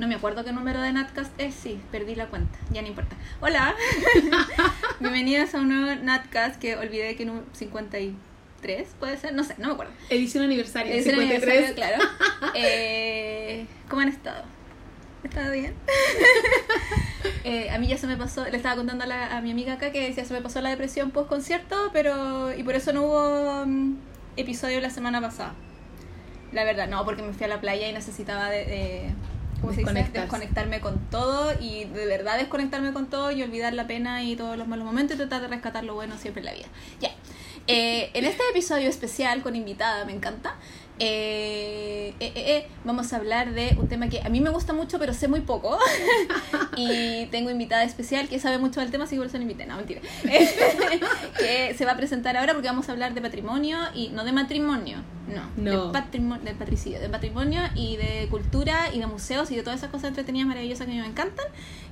No me acuerdo qué número de Natcast es, sí, perdí la cuenta, ya no importa. Hola, bienvenidos a un nuevo Natcast que olvidé que no 53, puede ser, no sé, no me acuerdo. Edición aniversario, el 53. aniversario, claro. Eh, ¿Cómo han estado? ¿Estado bien? Eh, a mí ya se me pasó, le estaba contando a, la- a mi amiga acá que decía se me pasó la depresión post concierto, pero y por eso no hubo mm, episodio la semana pasada. La verdad, no, porque me fui a la playa y necesitaba de, de- ¿cómo se dice? Desconectarme con todo y de verdad desconectarme con todo y olvidar la pena y todos los malos momentos y tratar de rescatar lo bueno siempre en la vida. Ya. Eh, en este episodio especial con invitada, me encanta, eh, eh, eh, eh, vamos a hablar de un tema que a mí me gusta mucho, pero sé muy poco. y tengo invitada especial que sabe mucho del tema, así que por eso la invité. No, mentira. que se va a presentar ahora porque vamos a hablar de patrimonio y no de matrimonio, no. No. De patrimonio, del patricidio, de patrimonio y de cultura y de museos y de todas esas cosas entretenidas, maravillosas que a mí me encantan.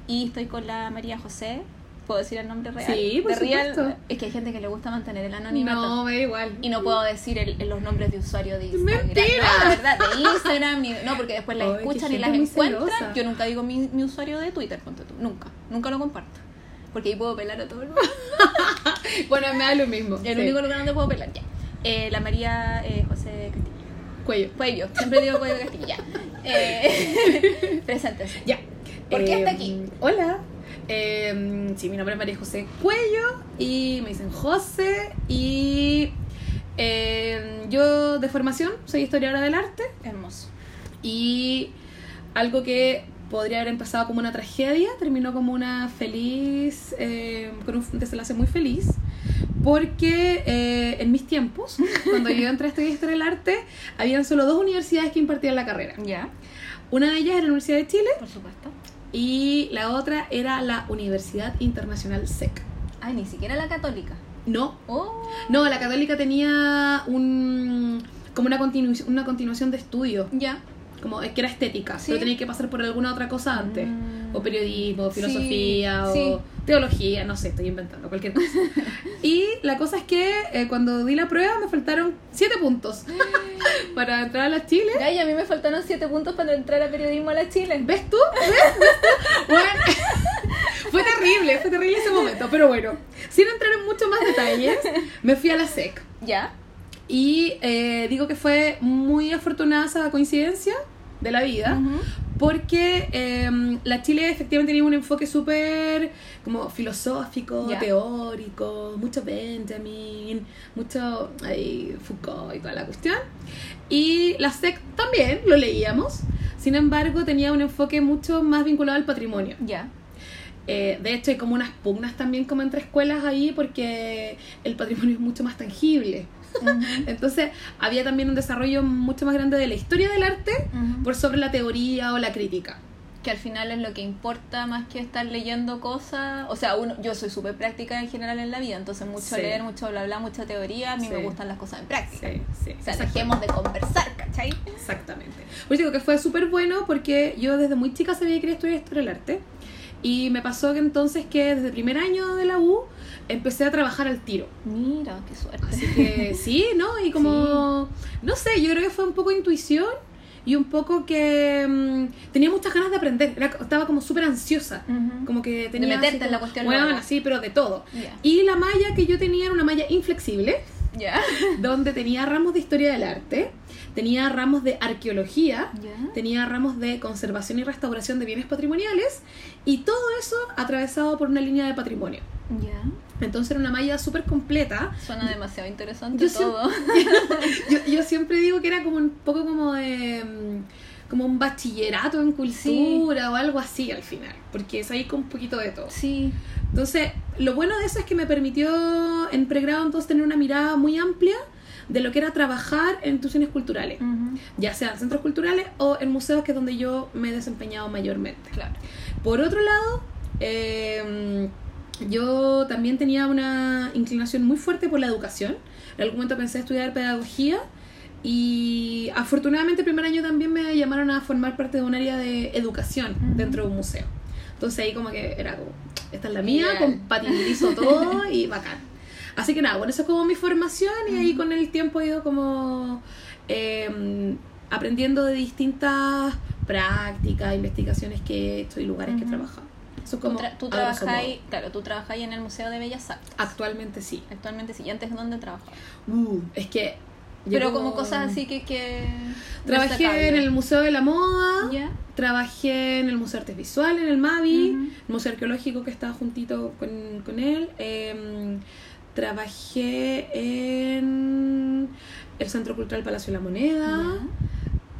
Y estoy con la María José. ¿Puedo decir el nombre real? Sí, por De Real-. Es que hay gente que le gusta mantener el anonimato. No, me da igual. Y no puedo decir el- los nombres de usuario de Instagram. ¡Mentira! No, de verdad, de Instagram. Ni, no, porque después las escuchan y las encuentran. celosa. Yo nunca digo mi, mi usuario de Twitter, ponte tú. Nunca. Nunca lo comparto. Porque ahí puedo pelar a todo el mundo. Bueno, me da lo mismo. El sí. único lugar donde puedo pelar, ya. Eh, la María eh, José Castillo. Cuello. Cuello. Siempre digo Cuello Castillo, ya. Eh, preséntese. Ya. ¿Por qué está aquí? Hola. Eh, sí, mi nombre es María José Cuello y me dicen José y eh, yo de formación soy historiadora del arte Hermoso. y algo que podría haber empezado como una tragedia terminó como una feliz, eh, con un desenlace muy feliz porque eh, en mis tiempos, cuando yo entré a estudiar historia del arte, habían solo dos universidades que impartían la carrera. Ya, Una de ellas era la Universidad de Chile por supuesto. Y la otra era la Universidad Internacional SEC. Ay, ni siquiera la católica. No, Oh, no, la católica tenía un como una, continu- una continuación de estudio, ya. Como que era estética, Sí. pero tenía que pasar por alguna otra cosa antes. Mm. O periodismo, o Sí, filosofía, o sí. teología, no sé, estoy inventando cualquier cosa. y la cosa es que eh, cuando di la prueba me faltaron siete puntos para entrar a la Chile. Ya, y a mí me faltaron 7 puntos para entrar a periodismo a la Chile. ¿Ves tú? ¿Ves? ¿Ves tú? Bueno, fue terrible, fue terrible ese momento. Pero bueno, sin entrar en mucho más detalles, me fui a la SEC. Ya. Y eh, digo que fue muy afortunada esa coincidencia de la vida, porque eh, la Chile efectivamente tenía un enfoque súper como filosófico, teórico, mucho Benjamin, mucho ay, Foucault y toda la cuestión. Y la SEC también lo leíamos, sin embargo tenía un enfoque mucho más vinculado al patrimonio. Ya. Eh, de hecho hay como unas pugnas también como entre escuelas ahí porque el patrimonio es mucho más tangible. Entonces había también un desarrollo mucho más grande de la historia del arte por sobre la teoría o la crítica. que al final es lo que importa más que estar leyendo cosas. O sea, uno, yo soy súper práctica en general en la vida, entonces mucho Sí. leer, mucho bla bla, mucha teoría. A mí Sí. me gustan las cosas en práctica. sí, O sea, exactamente. dejemos de conversar, ¿cachai? Exactamente. Pues digo que fue súper bueno porque yo desde muy chica sabía que quería estudiar historia del arte. Y me pasó que entonces que desde el primer año de la U empecé a trabajar al tiro. Mira, qué suerte. Así que sí, ¿no? Y como, no sé, yo creo que fue un poco intuición y un poco que mm, tenía muchas ganas de aprender. Era- estaba como súper ansiosa. Ujú. Como que tenía... meterte así en la cuestión Bueno, luego. pero de todo. Y la malla que yo tenía era una malla inflexible, Ya. donde tenía ramos de historia del arte, tenía ramos de arqueología, tenía ramos de conservación y restauración de bienes patrimoniales y todo eso atravesado por una línea de patrimonio. Ya. Entonces era una malla súper completa. Suena demasiado interesante Yo todo. Yo, yo siempre digo que era como un poco como de mm, como un bachillerato en cultura o algo así al final, porque es ahí con un poquito de todo. Sí. Entonces, lo bueno de eso es que me permitió en pregrado entonces tener una mirada muy amplia de lo que era trabajar en instituciones culturales, Ujú. ya sean centros culturales o en museos, que es donde yo me he desempeñado mayormente. Claro. Por otro lado, eh, yo también tenía una inclinación muy fuerte por la educación. En algún momento pensé estudiar pedagogía y afortunadamente el primer año también me llamaron a formar parte de un área de educación dentro de un museo. Entonces ahí como que era como, esta es la mía, compatibilizo todo y bacán. Así que nada, bueno, eso es como mi formación y ahí con el tiempo he ido como eh, aprendiendo de distintas prácticas, investigaciones que he hecho y lugares que he trabajado. Eso Tú, tra- tú trabajáis, claro, tú trabajáis en el Museo de Bellas Artes. Actualmente sí. Actualmente sí. ¿Y antes dónde trabajabas? Uh, es que... Pero como cosas así que... que Trabajé en el Museo de la Moda, trabajé en el Museo de Artes Visuales, en el MAVI, el Museo Arqueológico que estaba juntito con, con él. em, trabajé en el Centro Cultural Palacio de la Moneda.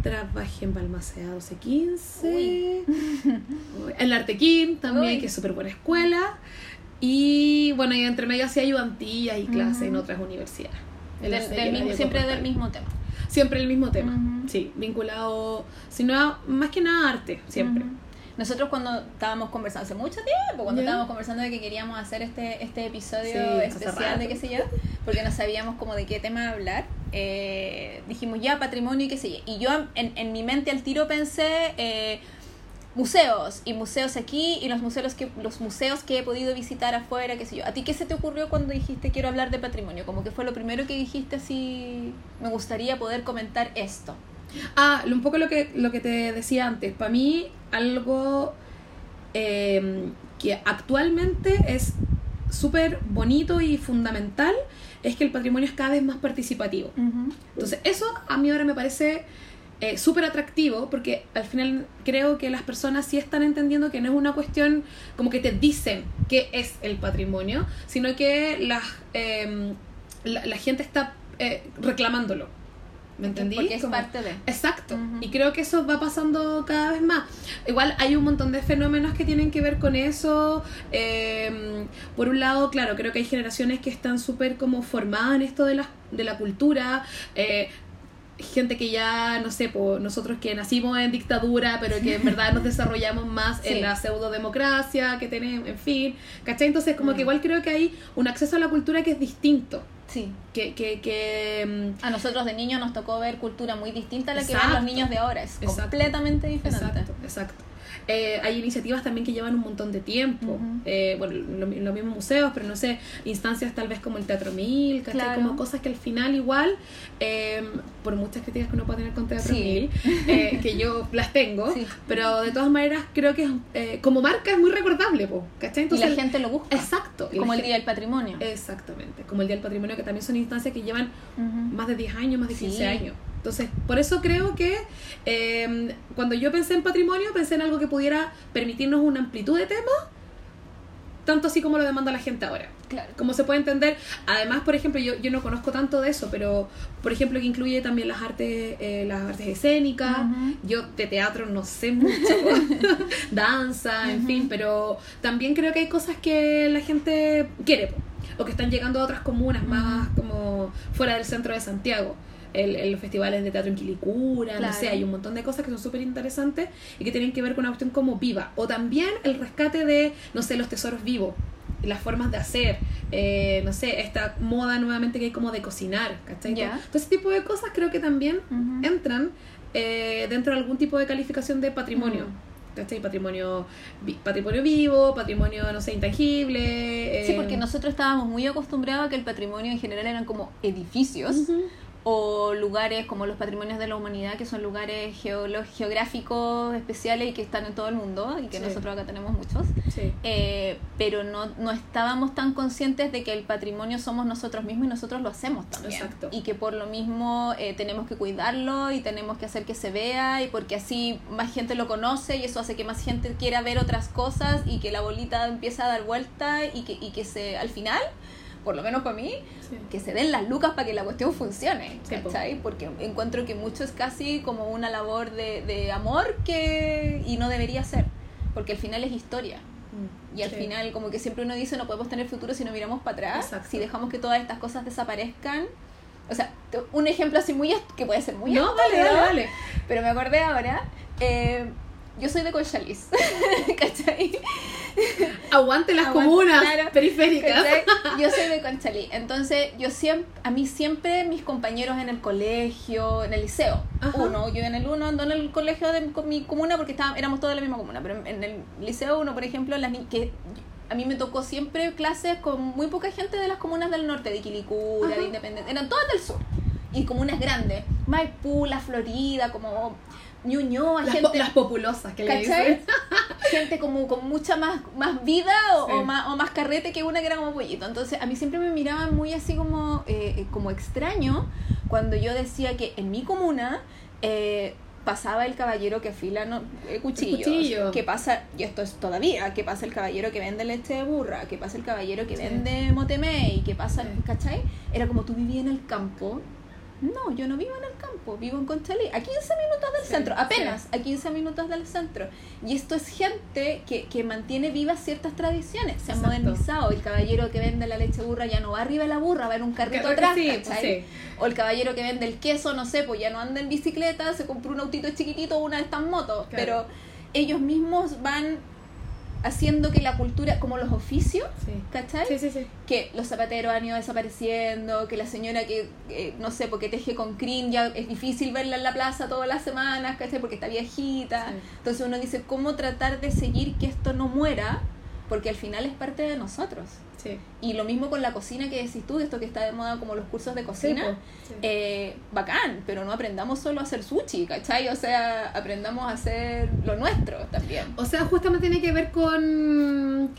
Trabajé en Balmaceda 1215. Uy. En la Artequín también, Uy. que es súper buena escuela. Y bueno, y entre medio hacía ayudantías y clases en otras universidades. En Del- la del serie mismo- Diego siempre del mismo tema. Siempre el mismo tema. Sí, vinculado, si no, a- más que nada arte, siempre. Nosotros cuando estábamos conversando hace mucho tiempo, cuando estábamos conversando de que queríamos hacer este, este episodio Sí, especial de qué sé yo, porque no sabíamos como de qué tema hablar, eh, dijimos ya patrimonio y qué sé yo. Y yo en, en mi mente al tiro pensé eh, museos y museos aquí y los museos que los museos que he podido visitar afuera, qué sé yo. ¿A ti qué se te ocurrió cuando dijiste quiero hablar de patrimonio? Como que fue lo primero que dijiste así, me gustaría poder comentar esto. Ah, un poco lo que, lo que te decía antes. Para mí, algo eh, que actualmente es súper bonito y fundamental es que el patrimonio es cada vez más participativo. Entonces, eso a mí ahora me parece eh, súper atractivo porque al final creo que las personas sí están entendiendo que no es una cuestión como que te dicen qué es el patrimonio, sino que la, eh, la, la gente está eh, reclamándolo. ¿Me entendí? Porque es Como- parte de... Exacto, y creo que eso va pasando cada vez más. Igual hay un montón de fenómenos que tienen que ver con eso. Eh, por un lado, claro, creo que hay generaciones que están súper como formadas en esto de la, de la cultura. Eh, gente que ya, no sé, po, nosotros que nacimos en dictadura, pero que en verdad nos desarrollamos más Sí. en la pseudo-democracia que tenemos, en fin, ¿cachai? Entonces, como Mm. que igual creo que hay un acceso a la cultura que es distinto. Sí. Que, que, que mm, A nosotros de niños nos tocó ver cultura muy distinta a la que ven los niños de ahora. Es Exacto. completamente diferente. Exacto, exacto. Eh, hay iniciativas también que llevan un montón de tiempo. Ujú. Eh, bueno, lo- los mismos museos, pero no sé, instancias tal vez como el Teatro Mil, ¿cachai? Claro. Como cosas que al final igual, eh, por muchas críticas que uno puede tener con Teatro Sí. Mil, eh, que yo las tengo, Sí. pero de todas maneras creo que eh, como marca es muy recordable, po, ¿cachai? Y Entonces, la gente lo busca. Exacto. y Como el Día del Patrimonio. Exactamente, como el Día del Patrimonio, que también son instancias que llevan más de 10 años, más de Sí. 15 años. Entonces, por eso creo que eh, cuando yo pensé en patrimonio, pensé en algo que pudiera permitirnos una amplitud de temas, tanto así como lo demanda la gente ahora. Claro. Como se puede entender, además, por ejemplo, yo, yo no conozco tanto de eso, pero por ejemplo que incluye también las artes, eh, las artes escénicas, yo de teatro no sé mucho, danza, en fin, pero también creo que hay cosas que la gente quiere, o que están llegando a otras comunas más como fuera del centro de Santiago. El, los festivales de teatro en Quilicura, Claro. no sé, hay un montón de cosas que son súper interesantes y que tienen que ver con una cuestión como viva. O también el rescate de, no sé, los tesoros vivos, las formas de hacer, eh, no sé, esta moda nuevamente que hay como de cocinar, ¿cachai? Todo ese tipo de cosas creo que también entran eh, dentro de algún tipo de calificación de patrimonio. Mm. ¿Cachai? Patrimonio, patrimonio vivo, patrimonio, no sé, intangible. Sí, eh, porque nosotros estábamos muy acostumbrados a que el patrimonio en general eran como edificios Ujú. O lugares como los patrimonios de la humanidad, que son lugares geográficos especiales y que están en todo el mundo y que Sí. nosotros acá tenemos muchos. Sí. Eh, pero no, no estábamos tan conscientes de que el patrimonio somos nosotros mismos y nosotros lo hacemos también. Exacto. Y que por lo mismo eh, tenemos que cuidarlo y tenemos que hacer que se vea y porque así más gente lo conoce y eso hace que más gente quiera ver otras cosas y que la bolita empieza a dar vuelta y que, y que se al final, por lo menos para mí, Sí. que se den las lucas para que la cuestión funcione, Sí. ¿cachai? Porque encuentro que mucho es casi como una labor de, de amor que y no debería ser, porque al final es historia. Mm, Y al sí. final, como que siempre uno dice, no podemos tener futuro si no miramos para atrás, Exacto. si dejamos que todas estas cosas desaparezcan. O sea, un ejemplo así muy que puede ser muy No, estúpido, dale, dale. pero me acordé ahora. eh, yo soy de Conchalís, ¿cachai? Aguante las Aguante, comunas claro. periféricas. ¿Cachai? Yo soy de Conchalí. Entonces, yo siempre, a mí siempre mis compañeros en el colegio, en el liceo, Ajá. uno, yo en el uno, no en el colegio de mi comuna porque estaba, éramos todos de la misma comuna, pero en, el liceo uno, por ejemplo, las que a mí me tocó siempre clases con muy poca gente de las comunas del norte, de Quilicura, Ajá. de Independencia, eran todas del sur. Y comunas grandes, Maipú, La Florida, como ñuñoa, Las, gente... po- las populosas que le ¿Cachai? dicen. gente como con mucha más, más vida o, Sí. o más, o más carrete que una que era como pollito. Entonces a mí siempre me miraban muy así como, eh, eh, como extraño cuando yo decía que en mi comuna eh, pasaba el caballero que afila no, eh, cuchillos, cuchillo. que pasa, y esto es todavía, que pasa el caballero que vende leche de burra, que pasa el caballero que Sí. vende motemey, que pasa, Sí. ¿cachai? Era como tú vivías en el campo. No, yo no vivo en el campo, vivo en Conchalí, a 15 minutos del Sí, centro, sí. apenas a 15 minutos del centro. Y esto es gente que, que mantiene vivas ciertas tradiciones, se han Exacto. modernizado. El caballero que vende la leche burra ya no va arriba de la burra, va en un carrito atrás, sí, ¿cachai? sí. O el caballero que vende el queso, no sé, pues ya no anda en bicicleta, se compró un autito chiquitito o una de estas motos. Claro. Pero ellos mismos van haciendo que la cultura, como los oficios, Sí. ¿cachai? Sí, sí, sí. que los zapateros han ido desapareciendo, que la señora que, eh, no sé, porque teje con crin ya es difícil verla en la plaza todas las semanas, ¿cachai? Porque está viejita. Sí. Entonces uno dice, ¿cómo tratar de seguir que esto no muera? Porque al final es parte de nosotros. Sí. Y lo mismo con la cocina que decís tú, de esto que está de moda como los cursos de cocina. Eh, bacán, pero no aprendamos solo a hacer sushi, ¿cachai? O sea, aprendamos a hacer lo nuestro también. O sea, justamente tiene que ver con.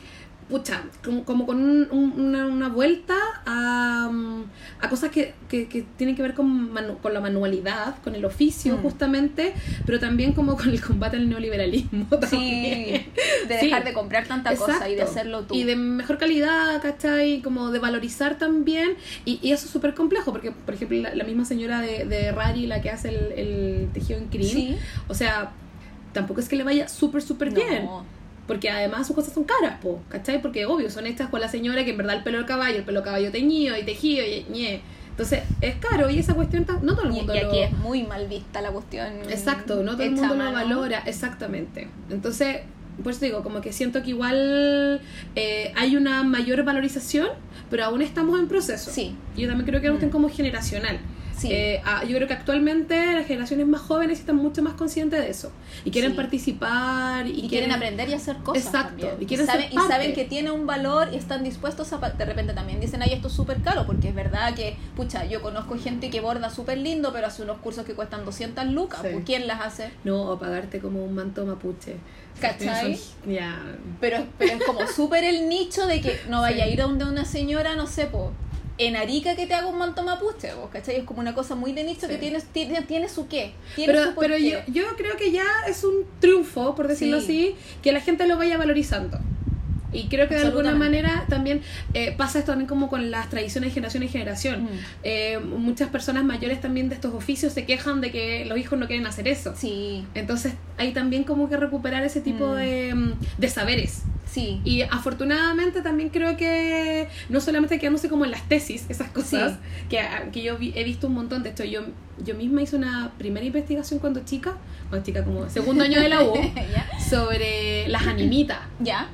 Pucha, como, como con un- un- una, una vuelta a, mm, a cosas que, que, que tienen que ver con, manu- con la manualidad, con el oficio, Mm. justamente, pero también como con el combate al neoliberalismo. Sí, también. de Sí. dejar de comprar tanta cosa y de Exacto. hacerlo tú. Y de mejor calidad, ¿cachai? Como de valorizar también. Y, y eso es súper complejo, porque, por ejemplo, la, la misma señora de, de Rari, la que hace el, el tejido en crin, Sí. o sea, tampoco es que le vaya súper, súper bien. Porque además sus cosas son caras, po, ¿cachai? Porque obvio, son hechas con la señora que en verdad el pelo del caballo, el pelo del caballo teñido y tejido y ñe. Entonces, es caro y esa cuestión no todo el Y, mundo y aquí lo... es muy mal vista la cuestión. Exacto, no todo el mundo a lo mano. valora, exactamente. Entonces, por eso digo, como que siento que igual eh, hay una mayor valorización, pero aún estamos en proceso. Sí, Yo también creo que es una cuestión Mm. como generacional. Sí. Eh, ah, yo creo que actualmente las generaciones más jóvenes están mucho más conscientes de eso y quieren Sí. participar y, y, quieren aprender y hacer cosas. Exacto, también. y quieren saben, y que tiene un valor y están dispuestos a. De repente también dicen, ay, esto es súper caro, porque es verdad que, pucha, yo conozco gente que borda súper lindo, pero hace unos cursos que cuestan 200 lucas. Sí. pues, ¿Quién las hace? No, o pagarte como un manto mapuche. ¿Cachai? Ya. Pero, pero es como súper el nicho de que no vaya a ir a donde una señora, no sé, po, en Arica que te haga un manto mapuche, po, ¿cachai? Es como una cosa muy de nicho Sí. que tiene, tiene, tiene su qué. Tiene Pero, su pero yo creo que ya es un triunfo, por decirlo Sí. así, que la gente lo vaya valorizando. Y creo que de alguna manera también eh, pasa esto también como con las tradiciones de generación en generación. Mm. Eh, muchas personas mayores también de estos oficios se quejan de que los hijos no quieren hacer eso. Sí, Entonces hay también como que recuperar ese tipo Mm. de, mm, de saberes. sí. Y afortunadamente también creo que no solamente quedándose como en las tesis, esas cosas, que, que yo vi- he visto un montón. De hecho, yo, yo misma hice una primera investigación cuando chica, cuando chica como segundo año de la U, sobre las animitas. ¿Ya?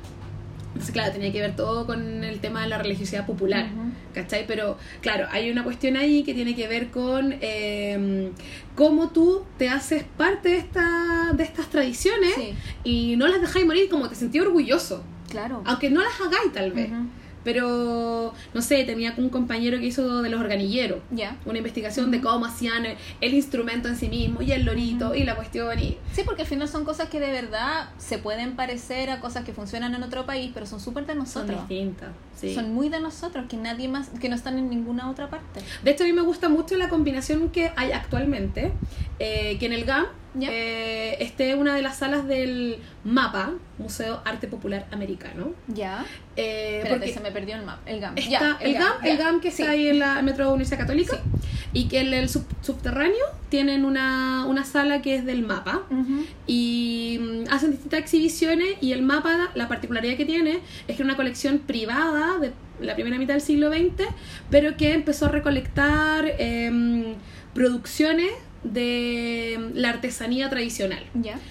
Entonces, claro, tenía que ver todo con el tema de la religiosidad popular. Ujú. ¿Cachai? Pero claro, hay una cuestión ahí que tiene que ver con eh, cómo tú te haces parte de, esta, de estas tradiciones Sí, y no las dejáis morir como te sentí orgulloso. claro. Aunque no las hagáis tal vez. Pero, no sé, tenía un compañero que hizo de los organilleros Ya. una investigación de Ujú. cómo hacían el, el instrumento en sí mismo y el lorito Ujú. y la cuestión y... Sí, porque al final son cosas que de verdad se pueden parecer a cosas que funcionan en otro país, pero son súper de Son nosotros. distintas. Sí. Son muy de nosotros, que nadie más, que no están en ninguna otra parte. De hecho, a mí me gusta mucho la combinación que hay actualmente, eh, que en el GAM Ya. eh, esté una de las salas del MAPA, Museo Arte Popular Americano. Ya. Eh, Espérate, porque se me perdió el map. El GAM. está el, GAM, el. GAM que Sí. está ahí en la Metro Universidad Católica, y que en el sub- subterráneo tienen una, una sala que es del MAPA. Y mm, hacen distintas exhibiciones y el mapa, la particularidad que tiene es que es una colección privada de la primera mitad del siglo XX, pero que empezó a recolectar em, producciones de la artesanía tradicional.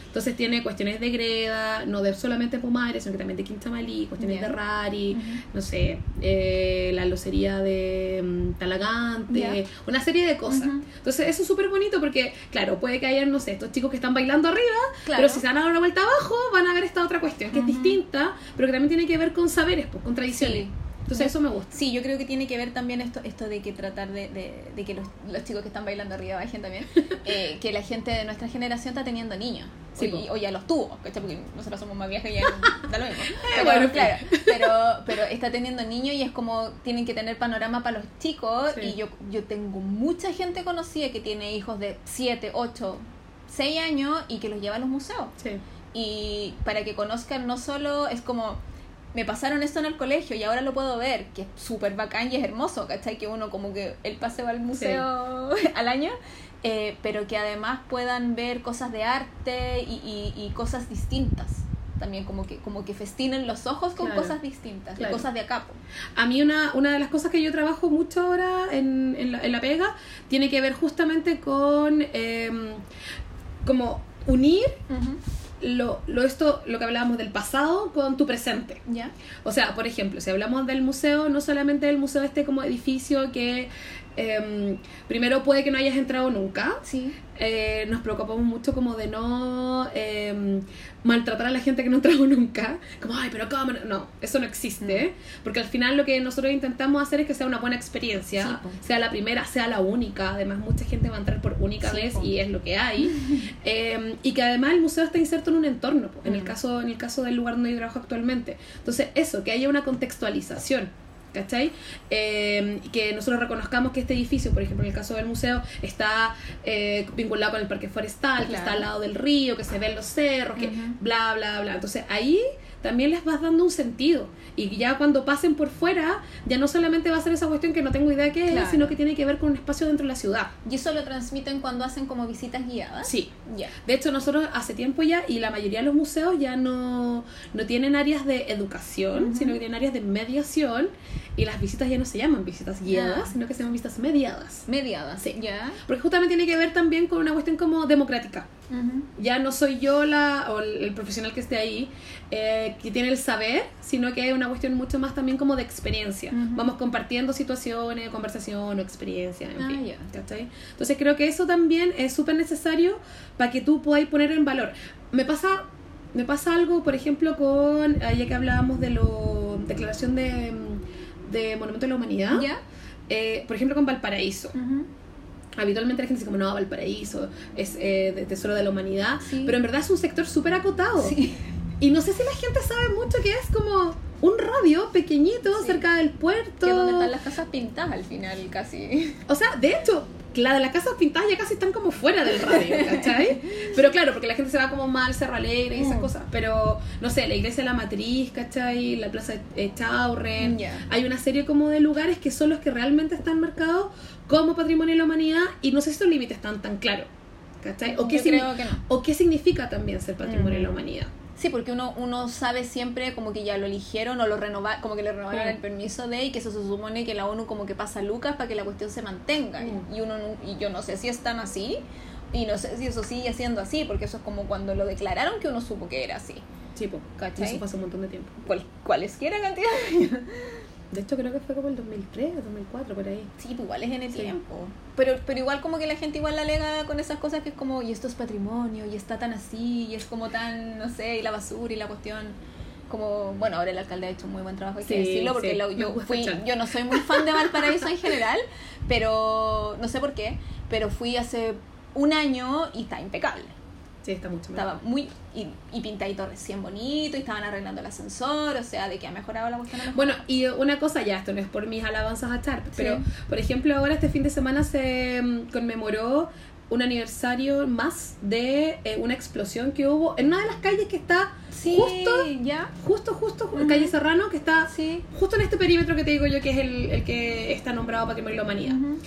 Entonces tiene cuestiones de greda, no de solamente Pumares, sino que también de Quinchamalí, cuestiones de Rari, no sé, eh, la locería de mm, Talagante, una serie de cosas. Entonces eso es súper bonito porque, claro, puede que hayan, no sé, estos chicos que están bailando arriba, Claro. pero si se van a dar una vuelta abajo, van a ver esta otra cuestión, que es distinta, pero que también tiene que ver con saberes, pues, con tradiciones. Sí. Entonces eso me gusta. Sí, yo creo que tiene que ver también esto, esto de que tratar de, de, de que los, los chicos que están bailando arriba bajen también, eh, que la gente de nuestra generación está teniendo niños. Sí, o, y- po. o ya los tuvo, ¿cachai? Porque nosotros somos más viejas y ya da lo mismo. Pero, bueno, claro, pero, pero está teniendo niños y es como tienen que tener panorama para los chicos. Sí. Y yo, yo tengo mucha gente conocida que tiene hijos de 7, 8, 6 años y que los lleva a los museos Sí. y para que conozcan no solo es como me pasaron esto en el colegio y ahora lo puedo ver, que es súper bacán y es hermoso, ¿cachai? Que uno como que el paseo al museo al año, eh, pero que además puedan ver cosas de arte y, y- y cosas distintas. También como que, como que festinen los ojos con Claro, cosas distintas, y claro. cosas de acá. A mí una, una de las cosas que yo trabajo mucho ahora en, en, la, en la pega tiene que ver justamente con em, como unir lo, lo, esto, lo que hablábamos del pasado con tu presente. ¿Ya? O sea, por ejemplo, si hablamos del museo, no solamente el museo este como edificio que em, primero puede que no hayas entrado nunca, Sí. eh, nos preocupamos mucho como de no em, maltratar a la gente que no entró nunca. Como, ay, pero ¿cómo? no?". Eso no existe. Porque al final lo que nosotros intentamos hacer es que sea una buena experiencia. Sí, sea la primera, sea la única. Además, mucha gente va a entrar por única Sí, vez y es lo que hay. Em, y que además el museo está inserto en un entorno, en, el Mm. caso, en el caso del lugar donde yo trabajo actualmente. Entonces, eso, que haya una contextualización. ¿Cachai? Eh, que nosotros reconozcamos que este edificio, por ejemplo, en el caso del museo, está eh, vinculado con el parque forestal, que está al lado del río, que se ven los cerros, que bla, bla, bla. Entonces ahí también les vas dando un sentido. Y ya cuando pasen por fuera, ya no solamente va a ser esa cuestión que no tengo idea qué Claro. es, sino que tiene que ver con un espacio dentro de la ciudad. ¿Y eso lo transmiten cuando hacen como visitas guiadas? Sí. Ya. De hecho, nosotros hace tiempo ya, y la mayoría de los museos ya no, no tienen áreas de educación, Ujú. sino que tienen áreas de mediación, y las visitas ya no se llaman visitas guiadas, Ah. sino que se llaman visitas mediadas. Mediadas. Sí. Ya. Porque justamente tiene que ver también con una cuestión como democrática. Ujú. Ya no soy yo la, o el el profesional que esté ahí eh, que tiene el saber, sino que hay una cuestión mucho más también como de experiencia. Ujú. Vamos compartiendo situaciones, conversación o experiencia, en Ah, fin. ¿cachai? Entonces creo que eso también es súper necesario para que tú podáis poner en valor. Me pasa, me pasa algo, por ejemplo, con, ah, ya que hablábamos de la declaración de, de Monumento de la Humanidad, ¿Ya? eh, por ejemplo con Valparaíso Ujú. Habitualmente la gente dice como no, Valparaíso es eh, de tesoro de la humanidad, Sí. pero en verdad es un sector súper acotado. Sí. Y no sé si la gente sabe mucho que es como un radio pequeñito Sí. cerca del puerto. Que es donde están las casas pintadas al final, casi. O sea, de hecho, la de las casas pintadas ya casi están como fuera del radio, ¿cachai? Pero claro, porque la gente se va como mal Cerro Alegre y esas Mm. cosas. Pero, no sé, la iglesia de la Matriz, ¿cachai? La plaza de Chaurren. Hay una serie como de lugares que son los que realmente están marcados como patrimonio de la humanidad y no sé si esos límites están tan claros. ¿Cachai? O qué, Yo signi- creo que no. o qué significa también ser patrimonio de la Mm. humanidad. Sí, porque uno, uno sabe siempre como que ya lo eligieron o lo renovaron, como que le renovaron Mm. el permiso de y que eso se supone que la ONU como que pasa lucas para que la cuestión se mantenga. Y- Mm. Y, uno no- y yo no sé si están así y no sé si eso sigue siendo así, porque eso es como cuando lo declararon que uno supo que era así. Sí, pues, eso pasó un montón de tiempo. Cual, cualesquiera cantidad de años. De hecho, creo que fue como el 2003 o 2004, por ahí. Sí, pues igual es en el Sí. tiempo. Pero, pero igual como que la gente igual la alega con esas cosas que es como, y esto es patrimonio, y está tan así, y es como tan, no sé, y la basura y la cuestión. Como, bueno, ahora el alcalde ha hecho un muy buen trabajo, hay que decirlo, porque sí, lo- me yo fui, yo no soy muy fan de Valparaíso en general, pero no sé por qué, pero fui hace un año y está impecable. Sí, está mucho mejor. Estaba muy, y, y pintadito recién bonito, y estaban arreglando el ascensor, o sea, de que ha mejorado la cuestión. Bueno, y una cosa ya, esto no es por mis alabanzas a Charp, pero Sí. por ejemplo ahora este fin de semana se mm, conmemoró un aniversario más de eh, una explosión que hubo en una de las calles que está sí, justo, ya, justo, justo, Ujú. calle Serrano, que está sí. justo en este perímetro que te digo yo que es el, el que está nombrado Patrimonio de la Humanidad. Ujú,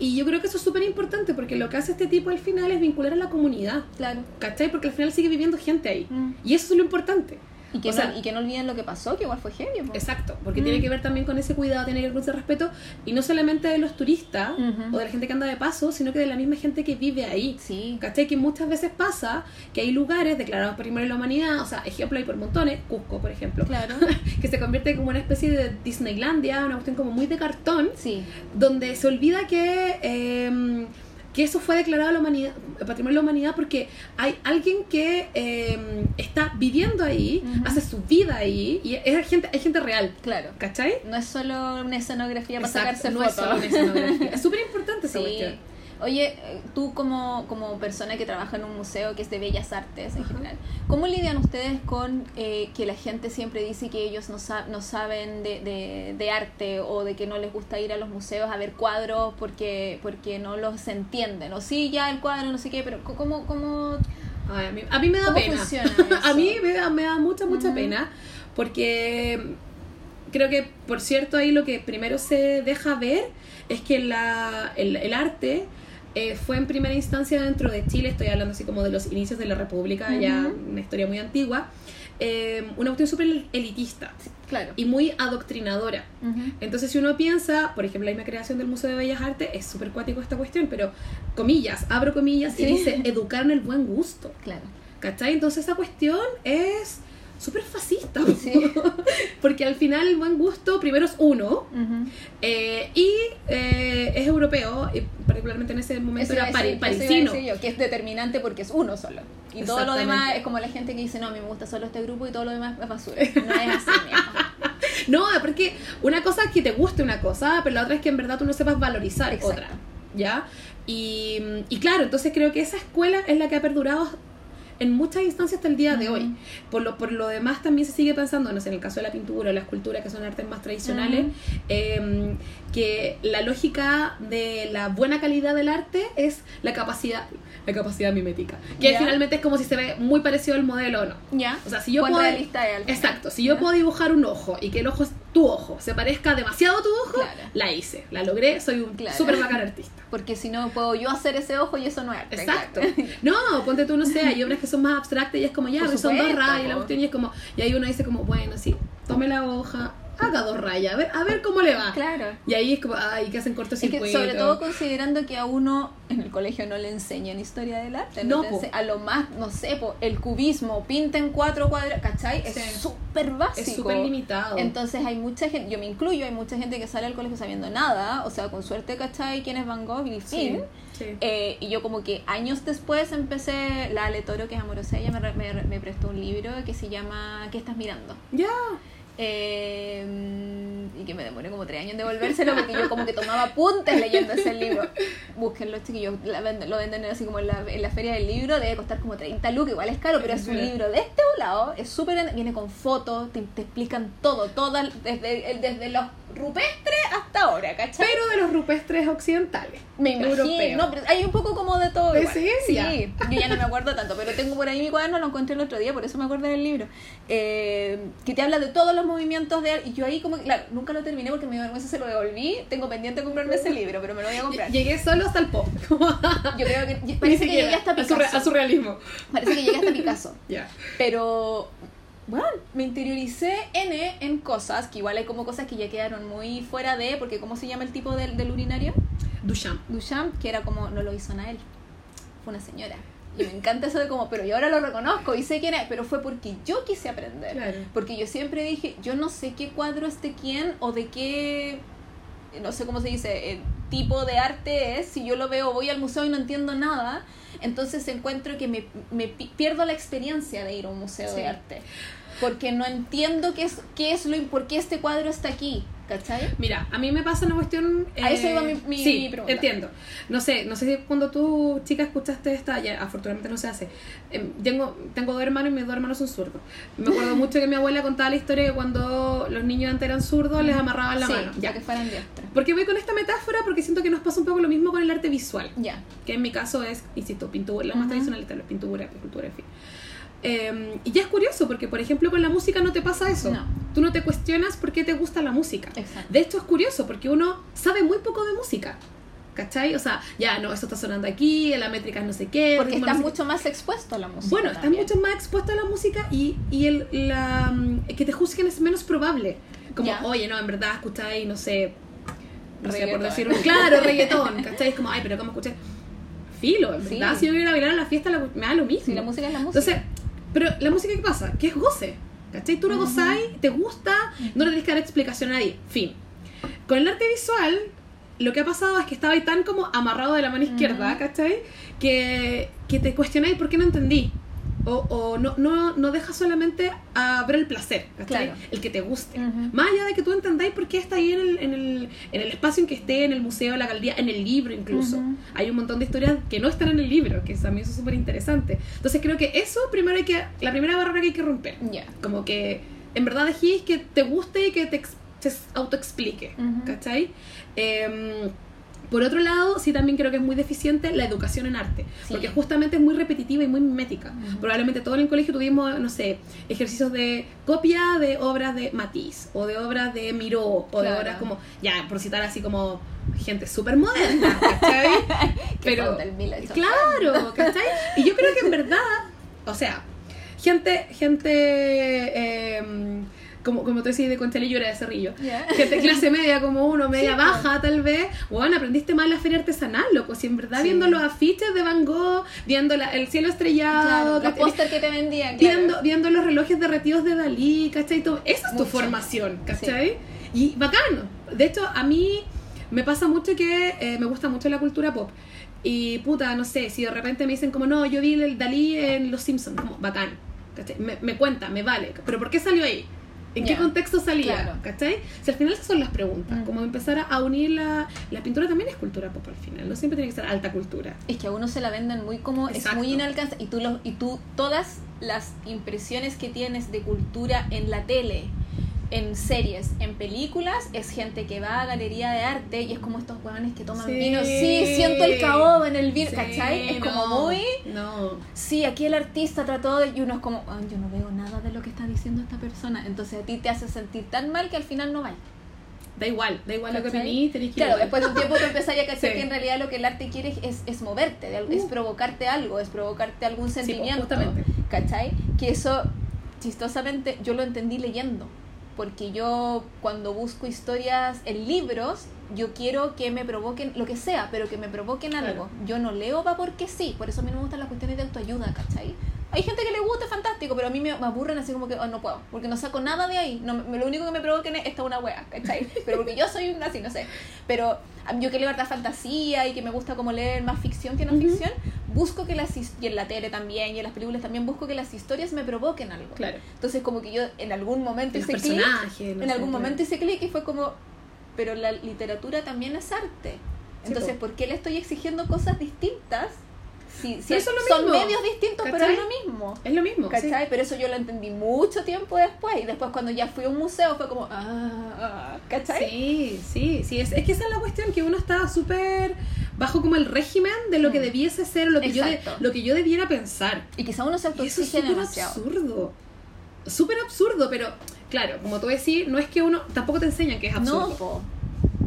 Y yo creo que eso es súper importante porque lo que hace este tipo al final es vincular a la comunidad, Claro. ¿cachai? Porque al final sigue viviendo gente ahí. Mm. Y eso es lo importante. Y que, O sea, no, y que no olviden lo que pasó, que igual fue po. Exacto, porque Mm. tiene que ver también con ese cuidado, tiene que ver con ese respeto, y no solamente de los turistas o de la gente que anda de paso, sino que de la misma gente que vive ahí. Sí. ¿Cachai? Que muchas veces pasa que hay lugares declarados Patrimonio de la Humanidad, o sea, ejemplo hay por montones, Cusco, por ejemplo, Claro. que se convierte como una especie de Disneylandia, una cuestión como muy de cartón, Sí. donde se olvida que eh, que eso fue declarado la humanidad, patrimonio de la humanidad porque hay alguien que eh, está viviendo ahí, hace su vida ahí y es gente, es gente real, Claro. ¿cachai? No es solo una escenografía para Exacto, sacarse no es solo una escenografía. Es súper importante esa Sí. cuestión. Oye, eh, tú como, como persona que trabaja en un museo que es de bellas artes en general, ¿cómo lidian ustedes con eh, que la gente siempre dice que ellos no, sa- no saben de, de, de arte o de que no les gusta ir a los museos a ver cuadros porque, porque no los entienden? O sí, ya el cuadro, no sé qué, pero ¿cómo, cómo, Ay, a, mí, a mí me da ¿Cómo pena. a mí me da, me da mucha, mucha pena porque creo que, por cierto, ahí lo que primero se deja ver es que la, el, el arte eh, fue en primera instancia dentro de Chile, estoy hablando así como de los inicios de la República, ya una historia muy antigua, eh, una cuestión súper elitista claro. y muy adoctrinadora. Entonces, si uno piensa, por ejemplo, la misma creación del Museo de Bellas Artes, es súper cuático esta cuestión, pero comillas, abro comillas, y Sí. dice educar en el buen gusto. Claro. ¿Cachai? Entonces esa cuestión es súper fascista. Sí. Porque al final el buen gusto primero es uno Ujú. eh, y eh, es europeo, y particularmente en ese momento Eso era pari- decir- parisino. yo, que es determinante porque es uno solo. Y todo lo demás es como la gente que dice, no, a mí me gusta solo este grupo y todo lo demás es basura. No es así. No, porque una cosa es que te guste una cosa, pero la otra es que en verdad tú no sepas valorizar Exacto. otra. ¿Ya? Y, y claro, entonces creo que esa escuela es la que ha perdurado en muchas instancias hasta el día de hoy. Por lo, por lo demás también se sigue pensando, no sé, en el caso de la pintura o la escultura, que son artes más tradicionales, eh, que la lógica de la buena calidad del arte es la capacidad, la capacidad mimética. Que Ya. finalmente es como si se ve muy parecido al modelo o no. ¿Ya? O sea, si yo ¿Cuán puedo... al final? Exacto, si yo puedo dibujar un ojo y que el ojo es tu ojo, se parezca demasiado a tu ojo, Claro. la hice, la logré, soy un Claro. súper bacán artista. Porque si no, puedo yo hacer ese ojo y eso no es arte. Exacto. claro. No, ponte tú, no sé, hay obras que son más abstractas y es como ya, son dos rayas, la cuestión y es como, y ahí uno dice como, bueno, sí, tome la hoja, haga dos rayas, a ver, a ver cómo le va. Claro. Y ahí es como, ay, que hacen Es cortocircuito. que sobre todo considerando que a uno en el colegio no le enseñan historia del arte. No, ense- a lo más, no sé, po, el cubismo, pinta en cuatro cuadros, ¿cachai? Sí. Es súper básico. es súper limitado. Entonces hay mucha gente, yo me incluyo, hay mucha gente que sale al colegio sabiendo nada, o sea, con suerte, ¿cachai? ¿Quién es Van Gogh? Y fin. sí. Eh, y yo como que años después empecé, la Ale Toro, que es amorosa, ella me, me prestó un libro que se llama ¿Qué estás mirando? Ya, Eh, y que me demoré como tres años en devolvérselo porque yo como que tomaba apuntes leyendo ese libro. Búsquenlo, chiquillos. la venden- lo venden así como en la, en la feria del libro. Debe costar como 30 lucas, igual es caro, pero es un libro de este lado. Es súper. Viene con fotos, te, te explican todo, todo desde, desde los rupestres hasta ahora, ¿cachai? pero de los rupestres occidentales. Me imagino, Europeo. no, pero hay un poco como de todo. ¿De igual. ciencia? Sí, yo ya no me acuerdo tanto, pero tengo por ahí mi cuaderno, lo encontré el otro día, por eso me acuerdo del libro. Eh, que te habla de todos los movimientos de Y yo ahí, como claro, nunca lo terminé porque me dio vergüenza, se lo devolví. Tengo pendiente comprarme ese libro, pero me lo voy a comprar. Llegué solo hasta el pop. Yo creo que. Parece que llegué hasta Picasso. a su realismo. Parece que llegué hasta Picasso. Ya. Pero, bueno, me interioricé N en cosas, que igual hay como cosas que ya quedaron muy fuera de, porque ¿cómo se llama el tipo del, del urinario? Duchamp. Duchamp, que era como, no lo hizo Nael, fue una señora. Y me encanta eso de como, pero yo ahora lo reconozco y sé quién es, pero fue porque yo quise aprender. Claro. Porque yo siempre dije, yo no sé qué cuadro es de quién o de qué, no sé cómo se dice, eh, tipo de arte es. Si yo lo veo, voy al museo y no entiendo nada, entonces encuentro que me, me pi- pierdo la experiencia de ir a un museo Sí. de arte. Porque no entiendo qué es, qué es lo, por qué este cuadro está aquí, ¿cachai? Mira, a mí me pasa una cuestión. A eso iba mi- mi- sí, mi pregunta. entiendo. No sé, no sé si cuando tú, chica, escuchaste esta, ya afortunadamente no se hace. Em, tengo, tengo dos hermanos y mis dos hermanos son zurdos. Me acuerdo mucho que mi abuela contaba la historia que cuando los niños antes eran zurdos les amarraban la sí, mano. ya que fueran diestros. Porque voy con esta metáfora porque siento que nos pasa un poco lo mismo con el arte visual. Ya. que en mi caso es, insisto, pintura, la más Ujú. tradicional es la pintura, escultura, en fin. Eh, y ya es curioso porque, por ejemplo, con la música no te pasa eso. No. Tú no te cuestionas por qué te gusta la música. Exacto. De hecho, es curioso porque uno sabe muy poco de música. ¿Cachai? O sea, ya no, esto está sonando aquí, la métrica no sé qué. Porque estás no sé mucho más expuesto a la música. Bueno, estás también. mucho más expuesto a la música y, y el, la, mm, que te juzguen es menos probable. Como, oye, no, en verdad escucháis, no sé, no sé, por decir un claro, reggaetón, ¿cachai? Es como, ay, pero ¿cómo escuché? Filo, en Sí. verdad, si yo voy a ir a bailar a la fiesta, la- me da lo mismo. Sí, la música es la música. Entonces, pero la música, ¿qué pasa? Que es goce, ¿cachai? Tú lo Ujú. gozáis, te gusta, no le tienes que dar explicación a nadie, fin. Con el arte visual, lo que ha pasado es que estaba ahí tan como amarrado de la mano izquierda, Ujú. ¿cachai? Que, que te cuestionáis por qué no entendí. O, o no, no, no deja solamente a ver el placer. Claro. El que te guste. Ujú. Más allá de que tú entendáis por qué está ahí en el, en, el, en el espacio en que esté, en el museo, en la galería, en el libro incluso. Hay un montón de historias que no están en el libro, que también son súper interesantes. Entonces creo que eso primero hay que, la primera barrera que hay que romper. Como que en verdad dejéis que te guste y que te, te autoexplique, Ujú. ¿cachai? Em, por otro lado, sí también creo que es muy deficiente la educación en arte, Sí. porque justamente es muy repetitiva y muy mimética. Probablemente todos en el colegio tuvimos, no sé, ejercicios de copia de obras de Matisse, o de obras de Miró, o de obras como, ya, por citar así como gente súper moderna, ¿cachai? Pero, claro, ¿cachai? Y yo creo que en verdad, o sea, gente, gente, em, como, como tú decís, de Conchalillo era de Cerrillo. Ya. Gente clase media como uno, media Sí, baja tal vez, bueno, aprendiste más la feria artesanal, loco, si en verdad Sí. viendo los afiches de Van Gogh, viendo la- el cielo estrellado, Claro, los póster que te vendían, claro. viendo, viendo los relojes derretidos de Dalí, ¿cachai? Todo- esa es tu Mucho. formación, ¿cachai? Y bacano. De hecho, a mí me pasa mucho que eh, me gusta mucho la cultura pop. Y puta, no sé, si de repente me dicen como, no, yo vi el Dalí en Los Simpsons, como, bacán. Me, me cuenta, me vale. ¿Pero por qué salió ahí? ¿En qué Ya, contexto salía? claro. ¿Cachai? Si al final esas son las preguntas, Mm. como empezar a, unir la... La pintura también es cultura pop al final, no siempre tiene que ser alta cultura. Es que a uno se la venden muy como, Exacto. es muy inalcanzable. Y tú, y tú, todas las impresiones que tienes de cultura en la tele, en series, en películas, es gente que va a galería de arte y es como estos huevones que toman Sí. vino. Sí, siento el caoba en el vino, Sí, ¿cachai? Es como muy. No. Sí, aquí el artista trató de. Y uno es como, "Ay, yo no veo nada de lo que está diciendo esta persona. Entonces a ti te hace sentir tan mal que al final no vayas. Da igual, da igual lo que opinís, tenés que ir Claro, igual. después de un tiempo tú empezarías a cachar Sí. que en realidad lo que el arte quiere es, es moverte, es Uh. provocarte algo, es provocarte algún pues, sentimiento. justamente. ¿Cachai? Que eso, chistosamente, yo lo entendí leyendo. Porque yo, cuando busco historias en libros, yo quiero que me provoquen lo que sea, pero que me provoquen algo. Claro. Yo no leo va porque sí, por eso a mí no me gustan las cuestiones de autoayuda, ¿cachai? Hay gente que le gusta, fantástico, pero a mí me, me aburren así como que oh, no puedo, porque no saco nada de ahí. No, me- lo único que me provoquen es esta una wea, ¿cachai? Pero porque yo soy una así, no sé. Pero yo que leo harta fantasía y que me gusta como leer más ficción que no Ujú. ficción, busco que las y en la tele también y en las películas también busco que las historias me provoquen algo. Claro. Entonces como que yo en algún momento hice clic, no en algún momento hice clic y fue como, pero la literatura también es arte. Sí, Entonces, po. ¿por qué le estoy exigiendo cosas distintas? Son mismo, medios distintos, pero es lo mismo. Es lo mismo. sí. ¿Cachai? Pero eso yo lo entendí mucho tiempo después. Y después cuando ya fui a un museo fue como, ah, ah, ¿cachai? Sí, sí, sí. Es, es que esa es la cuestión, que uno está súper bajo como el régimen de lo que Mm. debiese ser, lo que, yo de- lo que yo debiera pensar. Y quizá uno se autoexige súper demasiado. absurdo. Súper absurdo, pero claro, como tú decís, no es que uno, tampoco te enseñan que es absurdo. No, po.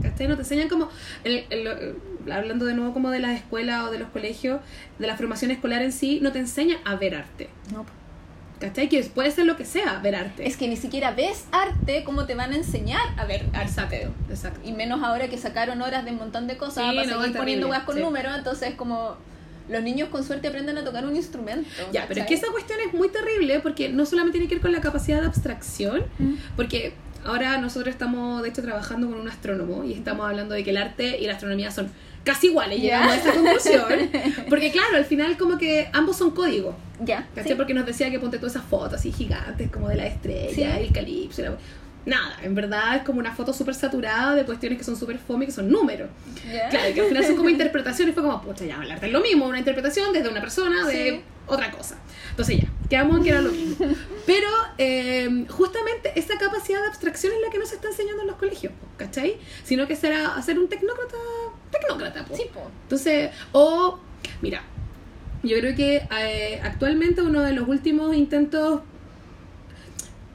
¿Cachai? No te enseñan como, el- el- el- hablando de nuevo como de las escuelas o de los colegios, de la formación escolar en sí, no te enseñan a ver arte. No. ¿Cachai? Que puede ser lo que sea, ver arte. Es que ni siquiera ves arte, ¿cómo te van a enseñar a ver arte? Exacto, exacto. Y menos ahora que sacaron horas de un montón de cosas Sí, para no, seguir poniendo weas con sí. números, entonces como los niños con suerte aprenden a tocar un instrumento. Ya, pero es que esa cuestión es muy terrible porque no solamente tiene que ver con la capacidad de abstracción, Mm. porque ahora nosotros estamos, de hecho, trabajando con un astrónomo y estamos hablando de que el arte y la astronomía son casi iguales, Ya. llegamos a esa conclusión, porque claro, al final como que ambos son códigos, Ya, ¿cachai? sí. Porque nos decía que ponte todas esas fotos así gigantes como de la estrella, Sí. el calipso, la- Nada, en verdad es como una foto súper saturada de cuestiones que son súper fome, que son números. Ya. Claro, que al final son como interpretaciones, fue como, pucha, ya, el arte es lo mismo, una interpretación desde una persona de Sí. otra cosa. Entonces ya, quedamos que era lo mismo. Pero eh, justamente esa capacidad de abstracción es la que no se está enseñando en los colegios, ¿cachai? Sino que será hacer un tecnócrata, tecnócrata, po. Sí, po. Entonces, o, mira, yo creo que eh, actualmente uno de los últimos intentos,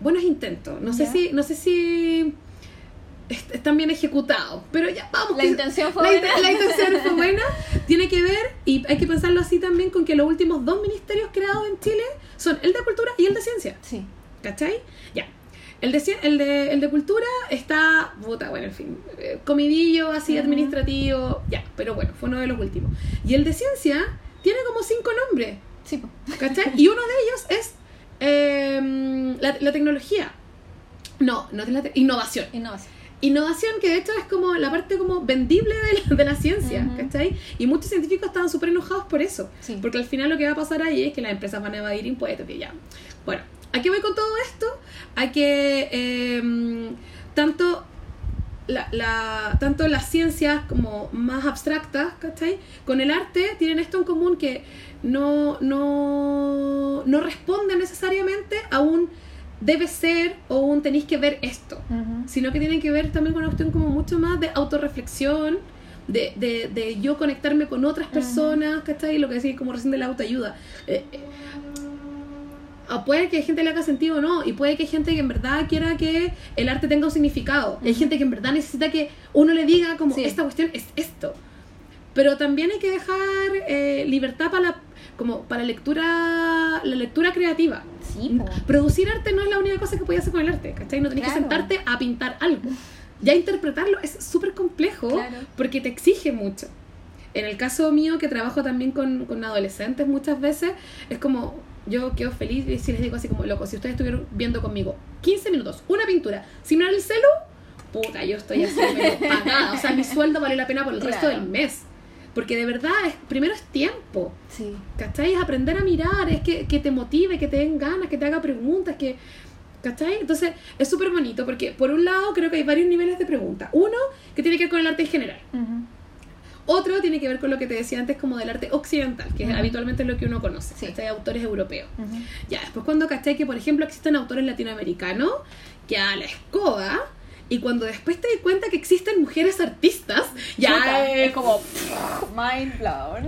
buenos intentos, no sé si, no sé si est- están bien ejecutados, pero ya vamos. La que- intención fue la, buena. int- la intención fue buena, tiene que ver, y hay que pensarlo así también, con que los últimos dos ministerios creados en Chile son el de Cultura y el de Ciencia. Sí. ¿Cachai? Ya. El de, el de, el de cultura está, puta, bueno, en fin, eh, comidillo así administrativo, ya, pero bueno, fue uno de los últimos. Y el de ciencia tiene como cinco nombres, Sí. ¿cachai? Y uno de ellos es eh, la, la tecnología. No, no es la te- innovación. Innovación. innovación que de hecho es como la parte como vendible de la, de la ciencia. ¿cachai? Y muchos científicos estaban súper enojados por eso, Sí. porque al final lo que va a pasar ahí es que las empresas van a evadir impuestos y ya. Bueno, ¿a qué voy con todo esto? A que eh, tanto la, la- tanto las ciencias como más abstractas, ¿cachai? Con el arte tienen esto en común que no, no, no responden necesariamente a un debe ser o un tenéis que ver esto, sino que tienen que ver también con una cuestión como mucho más de autorreflexión, de, de, de yo conectarme con otras personas, ¿cachai? Lo que decís como recién de la autoayuda. Eh, eh, o puede que gente le haga sentido o no, y puede que hay gente que en verdad quiera que el arte tenga un significado. Hay gente que en verdad necesita que uno le diga como Sí. esta cuestión es esto. Pero también hay que dejar eh, libertad para la, como para lectura, la lectura creativa. Sí. Producir arte no es la única cosa que puedes hacer con el arte, ¿cachai? No tenés que Claro. sentarte a pintar algo. Ya interpretarlo es súper complejo Claro. porque te exige mucho. En el caso mío, que trabajo también con, con adolescentes muchas veces, es como, yo quedo feliz y si les digo así como, loco, si ustedes estuvieron viendo conmigo 15 minutos, una pintura, sin mirar el celu, puta, yo estoy así, pero pagada. O sea, mi sueldo vale la pena por el resto del mes. Porque de verdad, es, primero es tiempo. Sí. ¿Cachai? Es aprender a mirar, es que, que te motive, que te den ganas, que te haga preguntas, que... ¿Cachai? Entonces es súper bonito porque por un lado creo que hay varios niveles de pregunta. Uno, que tiene que ver con el arte en general. Ujú. Otro tiene que ver con lo que te decía antes como del arte occidental, que es habitualmente lo que uno conoce. Sí. ¿cachai? Autores europeos. Ya, después cuando cachai que, por ejemplo, existen autores latinoamericanos que a la escoba, y cuando después te das cuenta que existen mujeres artistas, ya Chuta, es es como mind blown.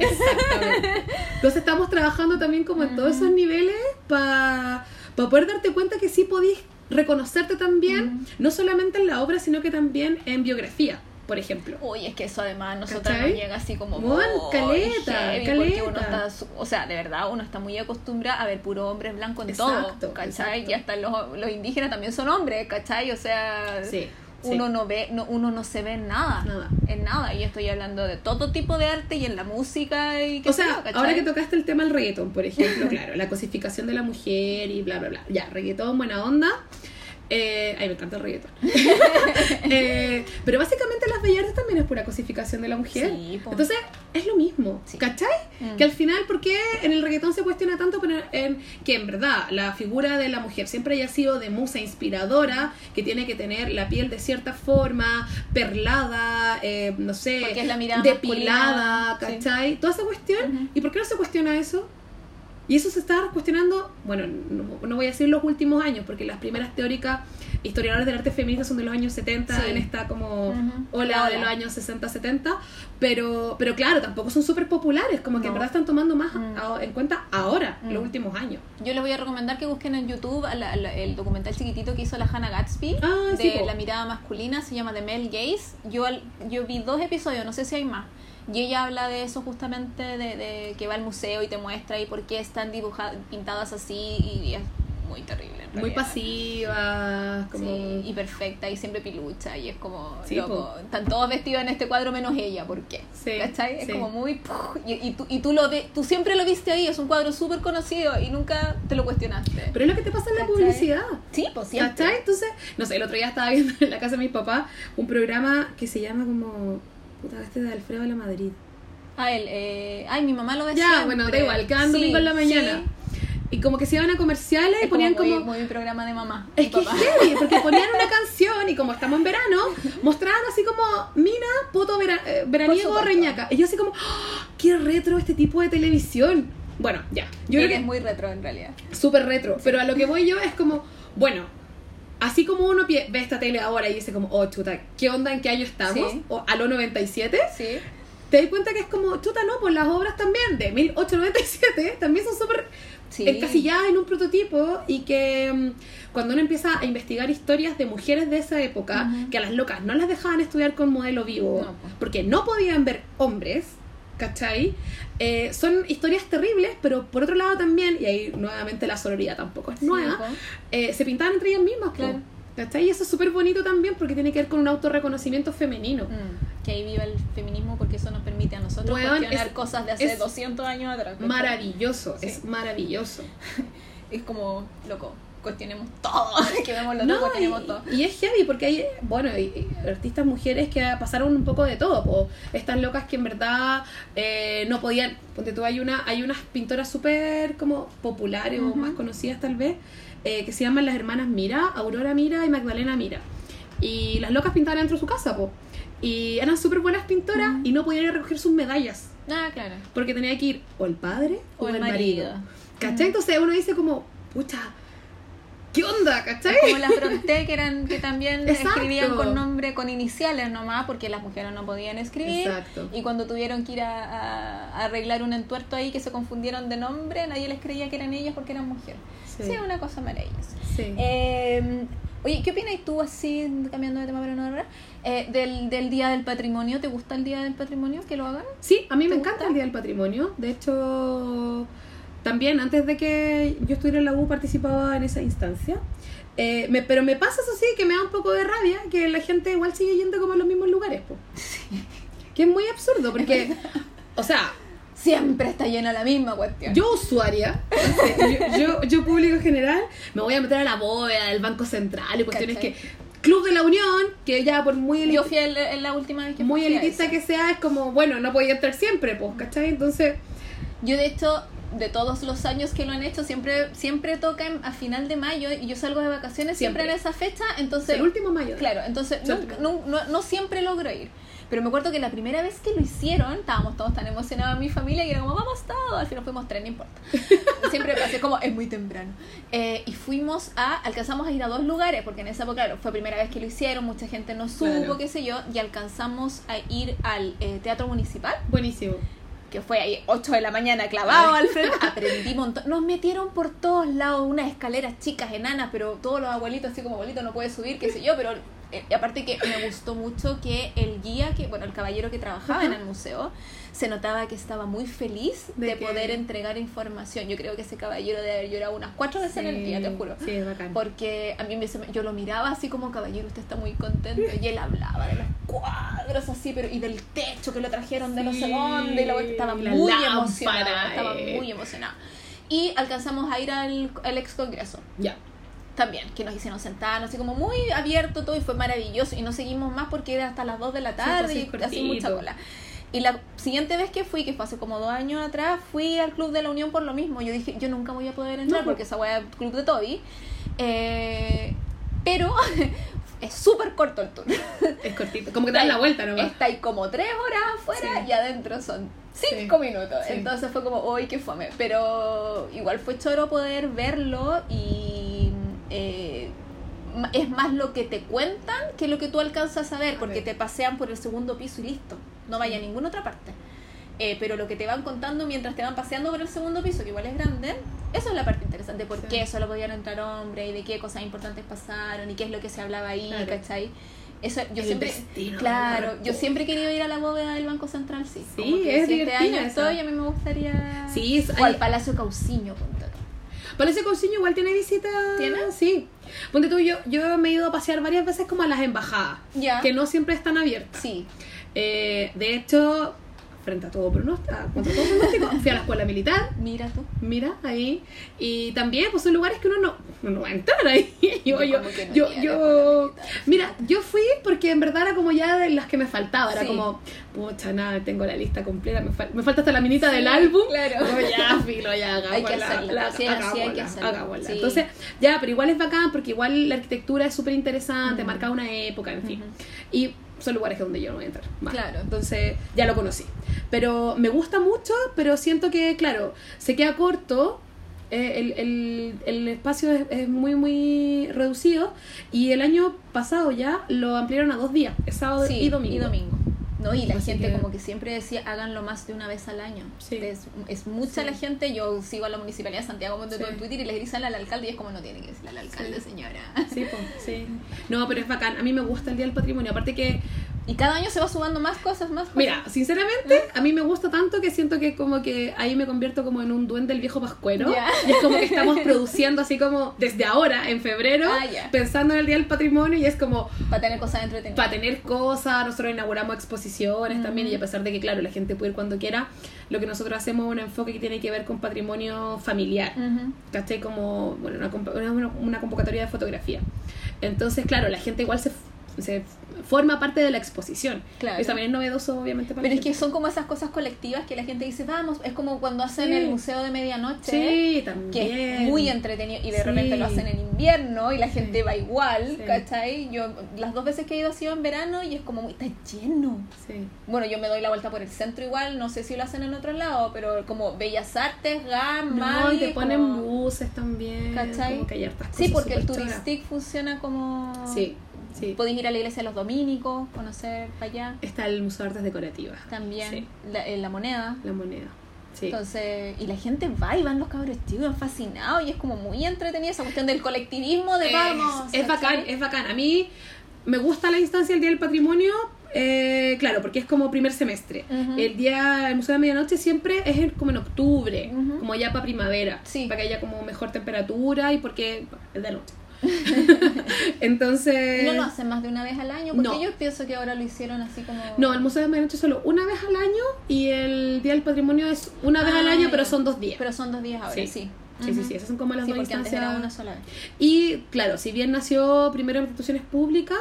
Entonces estamos trabajando también como en todos esos niveles para poder darte cuenta que sí podís reconocerte también, no solamente en la obra, sino que también en biografía, por ejemplo. Uy, es que eso además a nosotras ¿Cachai? nos llega así como Bueno, oh, caleta, heavy, Porque uno caleta. está, o sea, de verdad, uno está muy acostumbrado a ver puro hombres blancos en Exacto, todo, ¿cachai? exacto. Y hasta los, los indígenas también son hombres, ¿cachai? O sea, Sí, uno no ve, no, uno no se ve en nada, Nada. en nada. Y estoy hablando de todo tipo de arte y en la música y qué O sea, ahora que tocaste el tema del reggaetón, por ejemplo, claro, la cosificación de la mujer y bla, bla, bla. Ya, reggaetón, buena onda. Eh, ay, me encanta el reggaetón. Eh, pero básicamente las bellas también es pura cosificación de la mujer. Sí. Entonces, es lo mismo, Sí. ¿cachai? Mm. Que al final, ¿por qué en el reggaetón se cuestiona tanto? Pero en, que en verdad la figura de la mujer siempre haya sido de musa inspiradora, que tiene que tener la piel de cierta forma, perlada, eh, no sé, es la depilada, masculina, sí. ¿cachai? Toda esa cuestión. ¿Y por qué no se cuestiona eso? Y eso se está cuestionando, bueno, no, no voy a decir los últimos años, porque las primeras teóricas historiadoras del arte feminista son de los años 70, Sí. en esta como Ujú. ola La de los años 60-70, pero, pero claro, tampoco son súper populares, como que en verdad están tomando más Mm. a- en cuenta ahora, Mm. los últimos años. Yo les voy a recomendar que busquen en YouTube la- la- el documental chiquitito que hizo la Hannah Gatsby Ah, de sí, la mirada masculina, se llama The Male Gaze. Yo, yo vi dos episodios, no sé si hay más. Y ella habla de eso justamente, de, de que va al museo y te muestra y por qué están dibujadas, pintadas así y es muy terrible. en Muy pasivas, como... Sí, y perfecta y siempre pilucha y es como Sí, loco. Están todos vestidos en este cuadro menos ella, ¿por qué? Sí, ¿Cachai? Es como muy y, y tú, y tú lo ve, tú siempre lo viste ahí, es un cuadro súper conocido y nunca te lo cuestionaste. Pero es lo que te pasa en la publicidad. Sí, pues siempre. ¿Cachai? Entonces, no sé, el otro día estaba viendo en la casa de mis papás un programa que se llama como... Puta, este de Alfredo de la Madrid. Ah, él, eh, ay, mi mamá lo ve Ya, siempre. bueno, da igual, cada Sí, domingo en la sí. mañana. Y como que se iban a comerciales y Es ponían como, como... muy, muy programa de mamá. Es que es papá. heavy, porque ponían una canción y como estamos en verano, mostraban así como Mina, puto vera- eh, veraniego, reñaca. Y yo así como, ¡Ah! qué retro este tipo de televisión. Bueno, ya. Yo Creo creo que que es muy retro en realidad. súper retro. Pero a lo que voy yo es como, bueno, así como uno ve esta tele ahora y dice como, oh, chuta, ¿qué onda? ¿En qué año estamos? Sí. O a lo 97. Sí. Te das cuenta que es como, chuta, no, pues las obras también de 1897 también son súper Sí. encasilladas en un prototipo y que mm, cuando uno empieza a investigar historias de mujeres de esa época, que a las locas no las dejaban estudiar con modelo vivo, No, pues. porque no podían ver hombres, ¿cachai? Eh, son historias terribles, pero por otro lado también, y ahí nuevamente la sororidad tampoco es nueva, eh, se pintaban entre ellas mismas, po, Claro. ¿cachai? Y eso es súper bonito también porque tiene que ver con un autorreconocimiento femenino. Mm, que ahí viva el feminismo porque eso nos permite a nosotros Weón, cuestionar es- cosas de hace es 200 años atrás. ¿cachai? Maravilloso, Sí. es maravilloso. Es como, loco, cuestionemos todo, que vemos los No, dos, cuestionemos y, todo. y es heavy porque hay, bueno, y- y artistas mujeres que pasaron un poco de todo, po. estas locas que en verdad eh, no podían, ponte tú, hay una, hay unas pintoras súper como populares o más conocidas tal vez, eh, que se llaman las hermanas Mira, Aurora Mira y Magdalena Mira. Y las locas pintaban dentro de su casa, po. Y eran súper buenas pintoras Ujú. y no podían ir a recoger sus medallas. Ah, claro. Porque tenía que ir o el padre o, el marido. marido. ¿Cachai? Entonces uno dice como, pucha, ¿qué onda? ¿Cachai? Como las Fronté que eran que también Exacto. escribían con nombre, con iniciales nomás, porque las mujeres no podían escribir. Exacto. Y cuando tuvieron que ir a, a- a arreglar un entuerto ahí que se confundieron de nombre, nadie les creía que eran ellas porque eran mujeres. Sí. Sí, una cosa maravillosa. Sí. Eh, oye, ¿qué opinas tú así, cambiando de tema pero no ahora, eh, del, del Día del Patrimonio? ¿Te gusta el Día del Patrimonio que lo hagan? Sí, a mí me ¿Te encanta el Día del Patrimonio. De hecho, también antes de que yo estuviera en la U participaba en esa instancia. Eh, me- pero me pasa eso sí, que me da un poco de rabia que la gente igual sigue yendo como a los mismos lugares. po. Que es muy absurdo porque, o sea, Siempre está llena la misma cuestión. yo usuaria, yo, yo, yo público en general, me voy a meter a la bóveda del Banco Central y cuestiones ¿Cachai? que... Club de la Unión, que ya por muy Yo fui el- en la última vez que muy elitista que sea, es como, bueno, no podía entrar siempre, pues, ¿cachai? Entonces, Yo de hecho, de todos los años que lo han hecho, siempre siempre toca en- a final de mayo y yo salgo de vacaciones siempre, Siempre. en esa fecha, entonces... el último mayo. Claro, entonces nunca- no, no, no siempre logro ir. Pero me acuerdo que la primera vez que lo hicieron, estábamos todos tan emocionados en mi familia que era como, vamos todos. Al final fuimos tres, no importa. Siempre pasé como, es muy temprano. Eh, y fuimos a, alcanzamos a ir a dos lugares, porque en esa época, claro, fue primera vez que lo hicieron, mucha gente no supo, Claro. qué sé yo, y alcanzamos a ir al eh, Teatro Municipal Buenísimo. Que fue ahí 8 de la mañana clavado al frente, aprendí un montón. Nos metieron por todos lados, unas escaleras chicas, enanas, pero todos los abuelitos, así como abuelito no puede subir, qué sé yo, pero eh, y aparte que me gustó mucho que el guía, que bueno, el caballero que trabajaba en el museo, se notaba que estaba muy feliz de, poder entregar información. Yo creo que ese caballero debe haber llorado unas cuatro veces en el día, te juro. Sí, es bacán. Porque a mí me, yo lo miraba así como caballero, usted está muy contento. Y él hablaba de los cuadros así, pero y del techo que lo trajeron de no sé Sí, dónde. Y la vuelta estaba muy lámpara, emocionada. Estaba eh. muy emocionada. Y alcanzamos a ir al, al ex congreso Ya. también, que nos hicieron sentar, así como muy abierto todo y fue maravilloso. Y no seguimos más porque era hasta las 2 de la tarde pues, sí, y así mucha cola. Y la siguiente vez que fui, que fue hace como dos años atrás, fui al Club de la Unión por lo mismo. Yo dije, yo nunca voy a poder entrar No, porque esa weá es el Club de Toby. Eh, pero es súper corto el tour. Es cortito. Como que te dan la vuelta nomás. Está ahí como tres horas afuera Sí. y adentro son cinco Sí. minutos. Sí. Entonces fue como, uy, qué fome. Pero igual fue choro poder verlo y eh, es más lo que te cuentan que lo que tú alcanzas a ver, A porque ver. te pasean por el segundo piso y listo. No vaya a ninguna otra parte. Eh, pero lo que te van contando mientras te van paseando por el segundo piso, que igual es grande, eso es la parte interesante. ¿Por Sí. qué solo podían entrar hombres y de qué cosas importantes pasaron y qué es lo que se hablaba ahí, Claro. ¿cachai? Eso, yo El siempre, destino claro, yo siempre he querido ir a la bóveda del Banco Central, sí. Sí, Como que es si este divertida año esa. estoy, a mí me gustaría... Sí, es- o al Palacio Cauciño. Palacio Cousiño igual tiene visita. ¿Tiene? Sí. Ponte tú, yo, yo me he ido a pasear varias veces como a las embajadas. Ya. Que no siempre están abiertas. Sí. Eh, de hecho, frente a todo pronóstico, contra todo pronóstico, fui a la escuela militar. Mira tú. Mira, ahí. Y también, pues son lugares que uno no, uno no va a entrar ahí. Yo, Yo yo, no mira, yo fui porque en verdad era como ya de las que me faltaba. Era Sí. como, pucha, nada, tengo la lista completa. Me, fal- me falta hasta la minita Sí, del álbum. claro. Como, ya, filo, ya, hagámosla. Hay que hacerlo, la- sí, así hay que hagámosla, hacerlo, hagámosla. sí. Entonces, ya, pero igual es bacán porque igual la arquitectura es súper interesante, marca una época, en fin. Y son lugares donde yo no voy a entrar. más. Claro. Entonces, ya lo conocí. Pero me gusta mucho, pero siento que, claro, se queda corto. eh, el, el, el espacio es, es muy, muy reducido. Y el año pasado ya lo ampliaron a dos días, es sábado Sí, y domingo. No, y la Así gente que- como que siempre decía, háganlo más de una vez al año. Sí. Es, es mucha Sí. la gente, yo sigo a la Municipalidad de Santiago Monte Sí. en Twitter y les dicen al alcalde y es como no tiene que decirle al alcalde, señora. Sí, sí. No, pero es bacán. A mí me gusta el Día del Patrimonio. Aparte que Y cada año se va sumando más cosas, más cosas. Mira, sinceramente, a mí me gusta tanto que siento que como que ahí me convierto como en un duende del viejo pascuero. Y es como que estamos produciendo así como desde ahora, en febrero, Ah, pensando en el Día del Patrimonio y es como Para tener cosas entretenidas. para tener cosas, nosotros inauguramos exposiciones también y a pesar de que, claro, la gente puede ir cuando quiera, lo que nosotros hacemos es un enfoque que tiene que ver con patrimonio familiar. ¿cachai? Como bueno, una, una convocatoria de fotografía. Entonces, claro, la gente igual se, se forma parte de la exposición. Claro. Eso también es novedoso, obviamente, para Pero es que son como esas cosas colectivas que la gente dice, vamos, es como cuando hacen Sí. el Museo de Medianoche. Sí, también. que es muy entretenido y de Sí. repente lo hacen en invierno y la gente va igual, Sí. ¿cachai? Yo las dos veces que he ido ha sido en verano y es como muy, está lleno. Sí. Bueno, yo me doy la vuelta por el centro igual, no sé si lo hacen en otro lado, pero como Bellas Artes, GAM, No, y te ponen como- buses también. ¿Cachai? Como que hay hartas Sí, cosas porque el. Turistic funciona como... Sí, sí. Podéis ir a la iglesia de los dominicos, conocer para allá. Está el Museo de Artes Decorativas. También Sí, la, en la moneda. la moneda. Sí. Entonces, y la gente va y van los cabros chicos fascinados y es como muy entretenida esa cuestión del colectivismo de vamos. es, es bacán, es bacán. A mí me gusta la instancia del Día del Patrimonio, eh, claro, porque es como primer semestre. Ujú. El día, el Museo de Medianoche siempre es en- como en octubre, Ujú. como ya para primavera, Sí. para que haya como mejor temperatura y porque es de noche. Entonces... No lo hacen más de una vez al año, porque No. yo pienso que ahora lo hicieron así como... No, el Museo de Medianoche es solo una vez al año y el Día del Patrimonio es una vez al Ah, año, pero son dos días. Pero son dos días ahora, sí. Sí. Sí, Sí, sí, sí, esas son como las Sí, dos porque antes instancias. era una sola vez. Y claro, si bien nació primero en instituciones públicas,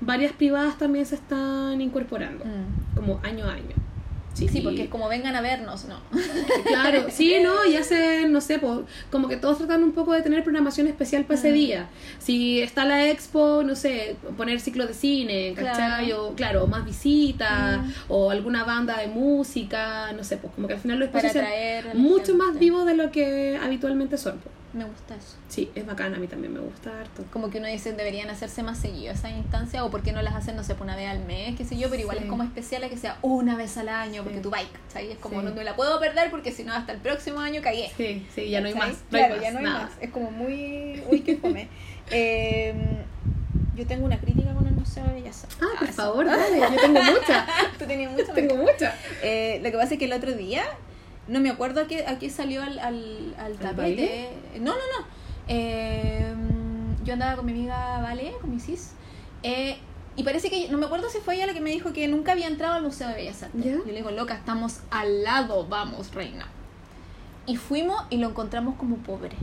varias privadas también se están incorporando, Mm. como año a año. Sí, porque es como vengan a vernos, ¿no? Claro, sí, ¿no? Y hacen, no sé, po, como que todos tratan un poco de tener programación especial para ese Mm. día. Si está la expo, no sé, poner ciclo de cine, ¿cachai? Claro. O, claro, más visitas, Mm. o alguna banda de música, no sé, pues como que al final los Para espacios atraer a sean la mucho más vivos de lo que habitualmente son. po. Me gusta eso. Sí, es bacán, a mí también me gusta harto. Como que uno dice deberían hacerse más seguido esas instancias o por qué no las hacen, no sé, una vez al mes, qué sé yo, pero igual Sí. es como especial a que sea una vez al año, porque Sí. tu bike, ¿sabes? Es como Sí. no me la puedo perder porque si no hasta el próximo año cagué. Sí, sí, ya no hay más. no hay claro, más, ya no hay nada. más. Es como muy. Uy, qué fome. Eh, yo tengo una crítica con el Museo de Bellas Artes. Ah, por favor, dale, yo tengo muchas. Tú tenías mucho tengo muchas. Eh, lo que pasa es que el otro día, no me acuerdo a qué, a qué salió al, al, al tapete. No, no, no. Eh, yo andaba con mi amiga Vale, con mi sis. eh, y parece que, no me acuerdo si fue ella la que me dijo que nunca había entrado al Museo de Bellas Artes. Yo le digo, loca, estamos al lado, vamos, reina. Y fuimos y lo encontramos como pobre.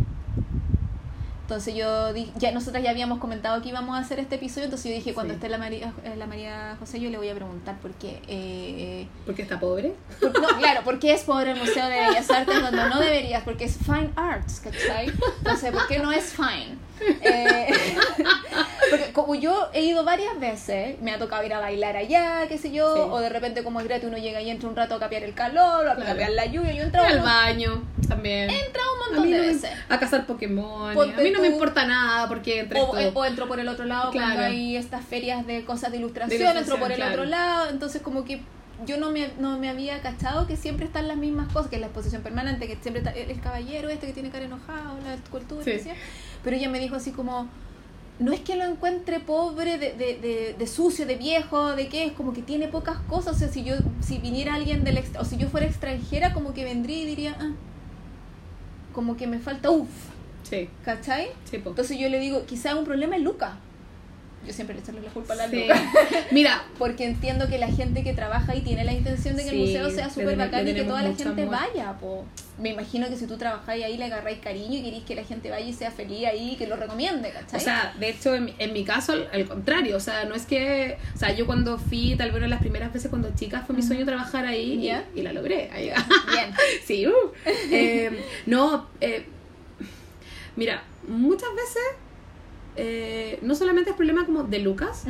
Entonces yo dije, ya nosotras ya habíamos comentado que íbamos a hacer este episodio, entonces yo dije, cuando Sí. esté la María, eh, la María José, yo le voy a preguntar por qué. eh, Porque está pobre. por- no, claro, ¿por qué es pobre el Museo de Bellas Artes cuando no deberías? Porque es fine arts, ¿cachai? Entonces, ¿por qué no es fine? Eh, porque como yo he ido varias veces, me ha tocado ir a bailar allá, qué sé yo, Sí. o de repente como es gratis uno llega y entra un rato a capear el calor, o a Claro. capear la lluvia, yo he entrado, al baño también. he entrado un a montón mí de me- veces. a cazar Pokémon. Ponte a mí no me importa nada porque entre O, todo. o entro por el otro lado cuando hay estas ferias de cosas de ilustración, De entro por el otro lado, entonces como que yo no me, no me había cachado que siempre están las mismas cosas, que es la exposición permanente, que siempre está el, el caballero este que tiene cara enojado, la escultura, Sí. yo. Pero ella me dijo así como, no es que lo encuentre pobre, de, de, de, de sucio, de viejo, de qué, es como que tiene pocas cosas, o sea, si yo, si viniera alguien del, ext- o si yo fuera extranjera, como que vendría y diría, ah, como que me falta uff, Sí, ¿cachai? sí. Entonces yo le digo, quizás un problema es Luca. Yo siempre le echo la culpa a la Sí. Mira, Porque entiendo que la gente que trabaja ahí tiene la intención de que el museo sea súper bacán y que toda la gente amor. vaya. Po. Me imagino que si tú trabajáis ahí le agarráis cariño y queréis que la gente vaya y sea feliz ahí y que lo recomiende, ¿cachai? o sea, de hecho, en, mi- en mi caso, al, al contrario, o sea, no es que, o sea, yo cuando fui, tal vez una de las primeras veces cuando chica, fue mi sueño trabajar ahí y- y, la logré. ahí. bien. sí, uh. Eh, no, eh, mira, muchas veces eh, no solamente es problema como de Lucas,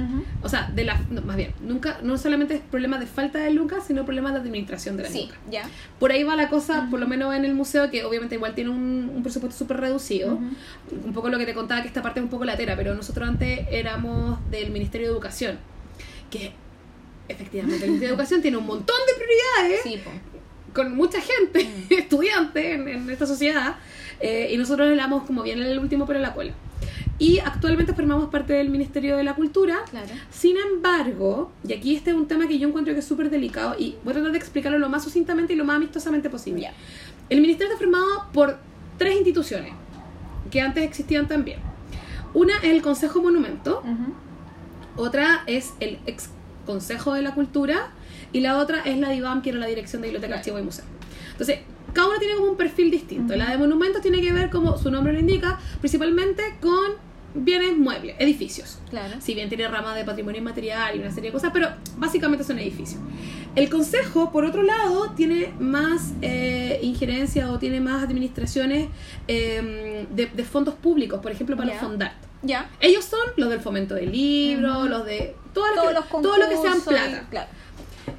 o sea, de la, no, más bien, nunca, no solamente es problema de falta de Lucas, sino problema de administración de la Sí, Lucas. ya. Por ahí va la cosa, por lo menos en el museo, que obviamente igual tiene un, un presupuesto súper reducido. Un poco lo que te contaba, que esta parte es un poco latera, pero nosotros antes éramos del Ministerio de Educación, que efectivamente el Ministerio de Educación tiene un montón de prioridades Sí, con mucha gente, Mm. estudiantes en, en esta sociedad, eh, y nosotros le damos como bien el último pero en la cola. Y actualmente formamos parte del Ministerio de la Cultura. Claro. Sin embargo, y aquí este es un tema que yo encuentro que es súper delicado y voy a tratar de explicarlo lo más sucintamente y lo más amistosamente posible. El ministerio está formado por tres instituciones que antes existían también. Una es el Consejo Monumento, otra es el ex Consejo de la Cultura y la otra es la DIVAM, que era la Dirección de Biblioteca, Claro. Archivo y Museo. Entonces, cada una tiene como un perfil distinto. La de Monumentos tiene que ver, como su nombre lo indica, principalmente con bienes muebles, edificios. Claro. Si bien tiene ramas de patrimonio inmaterial y una serie de cosas, pero básicamente son edificios. El consejo, por otro lado, tiene más eh, injerencia o tiene más administraciones eh, de, de fondos públicos, por ejemplo, para Ya. los Fondart. Ya. Ellos son los del fomento del libro, los de todo lo, Todos que, los todo lo que sean y- plata. Claro.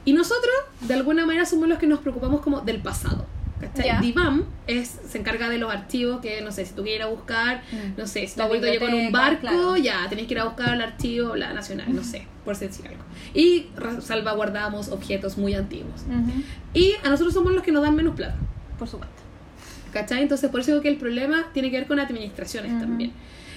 Y nosotros, de alguna manera, somos los que nos preocupamos como del pasado. ¿Cachai? DIVAM es, se encarga de los archivos que, no sé, si tú quieres ir a buscar, Mm. no sé, si tu abuelito llegó en un barco, claro. ya, tenés que ir a buscar el archivo la nacional, no sé, por decir algo. Y salvaguardamos objetos muy antiguos. Y a nosotros somos los que nos dan menos plata. Por supuesto. ¿Cachai? Entonces, por eso digo que el problema tiene que ver con administraciones también.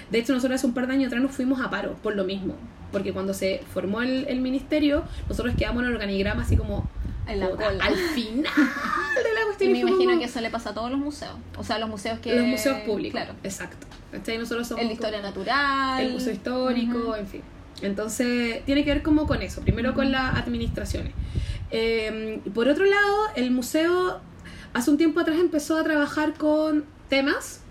De hecho, nosotros hace un par de años atrás nos fuimos a paro por lo mismo. Porque cuando se formó el, el ministerio, nosotros quedamos en el organigrama así como En la puta, cola. al final de la Y cuestión. me y fue imagino como que eso le pasa a todos los museos. O sea, los museos que. los museos públicos. Claro. Exacto. ¿Cachai? Nosotros somos El de historia natural. el museo histórico, en fin. Entonces, tiene que ver como con eso. Primero con las administraciones. Eh, por otro lado, el museo hace un tiempo atrás empezó a trabajar con temas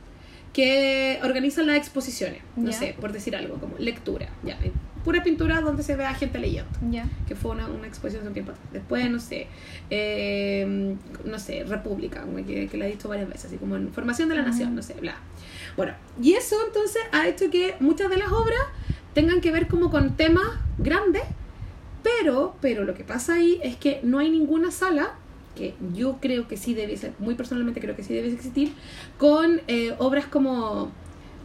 que organizan las exposiciones. No sé, por decir algo, como lectura. Ya, pura pintura donde se ve a gente leyendo Ya. que fue una, una exposición hace un tiempo atrás. Después, no sé, eh, no sé, República, que, que la he dicho varias veces, así como en Formación de la. Nación, no sé, bla. Bueno, y eso entonces ha hecho que muchas de las obras tengan que ver como con temas grandes, pero, pero lo que pasa ahí es que no hay ninguna sala que yo creo que sí debe ser, muy personalmente creo que sí debe existir, con eh, obras como,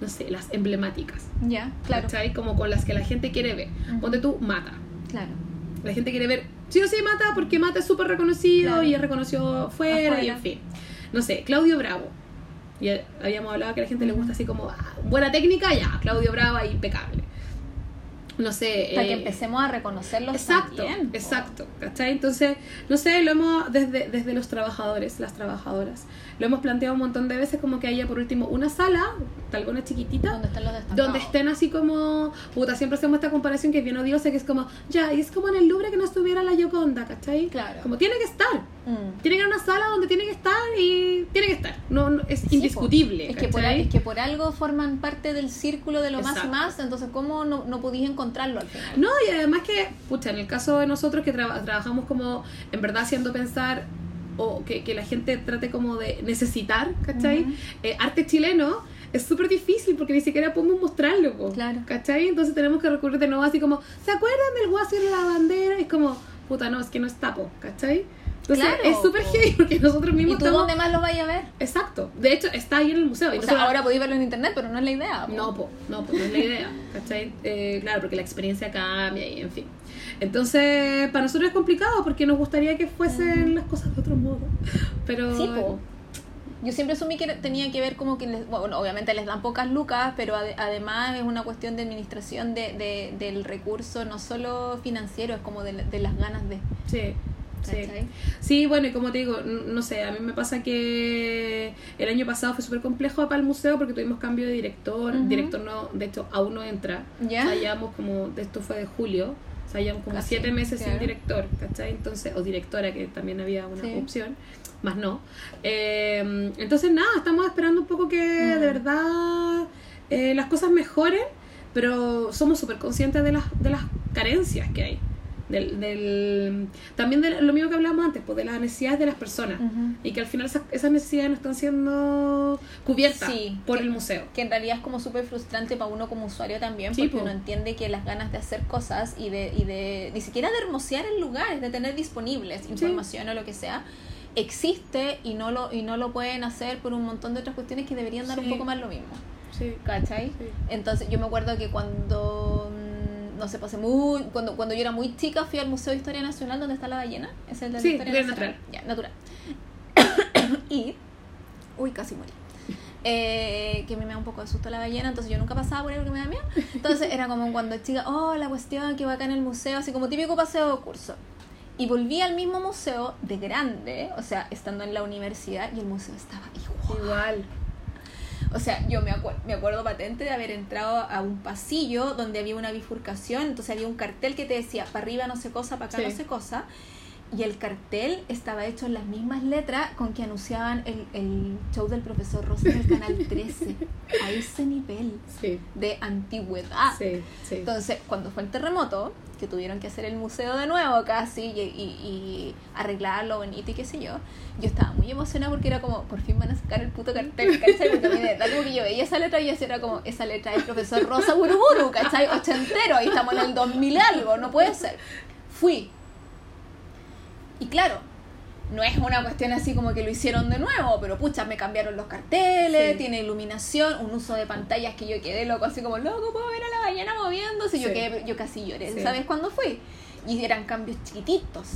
no sé, las emblemáticas, Ya. Claro. ¿cachai? Como con las que la gente quiere ver. Ujú. Ponte tú, mata. Claro. La gente quiere ver, sí o sí Mata, porque Mata es súper reconocido Claro. y es reconocido fuera, Afuera. y en fin. No sé, Claudio Bravo. Ya habíamos hablado que a la gente le gusta así como, ah, buena técnica, ya, Claudio Bravo, impecable. No sé. Para que eh, empecemos a reconocerlos Exacto, también, exacto, ¿cachai? Entonces, no sé, lo hemos, desde, desde los trabajadores, las trabajadoras, lo hemos planteado un montón de veces como que haya por último una sala, tal una chiquitita, ¿Dónde están los destacados? donde estén así como, puta, siempre hacemos esta comparación que es bien odiosa, que es como, ya, y es como en el Louvre que no estuviera la Yoconda, ¿cachai? Claro. Como tiene que estar, Mm. tiene que haber una sala donde tiene que estar y tiene que estar, no, no- es Sí, indiscutible. Es que, por, es que por algo forman parte del círculo de lo más y Exacto. más, entonces ¿cómo no, no podías encontrarlo al final? No, y además que, pucha, en el caso de nosotros que traba- trabajamos como en verdad haciendo pensar o que, que la gente trate como de necesitar, ¿cachai? Ujú. Eh, arte chileno es súper difícil porque ni siquiera podemos mostrarlo, po, Claro. ¿cachai? Entonces tenemos que recurrir de nuevo así como, ¿se acuerdan del guaso y la bandera? Es como, puta, no, es que no está, po, ¿cachai? Entonces Claro, es súper heavy porque nosotros ¿Y mismos tú estamos... dónde más lo vayas a ver? Exacto, de hecho está ahí en el museo. y O sea, ahora podéis verlo en internet, pero no es la idea. po. no, po, no, po, no es la idea, ¿cachai? Eh, claro, porque la experiencia cambia y en fin. Entonces, para nosotros es complicado porque nos gustaría que fuesen las cosas de otro modo. Pero. Sí, po. Yo siempre asumí que tenía que ver como que, les, bueno, obviamente les dan pocas lucas, pero ade- además es una cuestión de administración de, de- del recurso, no solo financiero, es como de, de las ganas de... Sí, sí. Sí, bueno, y como te digo, no sé, a mí me pasa que el año pasado fue súper complejo para el museo porque tuvimos cambio de director. Ujú. Director no, de hecho, aún no entra. ¿Ya? O sea, como, de esto fue de julio, sea, llevamos como Casi, siete meses sin director, ¿cachai? Entonces, o directora, que también había una Sí. opción, más no. Eh, entonces, nada, estamos esperando un poco que Mm. de verdad eh, las cosas mejoren, pero somos súper conscientes de las, de las carencias que hay. Del, del, también de lo mismo que hablábamos antes, pues de las necesidades de las personas. Y que al final esas, esas necesidades no están siendo cubiertas Sí, por que- el museo. que en realidad es como súper frustrante para uno como usuario también, Sí, porque po. uno entiende que las ganas de hacer cosas y de, y de ni siquiera de hermosear el lugar, de tener disponibles información o lo que sea, existe y no lo y no lo pueden hacer por un montón de otras cuestiones que deberían dar un poco más lo mismo. ¿Cachai? Entonces yo me acuerdo que cuando no sé, pasé muy cuando cuando yo era muy chica fui al Museo de Historia Nacional donde está la ballena, es el de la Sí, Historia bien Nacional. Ya, natural. y uy, casi morí. eh, que a mí me da un poco de susto la ballena, entonces yo nunca pasaba por ahí porque me da miedo. Entonces era como cuando chica, oh, la cuestión que va acá en el museo, así como típico paseo de curso. Y volví al mismo museo de grande, o sea, estando en la universidad, y el museo estaba igual. Igual. O sea, yo me, acuer- me acuerdo patente de haber entrado a un pasillo donde había una bifurcación, entonces había un cartel que te decía, para arriba no sé cosa, para acá Sí. no sé cosa, y el cartel estaba hecho en las mismas letras con que anunciaban el, el show del profesor Rosa en el Canal 13, a ese nivel Sí, de antigüedad. sí. Entonces, cuando fue el terremoto, que tuvieron que hacer el museo de nuevo casi y, y- y arreglarlo bonito y qué sé yo, yo estaba muy emocionada porque era como, por fin van a sacar el puto cartel, ¿cachai? Porque a mí de verdad como que yo veía esa letra y yo era como, esa letra del profesor Rosa Buruburu, ¿cachai? Ochentero, y estamos en el 2000 algo, no puede ser. Fui. Y claro, no es una cuestión así como que lo hicieron de nuevo, pero pucha, me cambiaron los carteles, Sí. tiene iluminación, un uso de pantallas que yo quedé loco, así como, loco, puedo ver a la ballena moviéndose. Yo, Sí. quedé, yo casi lloré, Sí. ¿sabes cuándo fui? Y eran cambios chiquititos.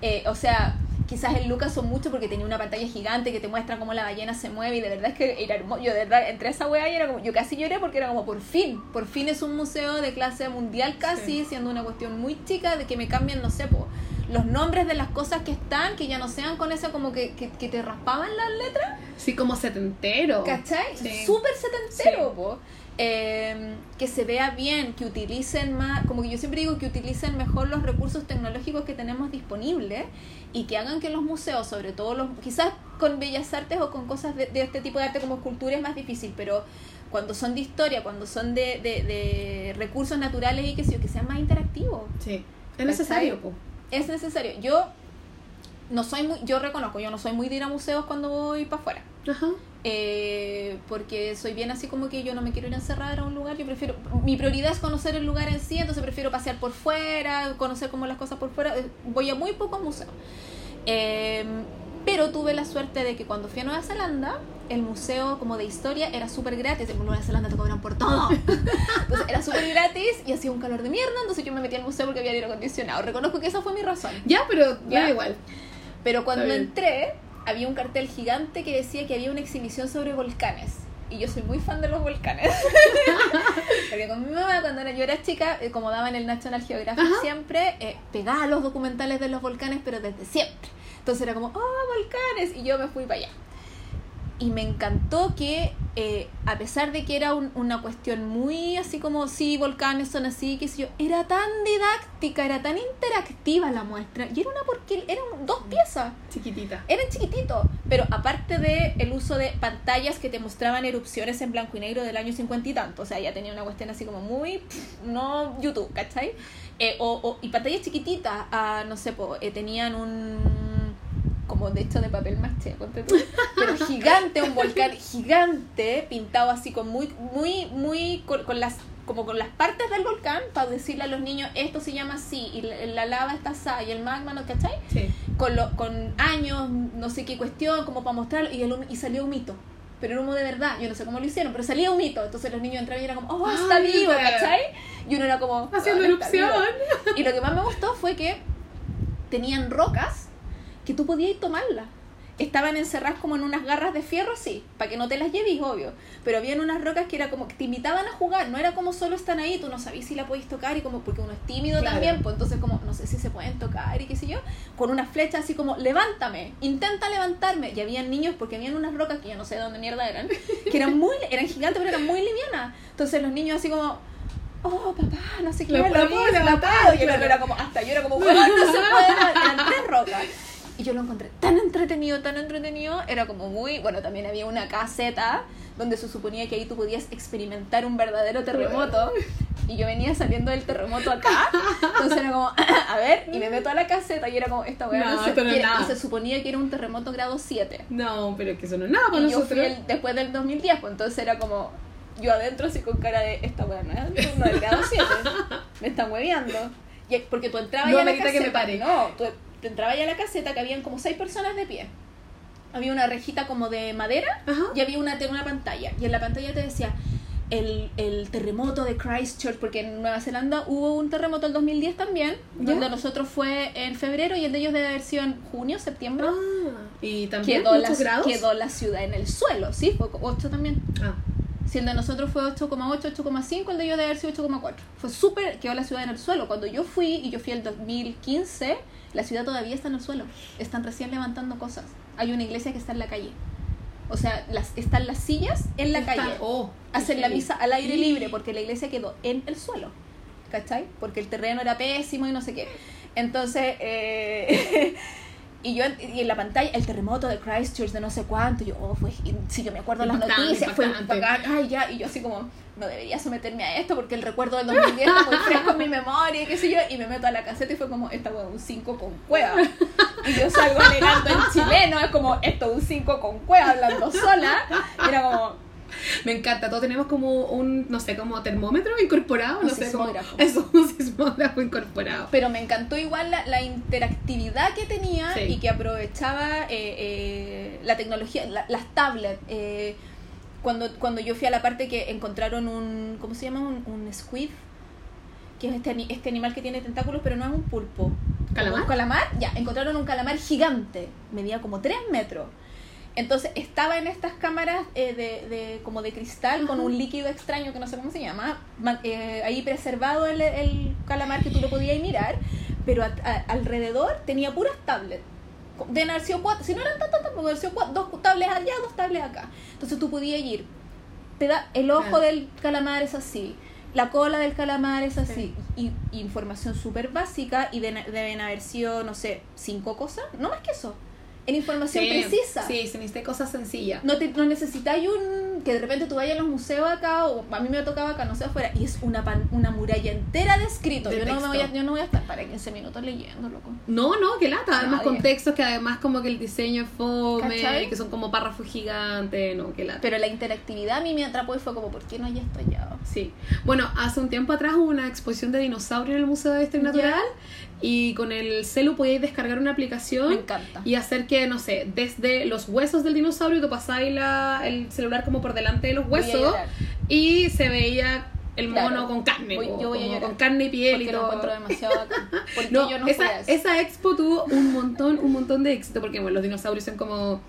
Eh, o sea, quizás el Lucas son mucho porque tenía una pantalla gigante que te muestra cómo la ballena se mueve y de verdad es que era hermoso. Yo de verdad entré a esa weá y era como, yo casi lloré porque era como, por fin, por fin es un museo de clase mundial casi, siendo una cuestión muy chica de que me cambien, no sé, po, los nombres de las cosas que están, que ya no sean con eso como que, que, que te raspaban las letras. Sí, como setentero. ¿Cachai? Sí. Súper setentero, Sí. po. Eh, que se vea bien, que utilicen más, como que yo siempre digo que utilicen mejor los recursos tecnológicos que tenemos disponibles y que hagan que los museos, sobre todo los, quizás con bellas artes o con cosas de, de este tipo de arte como escultura es más difícil, pero cuando son de historia, cuando son de, de, de recursos naturales y que, que sean más interactivos Sí. Es necesario, po. Es necesario. Yo no soy muy, yo reconozco, yo no soy muy de ir a museos cuando voy para afuera. Ajá. Eh, porque soy bien así como que yo no me quiero ir a encerrar a un lugar, yo prefiero, mi prioridad es conocer el lugar en sí, entonces prefiero pasear por fuera, conocer como las cosas por fuera, Eh, voy a muy pocos museos. Eh, pero tuve la suerte de que cuando fui a Nueva Zelanda, el museo como de historia era súper gratis, en Nueva Zelanda te cobran por todo. Entonces era súper gratis y hacía un calor de mierda, entonces yo me metí al museo porque había aire acondicionado. Reconozco que esa fue mi razón. Ya, pero Ya. da igual. Pero cuando entré, había un cartel gigante que decía que había una exhibición sobre volcanes. Y yo soy muy fan de los volcanes. Porque con mi mamá, cuando yo era chica, eh, como daba en el National Geographic Ajá. siempre, eh, pegaba los documentales de los volcanes, pero desde siempre. Entonces era como, oh, volcanes. Y yo me fui para allá. Y me encantó que, eh, a pesar de que era un- una cuestión muy así como, sí, volcanes son así, qué sé yo, era tan didáctica, era tan interactiva la muestra. Y era una porque eran dos piezas. Chiquitita. Eran chiquititos, pero aparte de el uso de pantallas que te mostraban erupciones en blanco y negro del año cincuenta y tanto, o sea, ya tenía una cuestión así como muy, pff, no YouTube, ¿cachai? Eh, o, o- y pantallas chiquititas, ah, no sé, po, eh, tenían un como de hecho de papel maché, pero gigante, un volcán gigante, pintado así con muy, muy, muy, con, con las como con las partes del volcán para decirle a los niños esto se llama así y la, la lava está así y el magma no ¿cachai? Sí. con, lo, con años, no sé qué cuestión, como para mostrarlo, y, el y salió humito. Pero era humo de verdad, yo no sé cómo lo hicieron, pero salía humito. Entonces los niños entraban y era como, oh, está Ay, vivo, mira. ¿cachai? Y uno era como, Haciendo "Ah, erupción. vivo". Y lo que más me gustó fue que tenían rocas que tú podías tomarlas. Estaban encerradas como en unas garras de fierro, sí, para que no te las lleves, obvio. Pero habían unas rocas que era como que te invitaban a jugar, no era como solo están ahí, tú no sabías si la podías tocar y como porque uno es tímido Claro. también, pues entonces como no sé si se pueden tocar y qué sé yo, con una flecha así como levántame, intenta levantarme. Y habían niños porque habían unas rocas que yo no sé de dónde mierda eran, que eran muy eran gigantes pero eran muy livianas. Entonces los niños así como Oh, papá, no sé qué, Lo lo, puedo levantar. Y el claro. otro era como, hasta yo era como, "Weón, no se puede, eran tres rocas. Y yo lo encontré tan entretenido, tan entretenido. Era como muy. Bueno, también había una caseta donde se suponía que ahí tú podías experimentar un verdadero terremoto. Y yo venía saliendo del terremoto acá. Entonces era como, a ver, y me meto a la caseta y era como, esta weá No, no, se no quiere. nada. Y se suponía que era un terremoto grado 7. No, pero que eso no es nada para Y yo fui nosotros. el- después del 2010, pues entonces era como yo adentro así con cara de esta weá no es no grado 7, me están hueveando. Y, porque tú entrabas No ya a la amerita que me caseta, pare. no, tú, tú entrabas ya a la caseta que habían como seis personas de pie. Había una rejita como de madera Ajá. y había una, una pantalla. Y en la pantalla te decía el, el terremoto de Christchurch, porque en Nueva Zelanda hubo un terremoto el 2010 también, ¿Ya? donde nosotros fue en febrero y el de ellos debe haber sido en junio, septiembre. Ah. Y también quedó, la, grados. quedó la ciudad en el suelo, sí, fue 8 también. Ah, Si el de nosotros fue 8,8, 8,5, el de yo debe haber sido 8,4. Fue súper, quedó la ciudad en el suelo. Cuando yo fui, y yo fui el 2015, la ciudad todavía está en el suelo. Están recién levantando cosas. Hay una iglesia que está en la calle. O sea, las, están las sillas en la está- calle. Oh, Hacen la misa al aire libre porque la iglesia quedó en el suelo. ¿Cachai? Porque el terreno era pésimo y no sé qué. Entonces, eh, y yo y en la pantalla, el terremoto de Christchurch de no sé cuánto, yo, oh, fue, si yo me acuerdo las noticias, fue ay, ya, y yo así como, no debería someterme a esto porque el recuerdo del 2010 está muy fresco en mi memoria, y qué sé yo, y me meto a la caseta y fue como, esta fue un 5 con cueva. Y yo salgo alegando en chileno, es como, esto es un 5 con cueva, hablando sola, y era como, Me encanta, todos tenemos como un, no sé, como termómetro incorporado, Un no sé, como sismógrafo. eso, un sismógrafo incorporado. Pero me encantó igual la, la interactividad que tenía Sí. y que aprovechaba eh, eh, la tecnología, la- las tablets. eh, cuando, cuando yo fui a la parte que encontraron un, ¿cómo se llama? Un, un squid, que es este, este animal que tiene tentáculos, pero no es un pulpo. ¿Calamar? ¿Un calamar? Ya, encontraron un calamar gigante, medía como 3 metros. Entonces estaba en estas cámaras eh, de, de- como de cristal con un líquido extraño que no sé cómo se llama, ma- eh, ahí preservado el, el calamar que tú lo podías mirar, pero a- a- alrededor tenía puras tablets. Sido cuatro, si no eran tantas tampoco, cuatro, dos tablets allá, dos tablets acá. Entonces tú podías ir, el ojo del calamar es así, la cola del calamar es así, y, y información súper básica y de- deben haber sido, no sé, cinco cosas, no más que eso, en información Sí, precisa. Sí, se necesita cosas sencillas. No, te, no necesitáis un. que de repente tú vayas a los museos acá, o a mí me tocaba acá, no sé afuera, y es una, pan- una muralla entera de escritos. De Yo no, me voy a, yo no voy a estar para 15 minutos leyendo, loco. No, no, que lata. Además, con textos que además, como que el diseño es fome, ¿Cachai? que son como párrafos gigantes, no, que lata. Pero la interactividad a mí me atrapó y fue como, ¿por qué no hay esto allá? Sí. Bueno, hace un tiempo atrás hubo una exposición de dinosaurios en el Museo de Historia Ya. Natural y con el celu podíais descargar una aplicación Me encanta. y hacer que, no sé, desde los huesos del dinosaurio tú pasáis la, el celular como por delante de los huesos y se veía el Claro. mono con carne, Voy- po, yo voy a como llorar. con carne y piel y Porque lo todo. encuentro demasiado. Porque No, yo no esa, eso. esa expo tuvo un montón, un montón de éxito porque bueno, los dinosaurios son como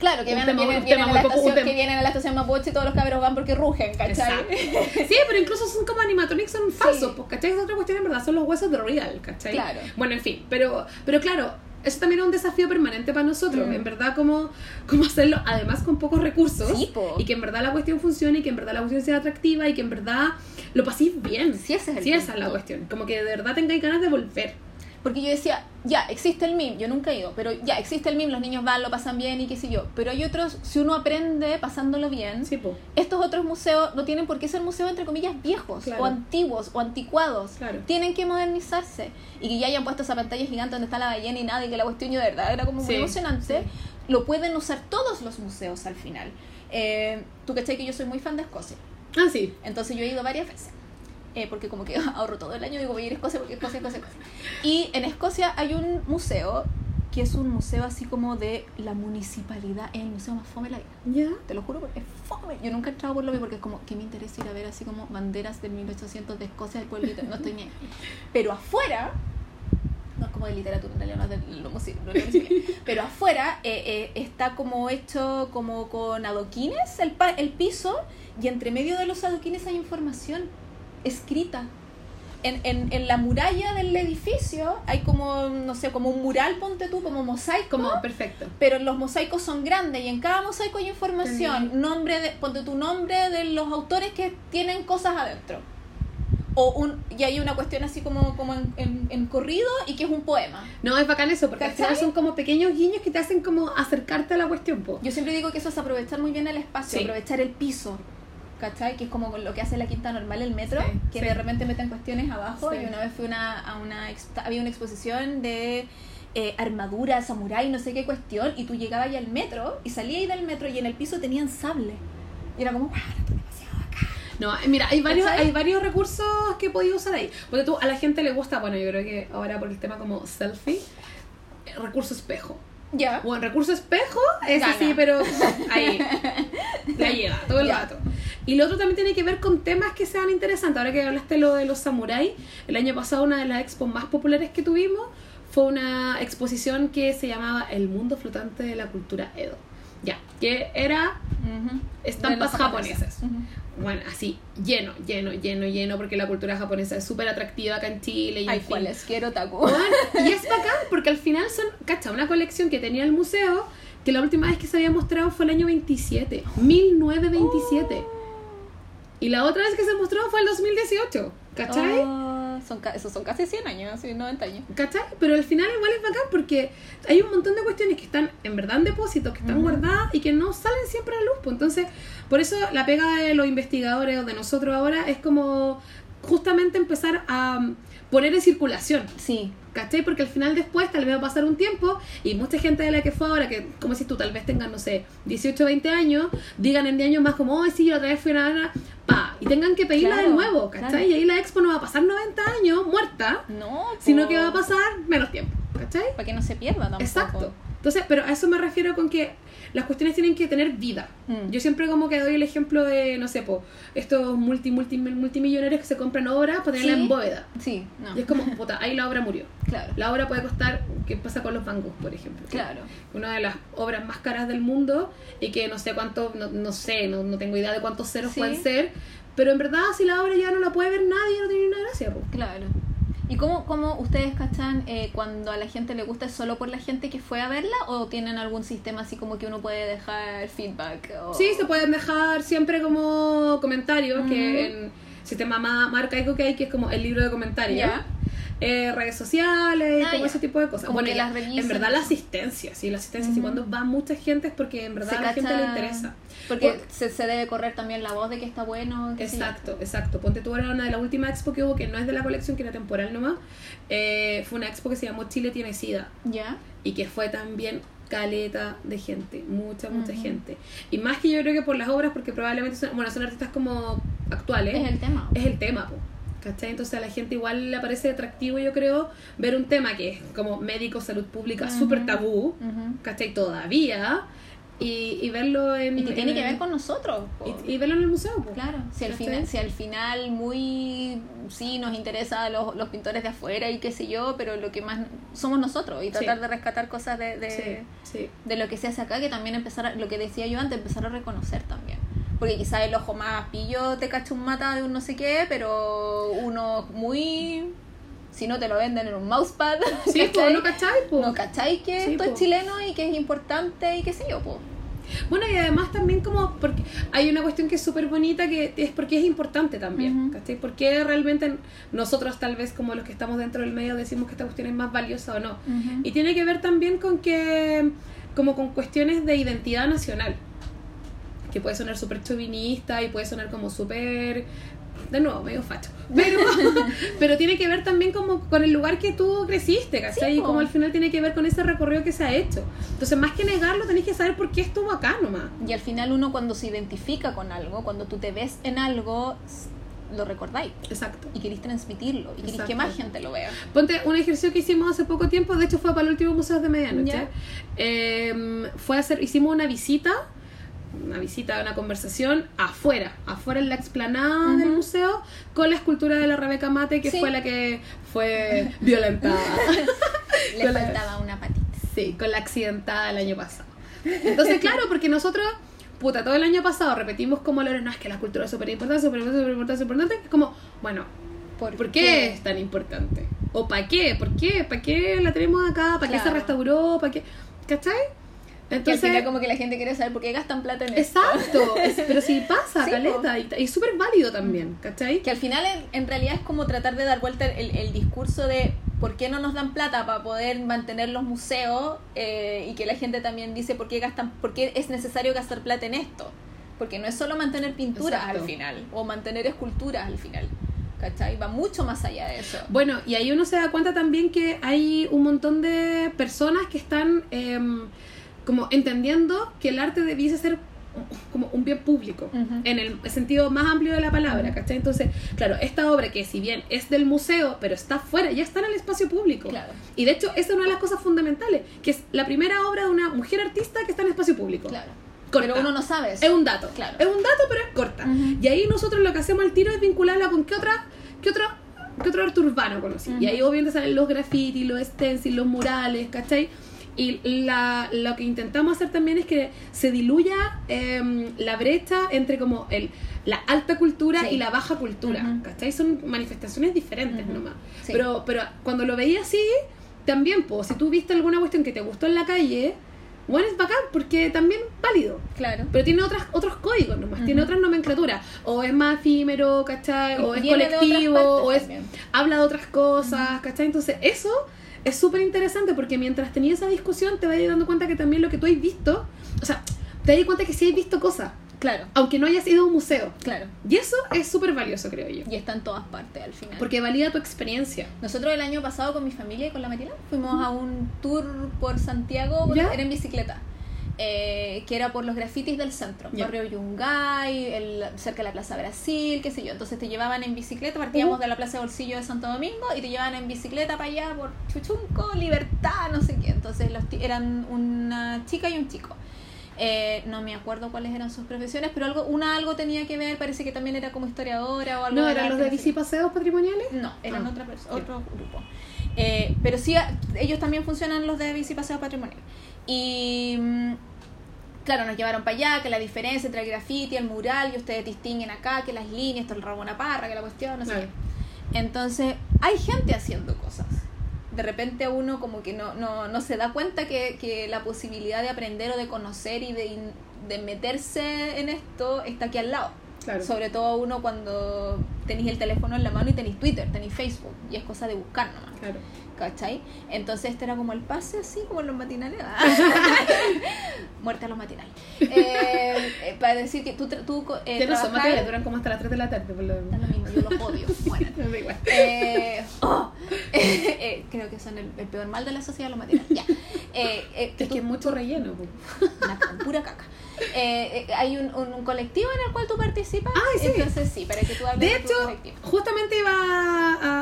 Claro, que un vienen, tema- vienen- un vienen tema a la poco- estación, que vienen a la estación Mapoche y todos los cabros van porque rugen, ¿cachai? Exacto. Sí, pero incluso son como animatronics, son falsos, pues, ¿cachai? Es otra cuestión, en verdad, son los huesos de real, ¿cachai? Claro. Bueno, en fin, pero, pero claro, eso también es un desafío permanente para nosotros, Mm. en verdad, cómo, cómo hacerlo, además con pocos recursos, Sí, po. y que en verdad la cuestión funcione, y que en verdad la cuestión sea atractiva, y que en verdad lo paséis bien. Sí, ese es el Sí, esa es la cuestión, como que de verdad tengáis ganas de volver. Porque yo decía, ya, existe el MIM, yo nunca he ido, pero ya, existe el MIM, los niños van, lo pasan bien y qué sé yo. Pero hay otros, si uno aprende pasándolo bien, Sí, estos otros museos no tienen por qué ser museos, entre comillas, viejos, Claro. o antiguos, o anticuados. Claro. Tienen que modernizarse. Y que ya hayan puesto esa pantalla gigante donde está la ballena y nada, y que la cuestión yo de verdad era como muy Sí, emocionante. sí. Lo pueden usar todos los museos al final. Eh, Tú cachai que yo soy muy fan de Escocia. Ah, sí. Entonces yo he ido varias veces. Eh, porque como que ahorro todo el año, digo voy a ir a Escocia porque Escocia, Escocia, Escocia. Y en Escocia hay un museo que es un museo así como de la municipalidad, es el museo más fome de la vida. Ya. Te lo juro, porque es fome. Yo nunca he entrado por lo porque es como que me interesa ir a ver así como banderas del 1800 de Escocia, del pueblito, no estoy ni ahí. Pero afuera, no es como de literatura, en realidad no es de lo music- no pero afuera eh, eh, está como hecho como con adoquines el, pa- el piso y entre medio de los adoquines hay información escrita. En, en, en la muralla del edificio hay como, no sé, como un mural, ponte tú, como mosaico Como perfecto. pero los mosaicos son grandes y en cada mosaico hay información, nombre de, ponte tu nombre de los autores que tienen cosas adentro. O un, y hay una cuestión así como, como en, en- en corrido y que es un poema. No, es bacán eso, porque al final son como pequeños guiños que te hacen como acercarte a la cuestión, po. Yo siempre digo que eso es aprovechar muy bien el espacio, Sí. aprovechar el piso. ¿Cachai? Que es como lo que hace la quinta normal, el metro, Sí, que sí. de repente meten cuestiones abajo. Sí. Y una vez fui una, a una, había una exposición de eh, armadura, samurái, no sé qué cuestión, y tú llegabas ahí al metro y salías del metro y en el piso tenían sable. Y era como, wow, es demasiado bacán. No, mira, hay varios, ¿Cachai? hay varios recursos que podéis usar ahí. Porque tú, a la gente le gusta, bueno, yo creo que ahora por el tema como selfie, eh, recurso espejo. Ya. Bueno, recurso espejo es Gana. así, pero ahí la lleva todo el Ya. rato. Y lo otro también tiene que ver con temas que sean interesantes. Ahora que hablaste lo de los samuráis, el año pasado una de las expos más populares que tuvimos fue una exposición que se llamaba El mundo flotante de la cultura Edo. Ya, que era estampas japoneses. Bueno, así, lleno, lleno, lleno, lleno, porque la cultura japonesa es súper atractiva acá en Chile. Y Ay, en fin. Quiero taco. Bueno, y es bacán porque al final son, cacha, una colección que tenía el museo que la última vez que se había mostrado fue el año 27, 1927. Y la otra vez que se mostró fue el 2018, ¿cachai? Son, esos son casi 100 años, sí, 90 años. ¿Cachai? Pero al final igual es bacán porque hay un montón de cuestiones que están en verdad en depósitos, que están guardadas y que no salen siempre a la luz. pues. Entonces, por eso la pega de los investigadores o de nosotros ahora es como justamente empezar a um, poner en circulación. Sí. ¿Cachai? Porque al final después tal vez va a pasar un tiempo y mucha gente de la que fue ahora, que como si tú tal vez tengan, no sé, 18 o 20 años, digan en 10 años más como, oh, sí, yo otra vez fui a una... Pa, y tengan que pedirla Claro, de nuevo, ¿cachai? claro. Y ahí la expo no va a pasar 90 años muerta, No, sino que va a pasar menos tiempo, ¿cachai? Para que no se pierda tampoco. Exacto. Entonces, pero a eso me refiero con que las cuestiones tienen que tener vida. Mm. Yo siempre como que doy el ejemplo de, no sé, po, estos multi, multi, multimillonarios que se compran obras para tenerla Sí. en bóveda. Sí, no. Y es como, puta, ahí la obra murió. Claro. La obra puede costar, ¿qué pasa con los Van Gogh, por ejemplo? Claro. Una de las obras más caras del mundo y que no sé cuánto, no, no sé, no, no tengo idea de cuántos ceros Sí. pueden ser, pero en verdad si la obra ya no la puede ver nadie, no tiene una gracia. po. Claro. ¿Y cómo, cómo ustedes cachan eh, cuando a la gente le gusta solo por la gente que fue a verla o tienen algún sistema así como que uno puede dejar feedback? O... Sí, se pueden dejar siempre como comentarios, que en sistema más, más arcaico que hay, que es como el libro de comentarios. Eh, redes sociales y Ah, como ese tipo de cosas. Como que las revisan. en verdad la asistencia, sí, la asistencia, sí, Ujú. cuando va mucha gente es porque en verdad Se a la gente le interesa. Porque Por- se, se debe correr también la voz de que está bueno. qué sé yo. Exacto, exacto. Ponte tú era una de la última expo que hubo, que no es de la colección, que era temporal nomás. eh, fue una expo que se llamó Chile tiene sida Ya. y que fue también caleta de gente, mucha, mucha gente. Y más que yo creo que por las obras, porque probablemente son, bueno, son artistas como actuales, Es el tema. es el tema, po, ¿cachai? Entonces a la gente igual le parece atractivo, yo creo, ver un tema que es como médico, salud pública, Ujú. súper tabú, Ujú. ¿cachai? Todavía, y, y verlo en... Y que tiene en que ver con nosotros. po. y, y verlo en el museo, po. Claro, si al, final, si al final muy sí nos interesa los, los pintores de afuera y qué sé yo, pero lo que más somos nosotros y tratar Sí. de rescatar cosas de, de, Sí, sí. de lo que se hace acá, que también empezar, a- lo que decía yo antes, empezar a reconocer también. Porque quizás el ojo más pillo te cacha un mata de un no sé qué, pero uno muy... Si no te lo venden en un mousepad, Sí, po, ¿cachai? ¿no cachai? po? No cachai que Sí, esto po. es chileno y que es importante y qué sé yo, po. Bueno, y además también como porque hay una cuestión que es súper bonita que es porque es importante también. ¿cachai? Porque realmente nosotros tal vez como los que estamos dentro del medio decimos que esta cuestión es más valiosa o no. Y tiene que ver también con que, como con cuestiones de identidad nacional, que puede sonar súper chauvinista y puede sonar como súper, de nuevo, medio facho, pero, pero tiene que ver también como con el lugar que tú creciste, ¿cachai? Sí, y como al final tiene que ver con ese recorrido que se ha hecho. Entonces, más que negarlo, tenés que saber por qué estuvo acá nomás. Y al final uno cuando se identifica con algo, cuando tú te ves en algo, lo recordáis Exacto. y queréis transmitirlo y queréis que más gente lo vea. Ponte un ejercicio que hicimos hace poco tiempo, de hecho fue para el último museo de medianoche. Ya. Eh, fue a hacer, hicimos una visita, una visita, una conversación afuera, afuera en la explanada del museo, con la escultura de la Rebeca Mate, que Sí. fue la que fue violentada. Le la- faltaba una patita. Sí, con la accidentada el año pasado. Entonces, claro, porque nosotros, puta, todo el año pasado repetimos como lo no, es que la cultura es súper importante, súper importante, súper importante, súper importante. Es como, bueno, ¿Por qué es tan importante? ¿O para qué? ¿Por qué? ¿Para qué la tenemos acá? ¿Para qué se restauró? ¿Para qué? ¿Cachai? Que al Entonces, final como que la gente quiere saber por qué gastan plata en esto. exacto. es- pero sí pasa, Sí, caleta. Y y es súper válido también, ¿cachai? Que al final en, en realidad es como tratar de dar vuelta el, el discurso de por qué no nos dan plata para poder mantener los museos eh, y que la gente también dice por qué gastan, por qué es necesario gastar plata en esto. Porque no es solo mantener pinturas Exacto. al final o mantener esculturas al final. ¿Cachai? Va mucho más allá de eso. Bueno, y ahí uno se da cuenta también que hay un montón de personas que están em, como entendiendo que el arte debiese ser como un bien público, Ujú. en el sentido más amplio de la palabra, ¿cachai? Entonces, claro, esta obra que si bien es del museo, pero está fuera, ya está en el espacio público. Claro. Y de hecho, esa es una de las cosas fundamentales, que es la primera obra de una mujer artista que está en el espacio público. Claro. Corta. Pero uno no sabe eso. Es un dato. Claro. Es un dato, pero es corta. Ujú. Y ahí nosotros lo que hacemos al tiro es vincularla con qué otra, qué otra ¿qué otro arte urbano conocí? Y ahí obviamente salen los grafitis, los stencils, los murales, ¿cachai? Y la, lo que intentamos hacer también es que se diluya em, la brecha entre como el, la alta cultura Sí. y la baja cultura, Ujú. ¿cachai? Son manifestaciones diferentes Ujú. nomás. Sí. Pero, pero cuando lo veía así, también, pues, si tú viste alguna cuestión que te gustó en la calle, bueno, es bacán porque también válido. Claro. Pero tiene otras, otros códigos nomás, Ujú. tiene otras nomenclaturas. O es más efímero, ¿cachai? O es colectivo, o es también. habla de otras cosas, ¿cachai? Entonces, eso es súper interesante porque mientras tenías esa discusión te vas dando cuenta que también lo que tú has visto, o sea, te das cuenta que sí has visto cosas, Claro, aunque no hayas ido a un museo. claro. Y eso es súper valioso, creo yo. Y está en todas partes al final. Porque valida tu experiencia. Nosotros el año pasado con mi familia y con la Matilda fuimos a un tour por Santiago, bueno, ¿Ya? era en bicicleta, eh, que era por los grafitis del centro, Ya. barrio Yungay, el, cerca de la Plaza Brasil, qué sé yo. Entonces te llevaban en bicicleta, partíamos Ujú. de la Plaza Bolsillo de Santo Domingo y te llevaban en bicicleta para allá por Chuchunco, Libertad, no sé qué. Entonces los eran una chica y un chico. Eh, no me acuerdo cuáles eran sus profesiones, pero algo, una algo tenía que ver, parece que también era como historiadora o algo ¿No eran los de bicipaseos patrimoniales? No, eran Ah, otra otro grupo. Eh, pero sí, ellos también funcionan los de bici paseo patrimonial. Y mm, claro, nos llevaron para allá, que la diferencia entre el graffiti, el mural, y ustedes distinguen acá, que las líneas, esto el Ramona Parra, que la cuestión, no sé Claro. qué. Entonces, hay gente haciendo cosas. De repente uno como que no, no, no se da cuenta que, que la posibilidad de aprender o de conocer y de, de meterse en esto está aquí al lado. Claro. Sobre todo uno cuando tenéis el teléfono en la mano y tenéis Twitter, tenéis Facebook, y es cosa de buscar nomás, Claro. ¿Cachai? Entonces este era como el pase así, como en los matinales. Muerte a los matinales. Eh, eh, para decir que tú, tú eh, Ya no son materiales, duran como hasta las 3 de la tarde. Por lo... Da lo mismo, yo los odio. Muérate. Da igual. Eh, oh, eh, creo que son el, el peor mal de la sociedad los matinales. Ya. Eh, que Es tú- que es mucho relleno. po. una pura caca. Eh, eh, hay un, un, un colectivo en el cual tú participas. Ay, sí. Entonces sí, para que tú hables De de, hecho, tu colectivo. justamente iba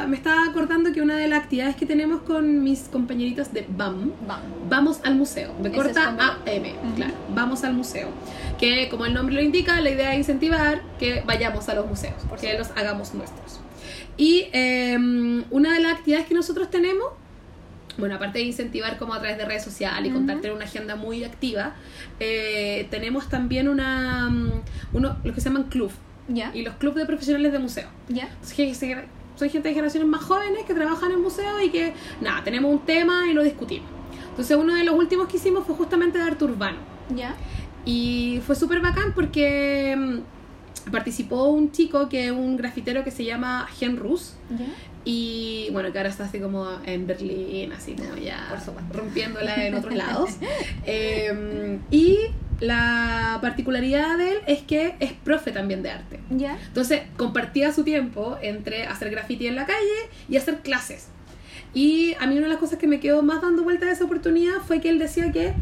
a- me estaba acordando que una de las actividades que tenemos con mis compañeritos de BAM, Vamos. Vamos al museo, Ese corta es como- a M, Ujú. claro, vamos al museo. Que como el nombre lo indica, la idea es incentivar que vayamos a los museos, Por que supuesto. los hagamos nuestros. Y eh, una de las actividades que nosotros tenemos, bueno, aparte de incentivar como a través de redes sociales y Ujú. contar tener una agenda muy activa, eh, tenemos también una, mm, uno, los que se llaman club, Ya. y los clubes de profesionales de museo. Ya. Entonces, Soy gente de generaciones más jóvenes que trabajan en museos y que, nada, tenemos un tema y lo discutimos. Entonces, uno de los últimos que hicimos fue justamente de arte urbano. Ya. Y fue súper bacán porque mm, participó un chico que es un grafitero que se llama Gen Rus. Y bueno, que ahora está así como en Berlín, así como ya Por rompiéndola en otros lados. Eh, y la particularidad de él es que es profe también de arte. Ya. Entonces compartía su tiempo entre hacer graffiti en la calle y hacer clases. Y a mí una de las cosas que me quedó más dando vuelta de esa oportunidad fue que él decía que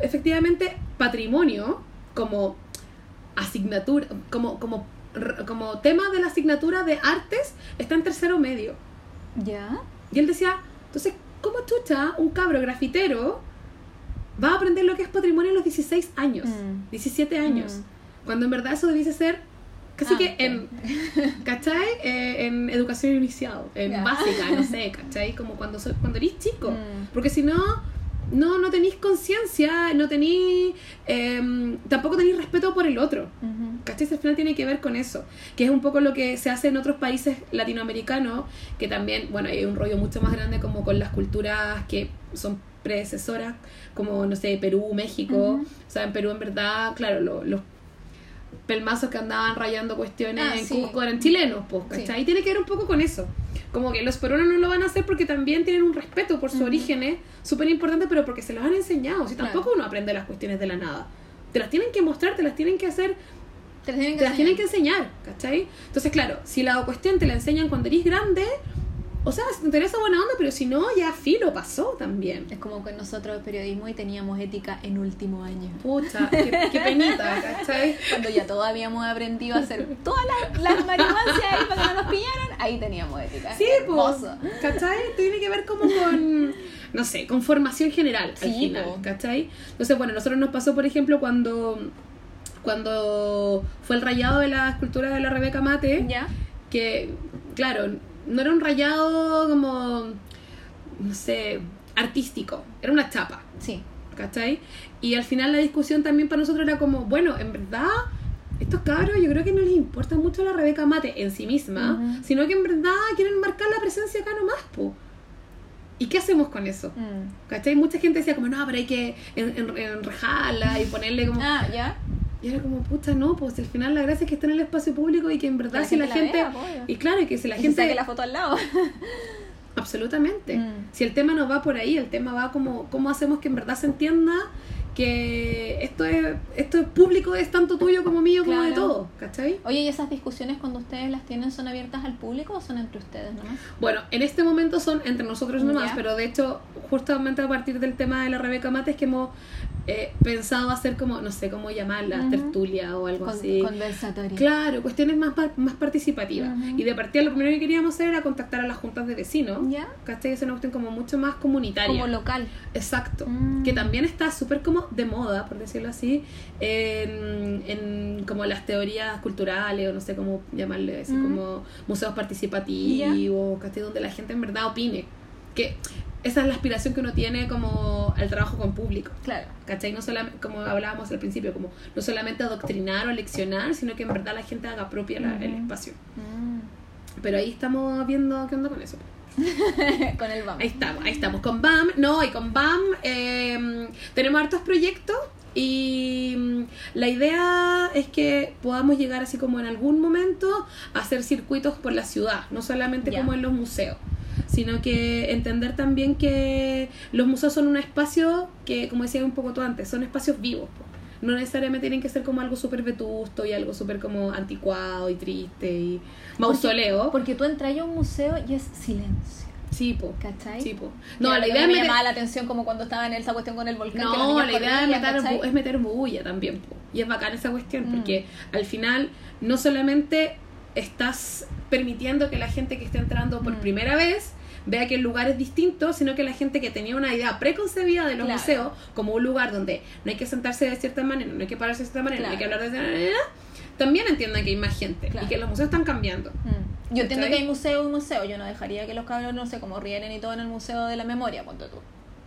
efectivamente patrimonio como asignatura, como, como, como tema de la asignatura de artes está en tercero medio. Ya. Y él decía, entonces, ¿cómo chucha un cabro grafitero va a aprender lo que es patrimonio a los 16 años, Mm. 17 años? Mm. Cuando en verdad eso debiese ser casi Ah, que en, ¿cachai? Eh, en educación inicial, en básica, no sé, ¿cachai? Como cuando, soy, cuando eres chico. Mm. Porque si no, no, no tenéis conciencia, no tenéis, em, tampoco tenéis respeto por el otro. Ujú. ¿Cachai? Al final tiene que ver con eso, que es un poco lo que se hace en otros países latinoamericanos, que también, bueno, hay un rollo mucho más grande como con las culturas que son predecesoras, como, no sé, Perú, México. Ujú. O sea, en Perú en verdad, claro, lo- los pelmazos que andaban rayando cuestiones Ah, en sí. Cusco eran chilenos, pues, ¿cachai? Sí. Y tiene que ver un poco con eso. Como que los peruanos no lo van a hacer porque también tienen un respeto por sus orígenes súper importante, pero porque se los han enseñado. Si tampoco uno aprende las cuestiones de la nada. Te las tienen que mostrar, te las tienen que hacer Te las tienen que te las tienen que enseñar. enseñar, ¿cachai? Entonces, claro, si la cuestión te la enseñan cuando eres grande, o sea, si te interesa buena onda, pero si no, ya filo, pasó también. Es como que nosotros periodismo y teníamos ética en último año. Pucha, qué, qué penita, ¿cachai? Cuando ya todos habíamos aprendido a hacer todas las, las marihuancias ahí para que no nos pillaran, ahí teníamos ética. Sí, pues. ¿cachai? Tiene que ver como con, no sé, con formación general al Sí, final, po. ¿cachai? Entonces, bueno, nosotros nos pasó, por ejemplo, cuando, cuando fue el rayado de la escultura de la Rebeca Mate, ¿Ya? que, claro, no era un rayado como, no sé, artístico, era una chapa, Sí. ¿cachai? Y al final la discusión también para nosotros era como, bueno, en verdad, estos cabros yo creo que no les importa mucho la Rebeca Mate en sí misma, sino que en verdad quieren marcar la presencia acá nomás, po. ¿Y qué hacemos con eso? Mm. ¿Cachai? Mucha gente decía como, no, pero hay que en- en- enrejarla y ponerle como... Ah, ya. Y era como, puta, no, pues al final la gracia es que está en el espacio público y que en verdad si la gente la vea, obvio. y claro, y que si la Y se gente... saque la foto al lado. Absolutamente. Mm. Si el tema no va por ahí, el tema va como cómo hacemos que en verdad se entienda que esto es esto es público, es tanto tuyo como mío, como de todo, ¿cachai? Oye, ¿y esas discusiones cuando ustedes las tienen son abiertas al público o son entre ustedes nomás? Bueno, en este momento son entre nosotros nomás, pero de hecho, justamente a partir del tema de la Rebeca Mate es que hemos eh, pensado hacer como, no sé cómo llamarla, Ujú. tertulia o algo Con- así. Conversatorio. Claro, cuestiones más, más participativas. Y de partida lo primero que queríamos hacer era contactar a las juntas de vecinos. ¿Ya? ¿Cachai? Es una cuestión como mucho más comunitaria. Como local. Exacto. Mm. Que también está súper como de moda, por decirlo así, en, en como las teorías culturales, o no sé cómo llamarle, así Mm. como museos participativos, ¿cachai? Donde la gente en verdad opine. Que esa es la aspiración que uno tiene como al trabajo con público. Claro. ¿Cachai? No solamente, como hablábamos al principio, como no solamente adoctrinar o leccionar, sino que en verdad la gente haga propia la- el Ujú. espacio. Mm. Pero ahí estamos viendo qué onda con eso. Con el vamos. Ahí estamos, ahí estamos. Con BAM, no, y con BAM eh, tenemos hartos proyectos y mm, la idea es que podamos llegar así como en algún momento a hacer circuitos por la ciudad, no solamente como en los museos sino que entender también que los museos son un espacio que, como decía un poco tú antes, son espacios vivos. po. No necesariamente tienen que ser como algo súper vetusto y algo súper como anticuado y triste y mausoleo. Porque tú entras a un museo y es silencio. Sí, po. ¿Cachai? Sí, po. No, la idea me meter- llamaba la atención como cuando estaba en esa cuestión con el volcán. No, la idea es meter, es meter bulla también. po. Y es bacán esa cuestión, Mm. porque al final no solamente estás permitiendo que la gente que esté entrando por Mm. primera vez vea que el lugar es distinto, sino que la gente que tenía una idea preconcebida de los Claro. museos como un lugar donde no hay que sentarse de cierta manera, no hay que pararse de cierta manera, no hay que hablar de cierta manera, también entiendan que hay más gente Claro. y que los museos están cambiando. Mm. Yo entiendo que hay museo y museo. Yo no dejaría que los cabros, no sé, como rieren y todo en el Museo de la Memoria, ponte tú.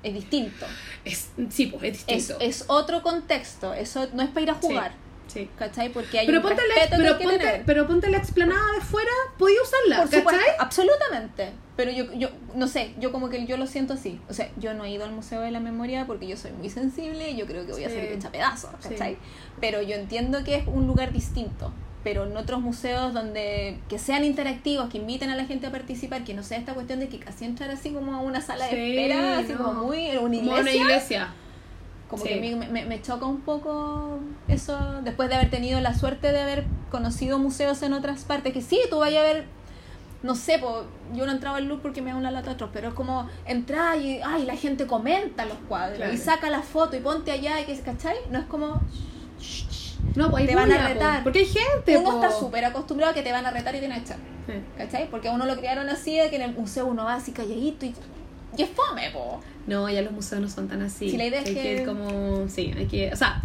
Es distinto. Es, sí, pues es Es, distinto. es otro contexto. Eso no es para ir a jugar. Sí. ¿Cachai? Porque hay Pero un ponte, la, respeto pero, que ponte, tener. pero ponte la explanada de fuera, podía usarla, Por supuesto, ¿cachai? absolutamente. Pero yo, yo, no sé, yo como que yo lo siento así. O sea, yo no he ido al Museo de la Memoria porque yo soy muy sensible y yo creo que voy a Sí. ser hecha pedazos, Sí. ¿cachai? Pero yo entiendo que es un lugar distinto. Pero en otros museos donde que sean interactivos, que inviten a la gente a participar, que no sea esta cuestión de que casi entrar así como a una sala de Sí, espera, así no. como muy una Como iglesia. una iglesia. Como Sí. que a mí me, me- me choca un poco eso, después de haber tenido la suerte de haber conocido museos en otras partes, que sí, tú vayas a ver, no sé, po, yo no entraba al Louvre porque me da una lata a otros, pero es como entrar y ay, la gente comenta los cuadros Claro. y saca la foto y ponte allá y que ¿cachai? No es como No, pues Te van a po, retar. Porque hay gente, uno po. está súper acostumbrado a que te van a retar y te van a echar, Sí. ¿cachai? Porque a uno lo criaron así de que en el museo uno va así calladito y, y es fome, po. No, ya los museos no son tan así. Sí, la idea es hay que- ir como, sí, hay que, o sea,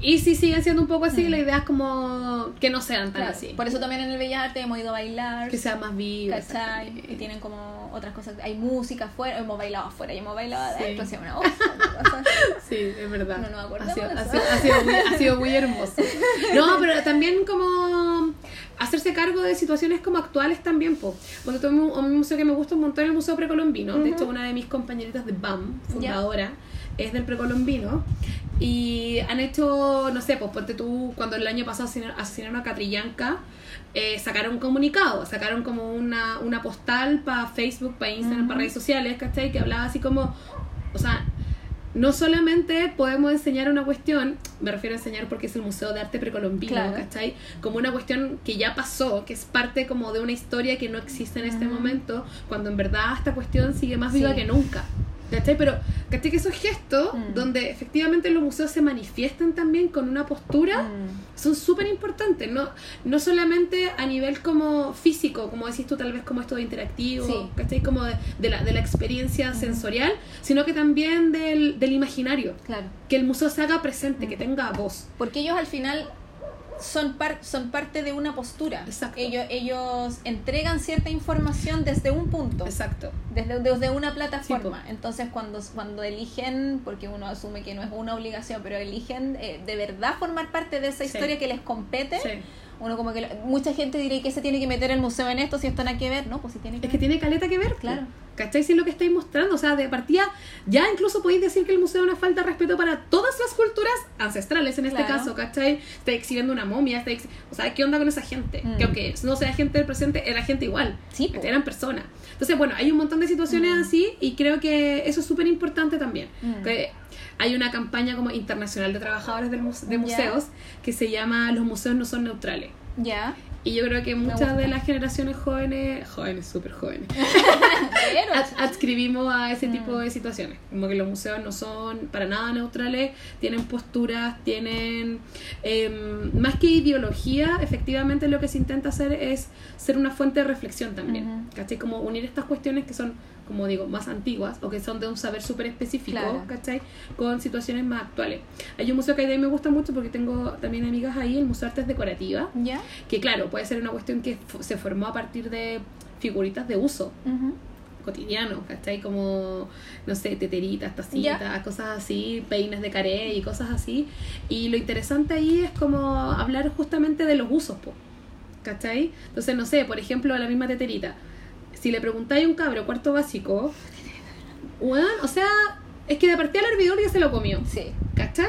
y si siguen siendo un poco así, Mm. la idea es como que no sean tan Claro. así. Por eso también en el Bellas Artes hemos ido a bailar. Que sea más vivo. ¿Cachai? Y tienen como otras cosas. Hay música afuera, hemos bailado afuera y hemos bailado Sí. adentro, hacía una cosa. Sí, es verdad. No nos ha acordamos sido, de ha sido- ha sido muy, ha sido muy hermoso. No, pero también como hacerse cargo de situaciones como actuales también, po. Porque tuve un, un museo que me gusta un montón, el Museo Precolombino. De Ujú. hecho, una de mis compañeritas de BAM, fundadora, es del Precolombino. Y han hecho, no sé, pues ponte tú, cuando el año pasado asesinaron- a Catrillanca, eh, sacaron un comunicado, sacaron como una, una postal para Facebook, para Instagram, para redes sociales, ¿cachai? Que hablaba así como, o sea, no solamente podemos enseñar una cuestión, me refiero a enseñar porque es el Museo de Arte Precolombino, Claro. ¿cachai? Como una cuestión que ya pasó, que es parte como de una historia que no existe en este momento, cuando en verdad esta cuestión sigue más viva Sí. que nunca. ¿Cachai? Pero, ¿cachai? Que esos gestos, Mm. donde efectivamente los museos se manifiestan también con una postura, Mm. son súper importantes, no, no solamente a nivel como físico, como decís tú, tal vez como esto de interactivo, Sí. ¿cachai? Como de, de la, de la experiencia sensorial, sino que también del, del imaginario, Claro. que el museo se haga presente, que Mm. tenga voz. Porque ellos al final son, par- son parte de una postura. Exacto. Ellos, ellos entregan cierta información desde un punto, Exacto. desde, desde una plataforma. Sí, Entonces, cuando, cuando eligen, porque uno asume que no es una obligación, pero eligen eh, de verdad formar parte de esa Sí. historia que les compete. Uno como que... lo- mucha gente diría que se tiene que meter el museo en esto si esto nada que ver. No, pues sí tiene que Es que ver. tiene caleta que ver. Claro. ¿Cachai? Si es lo que estáis mostrando. O sea, de partida, ya incluso podéis decir que el museo es una falta de respeto para todas las culturas ancestrales en este Claro. caso, ¿cachai? Está exhibiendo una momia, está ex- o sea, ¿qué onda con esa gente? Mm. Que aunque no sea gente del presente, era gente igual. Sí. Eran personas. Entonces, bueno, hay un montón de situaciones Mm. así y creo que eso es súper importante también. Mm. Que hay una campaña como internacional de trabajadores del muse- de museos que se llama Los museos no son neutrales. Ya. Y yo creo que muchas de las generaciones jóvenes, jóvenes, súper jóvenes, adscribimos a ese tipo Mm. de situaciones. Como que los museos no son para nada neutrales, tienen posturas, tienen... em, más que ideología, efectivamente lo que se intenta hacer es ser una fuente de reflexión también. Ujú. ¿Cachai? Como unir estas cuestiones que son, como digo, más antiguas o que son de un saber súper específico, Claro. ¿cachai? Con situaciones más actuales. Hay un museo que a mí me gusta mucho porque tengo también amigas ahí, el Museo de Artes Decorativas ya. que claro, puede ser una cuestión que se formó a partir de figuritas de uso Ujú. cotidiano, ¿cachai? Como, no sé, teteritas, tacitas, cosas así, peines de caré y cosas así. Y lo interesante ahí es como hablar justamente de los usos, po, ¿cachai? Entonces, no sé, por ejemplo, la misma teterita. Si le preguntáis a un cabro cuarto básico, weón, o sea, es que de partida el hervidor ya se lo comió. Sí. ¿Cachai?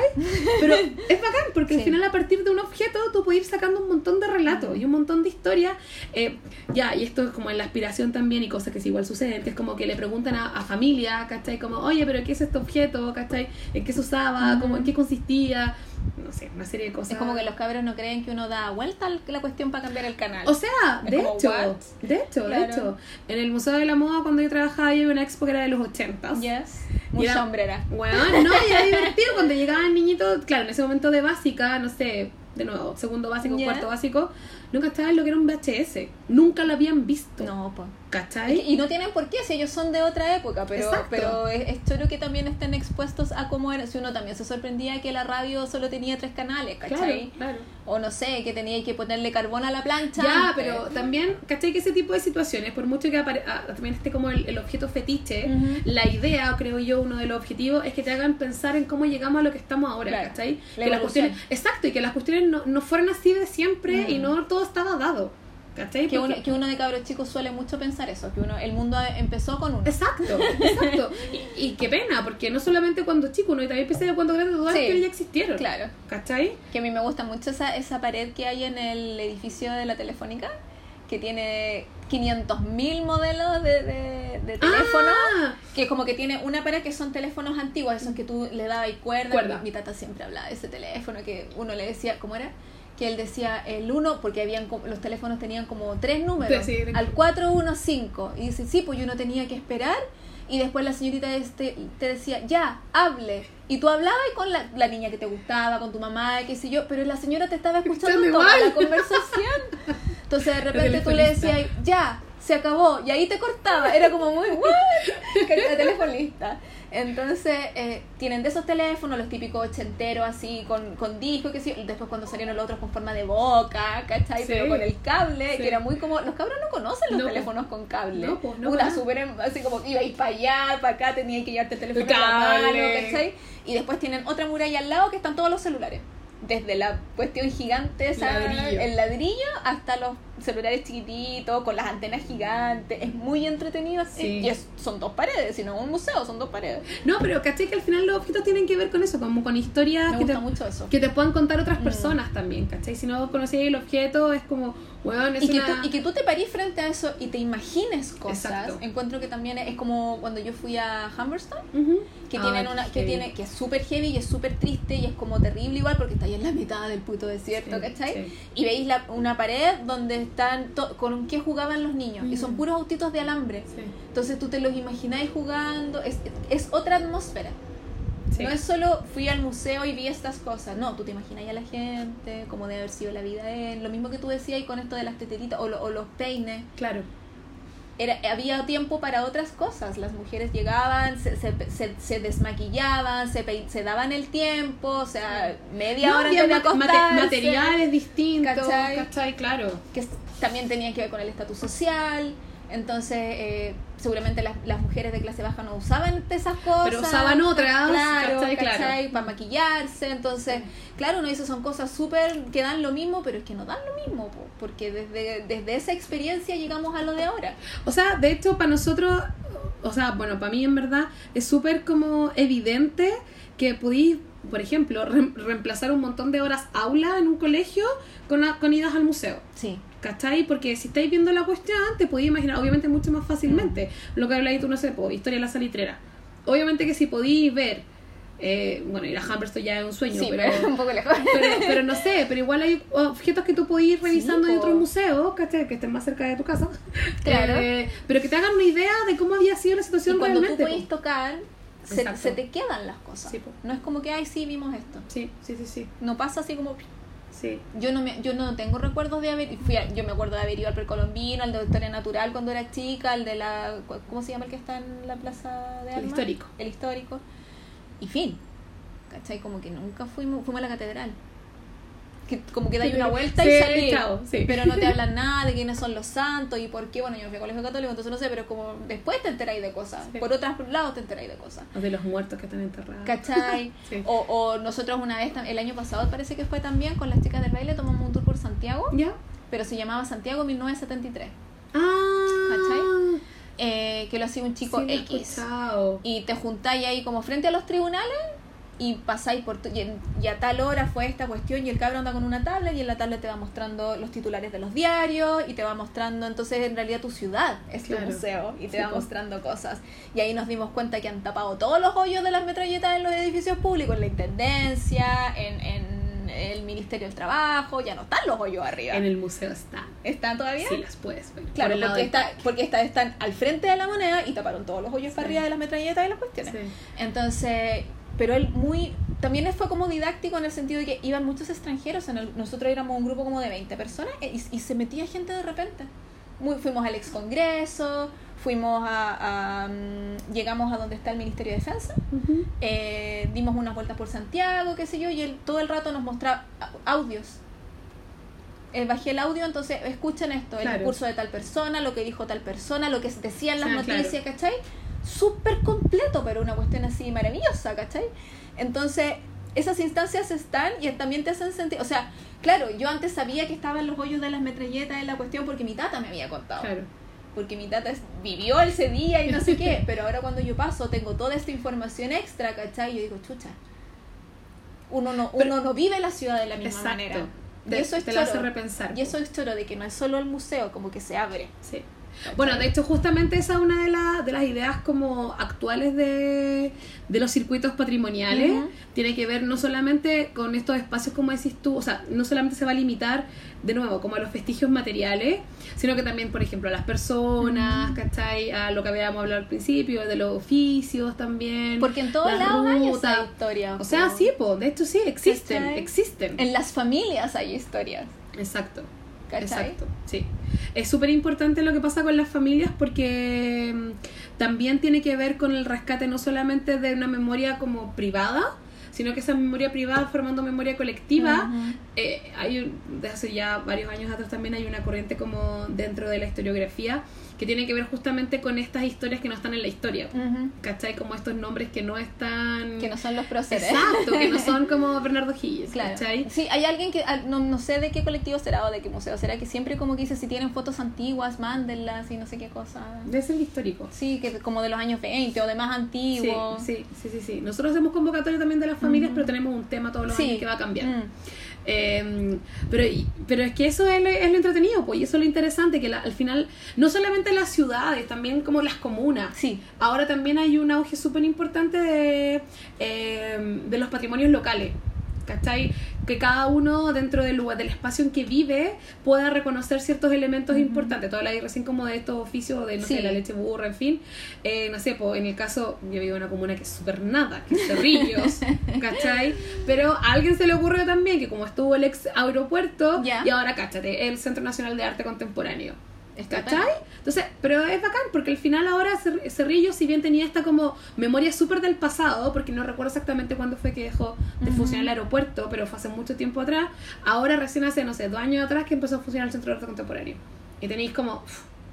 Pero es bacán porque Sí. al final a partir de un objeto tú puedes ir sacando un montón de relatos y un montón de historias. Eh, ya, y esto es como en la aspiración también y cosas que sí igual suceden, que es como que le preguntan a, a familia, ¿cachai? Como, oye, pero ¿qué es este objeto? ¿Cachai? ¿En qué se usaba? Ujú. ¿Cómo, ¿En qué consistía? No sé, una serie de cosas. Es como que los cabros no creen que uno da vuelta la cuestión para cambiar el canal. O sea, Es de como, hecho, de hecho, Claro. de hecho, en el Museo de la Moda cuando yo trabajaba había una expo que era de los 80 yes. Y Mucha era- hombrera. Bueno, no, y era divertido cuando llegaban niñitos, claro, en ese momento de básica, no sé, de nuevo, segundo básico, cuarto básico, nunca estaban lo que era un VHS. Nunca lo habían visto. No, pues. ¿Cachai? Y no tienen por qué, si ellos son de otra época, pero, Exacto. pero es, es choro que también estén expuestos a cómo era. Si uno también se sorprendía que la radio solo tenía tres canales, Claro, ¿cachai? claro. O no sé, que tenía que ponerle carbón a la plancha. Ya, antes. pero también, ¿cachai? Que ese tipo de situaciones, por mucho que apare- ah, también esté como el, el objeto fetiche, la idea, creo yo, uno de los objetivos es que te hagan pensar en cómo llegamos a lo que estamos ahora, Claro, ¿cachai? la que las cuestiones, exacto, y que las cuestiones no, no fueron así de siempre y no todo estaba dado, ¿cachai? Que uno, que uno de cabros chicos suele mucho pensar eso, que uno el mundo empezó con uno. Exacto, exacto. Y, y qué pena, porque no solamente cuando chico, uno y también piensa cuando grande todas Sí. las que ya existieron. Claro. ¿Cachai? Que a mí me gusta mucho esa, esa pared que hay en el edificio de la Telefónica, que tiene 500.000 modelos de, de, de teléfono. Ah, Que como que tiene una pared que son teléfonos antiguos, esos que tú le dabas y cuerda. Cuerda. Mi, mi tata siempre hablaba de ese teléfono que uno le decía, ¿cómo era? Que él decía el 1, porque habían los teléfonos tenían como tres números, Sí, sí. al 415. Y dice, sí, pues yo no tenía que esperar. Y después la señorita este, te decía, ya, hable. Y tú hablabas con la, la niña que te gustaba, con tu mamá, qué sé yo, pero la señora te estaba escuchando toda la conversación. Entonces de repente tú le decías, ya, se acabó, y ahí te cortaba. Era como muy, ¿what? Que- telefonista. Entonces, eh, tienen de esos teléfonos, los típicos ochenteros, así, con, con disco, que sí. Después, cuando salieron los otros con forma de boca, ¿cachai? Sí. Pero con el cable, Sí. que era muy como. Los cabros no conocen los No, teléfonos con cable. No, po, no, Una súper, em- así como iba a ir para allá, para acá, tenía que llevarte el teléfono El en la mano, cable. ¿cachai? Y después tienen otra muralla al lado que están todos los celulares. Desde la cuestión gigante, esa, Ladrillo. el ladrillo, hasta los celulares chiquititos, con las antenas gigantes. Es muy entretenido. Sí. Y es- son dos paredes, sino un museo, son dos paredes. No, pero ¿cachai? Que al final los objetos tienen que ver con eso, como con historias Me que te, gusta mucho eso. que te puedan contar otras Mm. personas también, ¿cachai? Si no conocías el objeto, es como, es Y que, una... tú, y que tú te parís frente a eso y te imagines cosas. Exacto. Encuentro que también es como cuando yo fui a Humberstone, Ujú. que Ah, tienen una que heavy. tiene que es súper heavy y es súper triste y es como terrible igual porque está ahí en la mitad del puto desierto, Sí, ¿cachai? sí. Y veis la, una pared donde están con qué jugaban los niños y son puros autitos de alambre. Sí. Entonces tú te los imagináis jugando, es, es otra atmósfera. Sí. No es solo fui al museo y vi estas cosas, no, tú te imaginas a la gente, cómo debe haber sido la vida de él, lo mismo que tú decías y con esto de las teteritas o, lo- o los peines. Claro. era, había tiempo para otras cosas. Las mujeres llegaban, se, se, se, se desmaquillaban, se, se daban el tiempo, o sea, media No, hora de mate- materiales distintos, ¿Cachai? ¿cachai? Claro. que también tenían que ver con el estatus social. Entonces, eh, seguramente las, las mujeres de clase baja no usaban esas cosas. Pero usaban otras, claro, ¿cachai? ¿cachai? Claro. Para maquillarse. Entonces, claro, uno dice son cosas súper que dan lo mismo, pero es que no dan lo mismo, po, porque desde, desde esa experiencia llegamos a lo de ahora. O sea, de hecho, para nosotros, o sea, bueno, para mí en verdad es súper como evidente que podéis, por ejemplo, re- reemplazar un montón de horas aula en un colegio con, con idas al museo. Sí. ¿Cachai? Porque si estáis viendo la cuestión, te podéis imaginar, obviamente mucho más fácilmente, lo que habláis tú, no sé, po, historia de la salitrera. Obviamente que si podéis ver, eh, bueno, ir a Humberstone ya es un sueño, Sí, pero, pero un poco lejos. pero, pero no sé, pero igual hay objetos que tú podés ir revisando Sí, en otros museos, ¿cachai? Que estén más cerca de tu casa. Claro. Eh, pero que te hagan una idea de cómo había sido la Y situación cuando tú realmente. puedes po. tocar, se, te quedan las cosas. Sí, no es como que, ay, sí, vimos esto. Sí, sí, sí, sí. No pasa así como... sí. Yo no, me, yo no tengo recuerdos de haber... Fui a- yo me acuerdo de haber ido al precolombino, al de Historia Natural cuando era chica, al de la... ¿Cómo se llama el que está en la Plaza de El Armas? histórico. El histórico. Y fin. ¿Cachai? Como que nunca fuimos, fuimos a la catedral. Que como que dais una vuelta y salís. sí. Pero no te hablan nada de quiénes son los santos y por qué. Bueno, yo no fui a colegio católico, entonces no sé, pero como después te enteráis de cosas. Sí. Por otros lados te enteráis de cosas. O de los muertos que están enterrados. ¿Cachai? O, o nosotros una vez, el año pasado parece que fue también, con las chicas del baile, tomamos un tour por Santiago, ¿Ya? pero se llamaba Santiago 1973, Ah. eh, que lo hacía un chico X. escuchado. Y te juntáis ahí como frente a los tribunales y pasáis por... tu- Y, en- y a tal hora fue esta cuestión y el cabro anda con una tabla y en la tabla te va mostrando los titulares de los diarios y te va mostrando entonces en realidad tu ciudad es Claro. tu museo y te Sí, va mostrando cosas. Y ahí nos dimos cuenta que han tapado todos los hoyos de las metralletas en los edificios públicos, en la Intendencia, en, en el Ministerio del Trabajo, ya no están los hoyos arriba. En el museo está. ¿Están todavía? Sí, las puedes ver. Claro, Por porque, está, porque está- están al frente de la moneda y taparon todos los hoyos para arriba de las metralletas y las cuestiones. Sí. Entonces, pero él muy, también fue como didáctico en el sentido de que iban muchos extranjeros, en el- nosotros éramos un grupo como de 20 personas e- y, y se metía gente de repente. Muy, fuimos al ex congreso, fuimos a, a, mm, llegamos a donde está el Ministerio de Defensa, eh, dimos unas vueltas por Santiago, qué sé yo, y él todo el rato nos mostraba audios. Eh, bajé el audio, entonces escuchen esto, el Claro. discurso de tal persona, lo que dijo tal persona, lo que decían las Ah, noticias, ¿cachai? Súper completo, pero una cuestión así maravillosa, ¿cachai? Entonces, esas instancias están y también te hacen sentir, o sea, claro, yo antes sabía que estaban los hoyos de las metralletas en la cuestión porque mi tata me había contado Claro. porque mi tata vivió ese día y no sé qué, pero ahora cuando yo paso tengo toda esta información extra, ¿cachai? Y yo digo, chucha, uno no, uno no vive la ciudad de la misma Exacto. manera. Y Te, eso es te lo hace choro. repensar. Y eso es choro de que no es solo el museo, como que se abre. Sí. Bueno, de hecho, justamente esa es una de, la- de las ideas como actuales de, de los circuitos patrimoniales. Tiene que ver no solamente con estos espacios, como decís tú, o sea, no solamente se va a limitar, de nuevo, como a los vestigios materiales, sino que también, por ejemplo, a las personas, ¿cachai? A lo que habíamos hablado al principio, de los oficios también. Porque en todos lados hay esa historia. O sea, sí, po, de hecho sí, existen, ¿Cachai? existen. En las familias hay historias. Exacto. ¿Cachai? Exacto, sí. Es súper importante lo que pasa con las familias porque mm, también tiene que ver con el rescate no solamente de una memoria como privada, sino que esa memoria privada formando memoria colectiva. Eh, hay un- desde hace ya varios años atrás también hay una corriente como dentro de la historiografía que tiene que ver justamente con estas historias que no están en la historia. Ujú. ¿Cachai? Como estos nombres que no están... Que no son los próceres. Exacto, que no son como Bernardo Higgins, Claro. ¿cachai? Sí, hay alguien que, no, no sé de qué colectivo será o de qué museo será, que siempre como que dice, si tienen fotos antiguas, mándenlas y no sé qué cosa. Debe ser histórico. Sí, que como de los años 20 o de más antiguos. sí, sí, sí, sí. Nosotros hacemos convocatoria también de las familias, pero tenemos un tema todos los Sí. años que va a cambiar. Mm. Eh, pero, pero es que eso es lo, es lo entretenido, pues, y eso es lo interesante, que la- al final, no solamente las ciudades, también como las comunas. Sí. Ahora también hay un auge súper importante de, eh, de los patrimonios locales. ¿Cachai? Que cada uno dentro del lugar, del espacio en que vive, pueda reconocer ciertos elementos Ujú. importantes. importantes. Todo ahí recién como de estos oficios de, no Sí. sé, la leche burra, en fin. Eh, no sé, pues en el caso, yo vivo en una comuna que es súper nada, que es Cerrillos, ¿cachai? Pero a alguien se le ocurrió también que como estuvo el ex aeropuerto, y ahora, cáchate, el Centro Nacional de Arte Contemporáneo. Está ¿Cachai? Entonces, pero es bacán porque al final ahora Cer- Cerrillo, si bien tenía esta como memoria súper del pasado, porque no recuerdo exactamente cuándo fue que dejó de funcionar el aeropuerto, pero fue hace mucho tiempo atrás, ahora recién hace, no sé, dos años atrás que empezó a funcionar el Centro de Arte Contemporáneo. Y tenéis como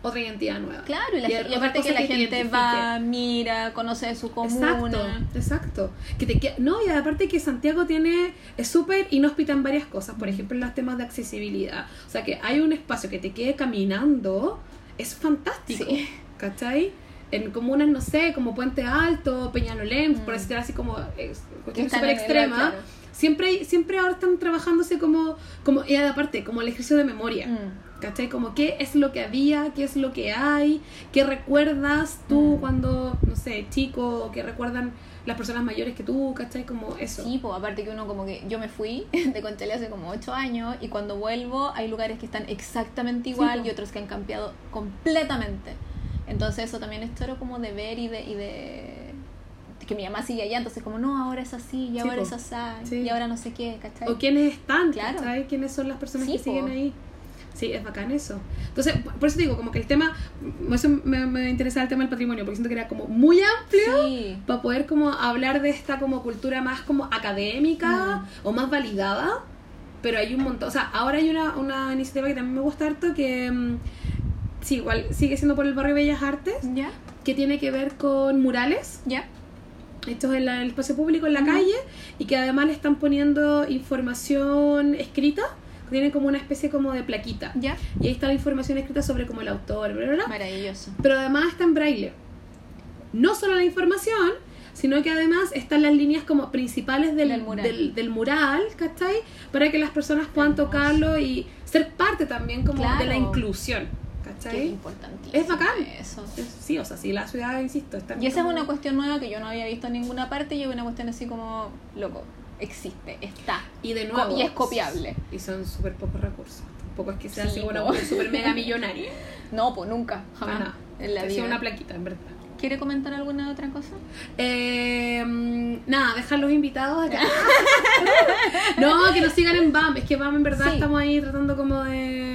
otra identidad nueva. Claro, y, la Y y aparte que la que gente va, mira, conoce su comuna. Exacto, exacto. Que te, no, y aparte que Santiago tiene es súper inhóspita en varias cosas, por ejemplo en los temas de accesibilidad. O sea, que hay un espacio que te quede caminando, es fantástico. Sí. ¿Cachai? En comunas, no sé, como Puente Alto, Peñalolén, por Mm. decir así como es, cuestión súper extrema. claro. Siempre, siempre ahora están trabajándose como, como, y aparte, como el ejercicio de memoria. Mm. ¿Cachai? Como qué es lo que había, qué es lo que hay, qué recuerdas tú Mm. cuando, no sé, chico, qué recuerdan las personas mayores que tú, ¿cachai? Como eso. Sí, pues aparte que uno como que yo me fui de Conchalí hace como 8 años y cuando vuelvo hay lugares que están exactamente igual y otros que han cambiado completamente. Entonces eso también es choro como de ver y de, y de que mi mamá sigue allá, entonces como no, ahora es así, y ahora es así, Sí. y ahora no sé qué, ¿cachai? O quiénes están, Claro. ¿cachai? ¿Quiénes son las personas que po. siguen ahí? Sí, es bacán eso. Entonces, por eso digo, como que el tema, eso me, me interesa el tema del patrimonio, porque siento que era como muy amplio Sí. para poder como hablar de esta como cultura más como académica Mm. o más validada, pero hay un montón, o sea, ahora hay una, una iniciativa que también me gusta harto que mm, sí, igual sigue siendo por el barrio Bellas Artes, ¿Ya? que tiene que ver con murales ¿Ya? hechos en, la- en el espacio público, en la Ujú. calle, y que además le están poniendo información escrita, tiene como una especie como de plaquita. ¿Ya? Y ahí está la información escrita sobre como el autor, bla, bla, bla. Maravilloso. pero además está en braille. No solo la información, sino que además están las líneas como principales del, Del mural. del, del mural, ¿cachai? Para que las personas puedan Hermoso. tocarlo y ser parte también como de la inclusión, ¿cachai? importantísimo. Es bacán. Eso. Es- Sí, o sea, sí, la ciudad, insisto, está Y esa es una cuestión nueva que yo no había visto en ninguna parte y es una cuestión así como, loco, existe, está. Y de nuevo. y es copiable. Y son súper pocos recursos. Tampoco es que sea Sí, así una súper mega millonaria. No, pues nunca, jamás. En la Que vida. una plaquita, en verdad. ¿Quiere comentar alguna otra cosa? Eh, nada, dejar los invitados acá. no, que nos sigan en BAM. Es que BAM en verdad Sí. estamos ahí tratando como de...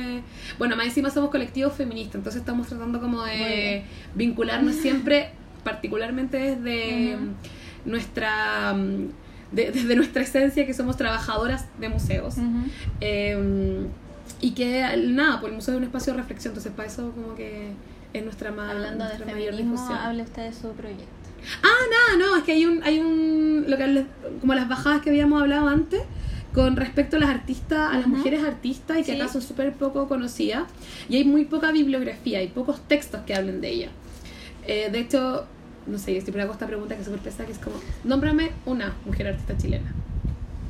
Bueno, más encima somos colectivos feministas, entonces estamos tratando como de vincularnos siempre, particularmente desde Ujú. nuestra... mm, de- desde nuestra esencia que somos trabajadoras de museos. Eh, y que nada, pues el museo es un espacio de reflexión, entonces para eso como que es nuestra, ma- Hablando de nuestra mayor feminismo, difusión. hable usted de su proyecto. Ah, no, es que hay un, hay un, lo que como las bajadas que habíamos hablado antes, con respecto a las artistas, a las Ujú. mujeres artistas y que Sí. acá son súper poco conocidas y hay muy poca bibliografía, hay pocos textos que hablen de ella. Eh, de hecho, no sé, yo siempre hago esta pregunta que es súper pesada, que es como, nómbrame una mujer artista chilena.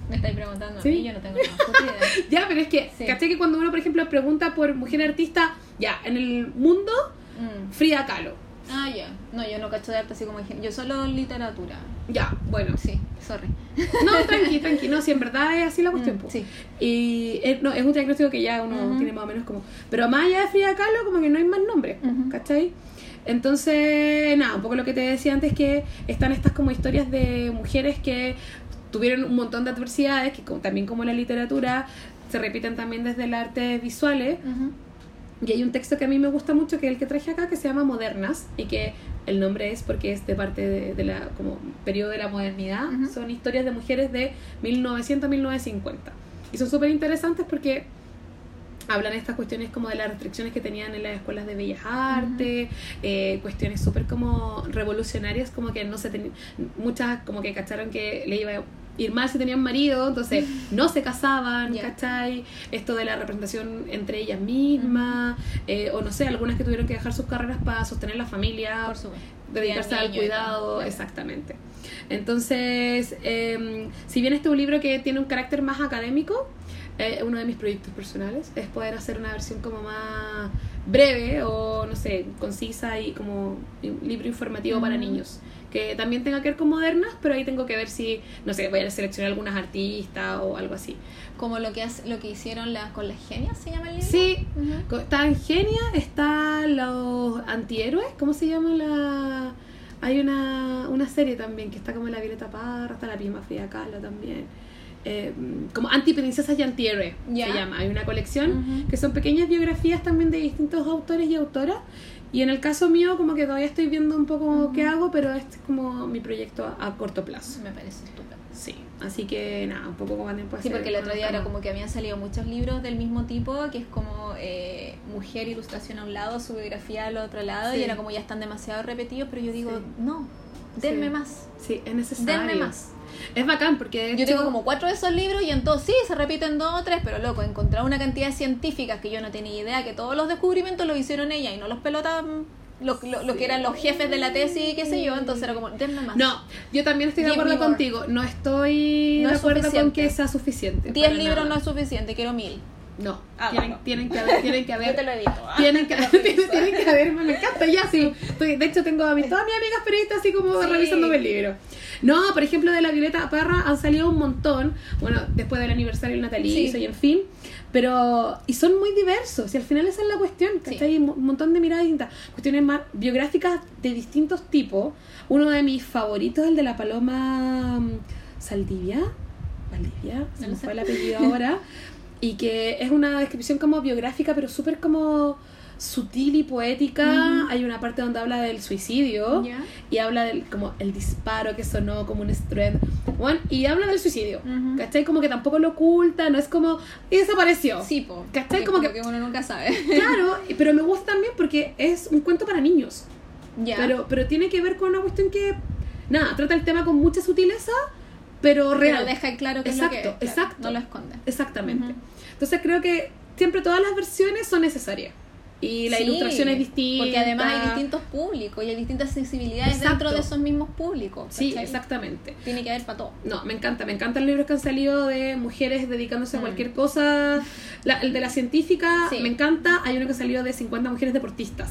Me estáis preguntando a Sí. mí, yo no tengo idea. Ya, pero es que, Sí. ¿cachai? Que cuando uno, por ejemplo, pregunta por mujer artista, ya, en el mundo, Mm. Frida Kahlo. Ah, ya. No, yo no cacho de arte así como dije. Yo solo literatura. Ya, bueno. Sí, sorry. No, tranqui, tranqui, no, si en verdad es así la cuestión. Mm, po. sí. Y eh, no, es un diagnóstico que ya uno tiene más o menos como. Pero más allá de Frida Kahlo, como que no hay más nombres. ¿cachai? Entonces, nada, un poco lo que te decía antes, que están estas como historias de mujeres que tuvieron un montón de adversidades, que como- también como la literatura, se repiten también desde el arte visuales. Y hay un texto que a mí me gusta mucho, que es el que traje acá, que se llama Modernas, y que el nombre es porque es de parte de, de la como periodo de la modernidad. Son historias de mujeres de 1900 a 1950. Y son súper interesantes porque hablan de estas cuestiones como de las restricciones que tenían en las escuelas de bellas artes, eh, cuestiones súper como revolucionarias, como que no se tenían, muchas como que cacharon que le iba ir mal si tenían marido, entonces no se casaban. ¿cachai? Esto de la representación entre ellas mismas, eh, o no sé, algunas que tuvieron que dejar sus carreras para sostener la familia, Por supuesto. dedicarse al y cuidado, claro. exactamente. Entonces, eh, si bien este es un libro que tiene un carácter más académico, eh, uno de mis proyectos personales es poder hacer una versión como más breve o, no sé, concisa y como un libro informativo para Mm. niños. Que también tenga que ver con modernas, pero ahí tengo que ver si, no sé, voy a seleccionar algunas artistas o algo así. Como lo que, hace- lo que hicieron las, con las genias, ¿se llama el libro? Sí, Ujú. Co- Está en Genia, está los antihéroes, ¿cómo se llama la...? Hay una, una serie también que está como la Violeta Parra, está la misma Frida Kahlo también. eh, como anti-princesas y anti-héroes, se llama. Hay una colección que son pequeñas biografías también de distintos autores y autoras. Y en el caso mío, como que todavía estoy viendo un poco qué hago, pero este es como mi proyecto a, a corto plazo. Me parece estupendo. Sí, así que nada, un poco como tiempo Sí, porque el otro día era como que habían salido muchos libros del mismo tipo, que es como eh, mujer, ilustración a un lado, su biografía al otro lado, Sí. y era como ya están demasiado repetidos, pero yo digo, Sí. no, denme Sí. más, Sí, es necesario. denme más. Es bacán porque... Yo hecho- tengo como cuatro de esos libros y en todos sí, se repiten dos o tres, pero loco, encontrar una cantidad de científicas que yo no tenía idea que todos los descubrimientos los hicieron ella y no los pelotas, los lo, lo que eran los jefes de la tesis qué sé yo, entonces era como, denme más. No, yo también estoy de acuerdo contigo. No estoy No de es acuerdo con que sea suficiente. Diez libros nada. no es suficiente, quiero mil. No, Ah, tienen, bueno. tienen que haber, tienen que Yo te haber. lo edito. ah. Tienen que, tienen, tienen que haber, me encanta ya, sí. Estoy- de hecho, tengo a mis, todas mis amigas periodistas así como Sí. revisándome el libro. No, por ejemplo, de la Violeta Parra han salido un montón, bueno, después del aniversario del natalicio Sí. y en fin, pero, y son muy diversos, y al final esa es la cuestión, Sí. ¿cachai? Un un montón de miradas distintas, cuestiones más biográficas de distintos tipos. Uno de mis favoritos, el de la Paloma mm, Saldivia, Valdivia, se me fue el apellido ahora, y que es una descripción como biográfica, pero súper como sutil y poética. Ujú. Hay una parte donde habla del suicidio Ya. y habla del como el disparo que sonó como un estruendo bueno, y habla del suicidio Ujú. ¿cachai? como que tampoco lo oculta no es como y desapareció Sí, po. ¿Cachai? Que Como que- uno nunca sabe. claro pero me gusta también porque es un cuento para niños ya. pero pero tiene que ver con una cuestión que nada trata el tema con mucha sutileza pero Pero real deja claro que Exacto, es lo que es, claro, exacto. No lo esconde. exactamente entonces creo que siempre todas las versiones son necesarias y la Sí, ilustración es distinta Porque además hay distintos públicos y hay distintas sensibilidades Exacto. dentro de esos mismos públicos. sí exactamente Tiene que haber para todo. No, me encanta, me encantan libros que han salido de mujeres dedicándose a Mm. cualquier cosa. La- el de la científica Sí. me encanta. Hay uno que salió de 50 mujeres deportistas.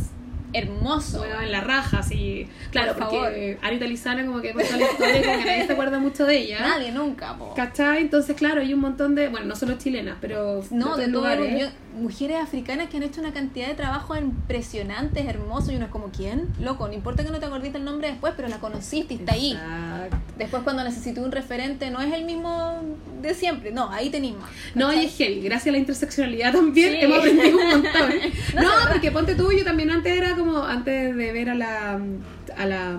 Hermoso. Bueno, en la raja, sí. Claro, Por porque Anita Lizana como que contó la historia como que nadie se acuerda mucho de ella. Nadie nunca, po. ¿Cachai? Entonces, claro, hay un montón de, bueno, no solo chilenas, pero No, de todo. yo- mujeres africanas que han hecho una cantidad de trabajo impresionantes, hermosos, y uno es como, ¿quién? Loco, no importa que no te acordiste el nombre después, pero la conociste y está ahí. Exacto. Después cuando necesité un referente, no es el mismo de siempre, no, ahí tenéis más. No, y es heavy. Gracias a la interseccionalidad también Sí. hemos aprendido un montón. No, no, porque ponte tú, yo también antes era como, antes de ver a la, a la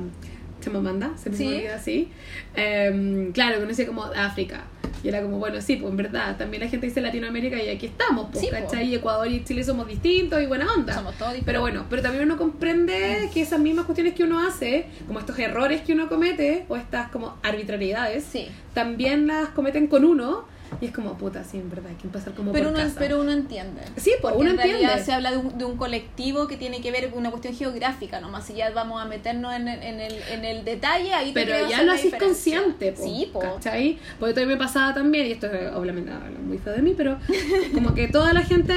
Chamamanda, se me Sí. olvida así, em, claro, conocía como África. Y era como, bueno, sí, pues en verdad, también la gente dice Latinoamérica y aquí estamos, pues, Sí, po. ¿cachai? Y Ecuador y Chile somos distintos y buena onda. Somos todos diferentes. Pero bueno, pero también uno comprende que esas mismas cuestiones que uno hace, como estos errores que uno comete, o estas como arbitrariedades, Sí. también las cometen con uno y es como puta sí en verdad hay que empezar como Pero por uno, casa. pero uno entiende. sí Porque uno en realidad se habla de un, de un colectivo que tiene que ver con una cuestión geográfica nomás. Si ya vamos a meternos en el, en el, en el detalle, ahí pero ya lo haces consciente po, Sí, po. ¿cachai? porque todavía me pasaba también y esto es obviamente muy feo de mí pero como que toda la gente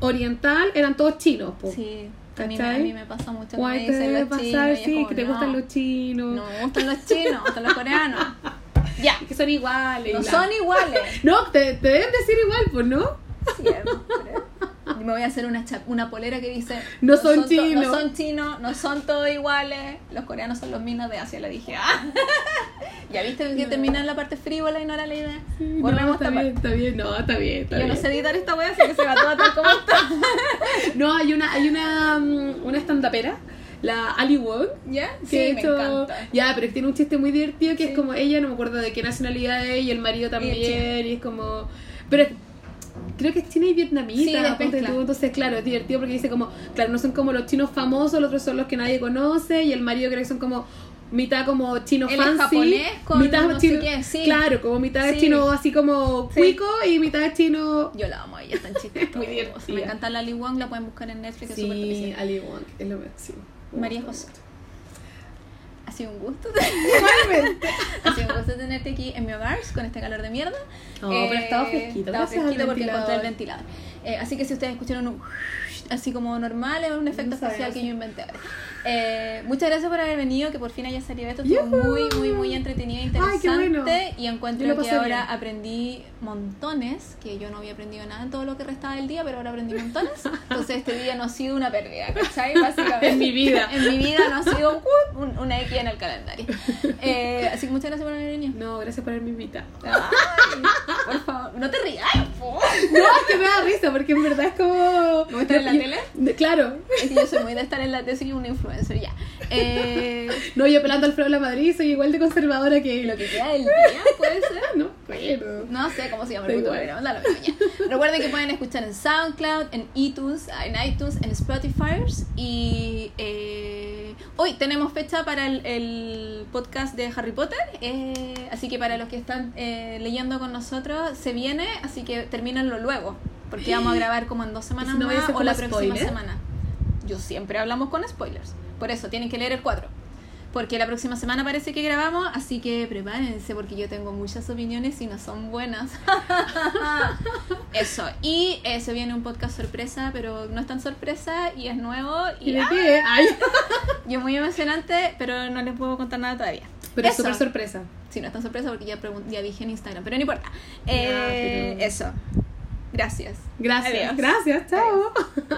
oriental eran todos chinos po. Sí, a mí, a mí me pasa mucho que me dicen los pasar chinos. sí como, que te no, gustan los chinos No, me gustan los chinos, me gustan los coreanos. Ya, que son iguales y no la- son iguales. no te, te deben decir igual pues no Siempre. Yo me voy a hacer una, cha- una polera que dice No son chinos. No son chinos, no son todos iguales. Los coreanos son los minos de Asia, le dije. Ah. ya viste que termina en la parte frívola y no era la idea. Sí, Volvemos no, está bien, parte. está bien, no, está bien, está Yo bien. no sé editar esta wea, así que se va toda tal como está. No, hay una, hay una, mm, una stand-upera, la Ali Wong, ¿Ya? que Sí, de me hecho- encanta. Ya, pero tiene un chiste muy divertido que Sí. es como ella, no me acuerdo de qué nacionalidad es, y el marido también, y es como. Pero creo que es china y Sí, vietnamita, tú, entonces claro, es divertido porque dice como, claro, no son como los chinos famosos, los otros son los que nadie conoce, y el marido creo que son como mitad como chino es fancy, japonés con mitad no sé chino, qué, sí. claro, como mitad es Sí. chino así como Sí. cuico y mitad es chino Yo la amo, ella es tan chistosa. Muy divertida. Me encanta la Li Wang, la pueden buscar en Netflix, es Sí, difícil. Ali Wong, es lo máximo. María José. Ha sido un gusto. Ha sido un gusto tenerte aquí en mi hogar con este calor de mierda. No, pero ha estado fresquito, Estaba fresquito porque encontré el ventilador. Eh, así que si ustedes escucharon un así como normal, es un efecto No especial que yo inventé ahora. Eh, muchas gracias por haber venido, que por fin haya salido esto. Estuvo muy, muy, muy entretenido e Ay, interesante. bueno. Y encuentro que ahora bien. aprendí montones, que yo no había aprendido nada en todo lo que restaba del día, pero ahora aprendí montones. Entonces este día no ha sido una pérdida, ¿cachai? Básicamente. En mi vida. en mi vida no ha sido uh, un- una X en el calendario. Eh, así que muchas gracias por haber venido. No, gracias por haberme invitado. Ay, por favor, no te rías. No, es que me da risa, porque en verdad es como. ¿Me estar en la Yo- tele? Claro. Es que yo soy muy de estar en la tesis y una influencer, ya. Eh, No, yo pelando al Alfredo La Madrid soy igual de conservadora que lo que queda del día, puede ser. No, pero. No sé cómo se llama el puto programa. Recuerden que pueden escuchar en SoundCloud, en iTunes, en iTunes, en Spotify y eh, hoy tenemos fecha para el, el podcast de Harry Potter, eh, así que para los que están leyendo con nosotros se viene, así que termínenlo luego, porque vamos a grabar como en dos semanas ¿Y si no más o la próxima semana. Yo siempre hablamos con spoilers, por eso tienen que leer el 4. Porque la próxima semana parece que grabamos, así que prepárense porque yo tengo muchas opiniones y no son buenas. Eso. Y eh, se viene un podcast sorpresa, pero no es tan sorpresa y es nuevo ¿Y y, qué? Ay. y es muy emocionante, pero no les puedo contar nada todavía. Pero es súper sorpresa. Sí, no es tan sorpresa porque ya, ya dije en Instagram, pero no importa. Eh, pero- Eso. Gracias. Gracias. Adiós. Gracias, chao.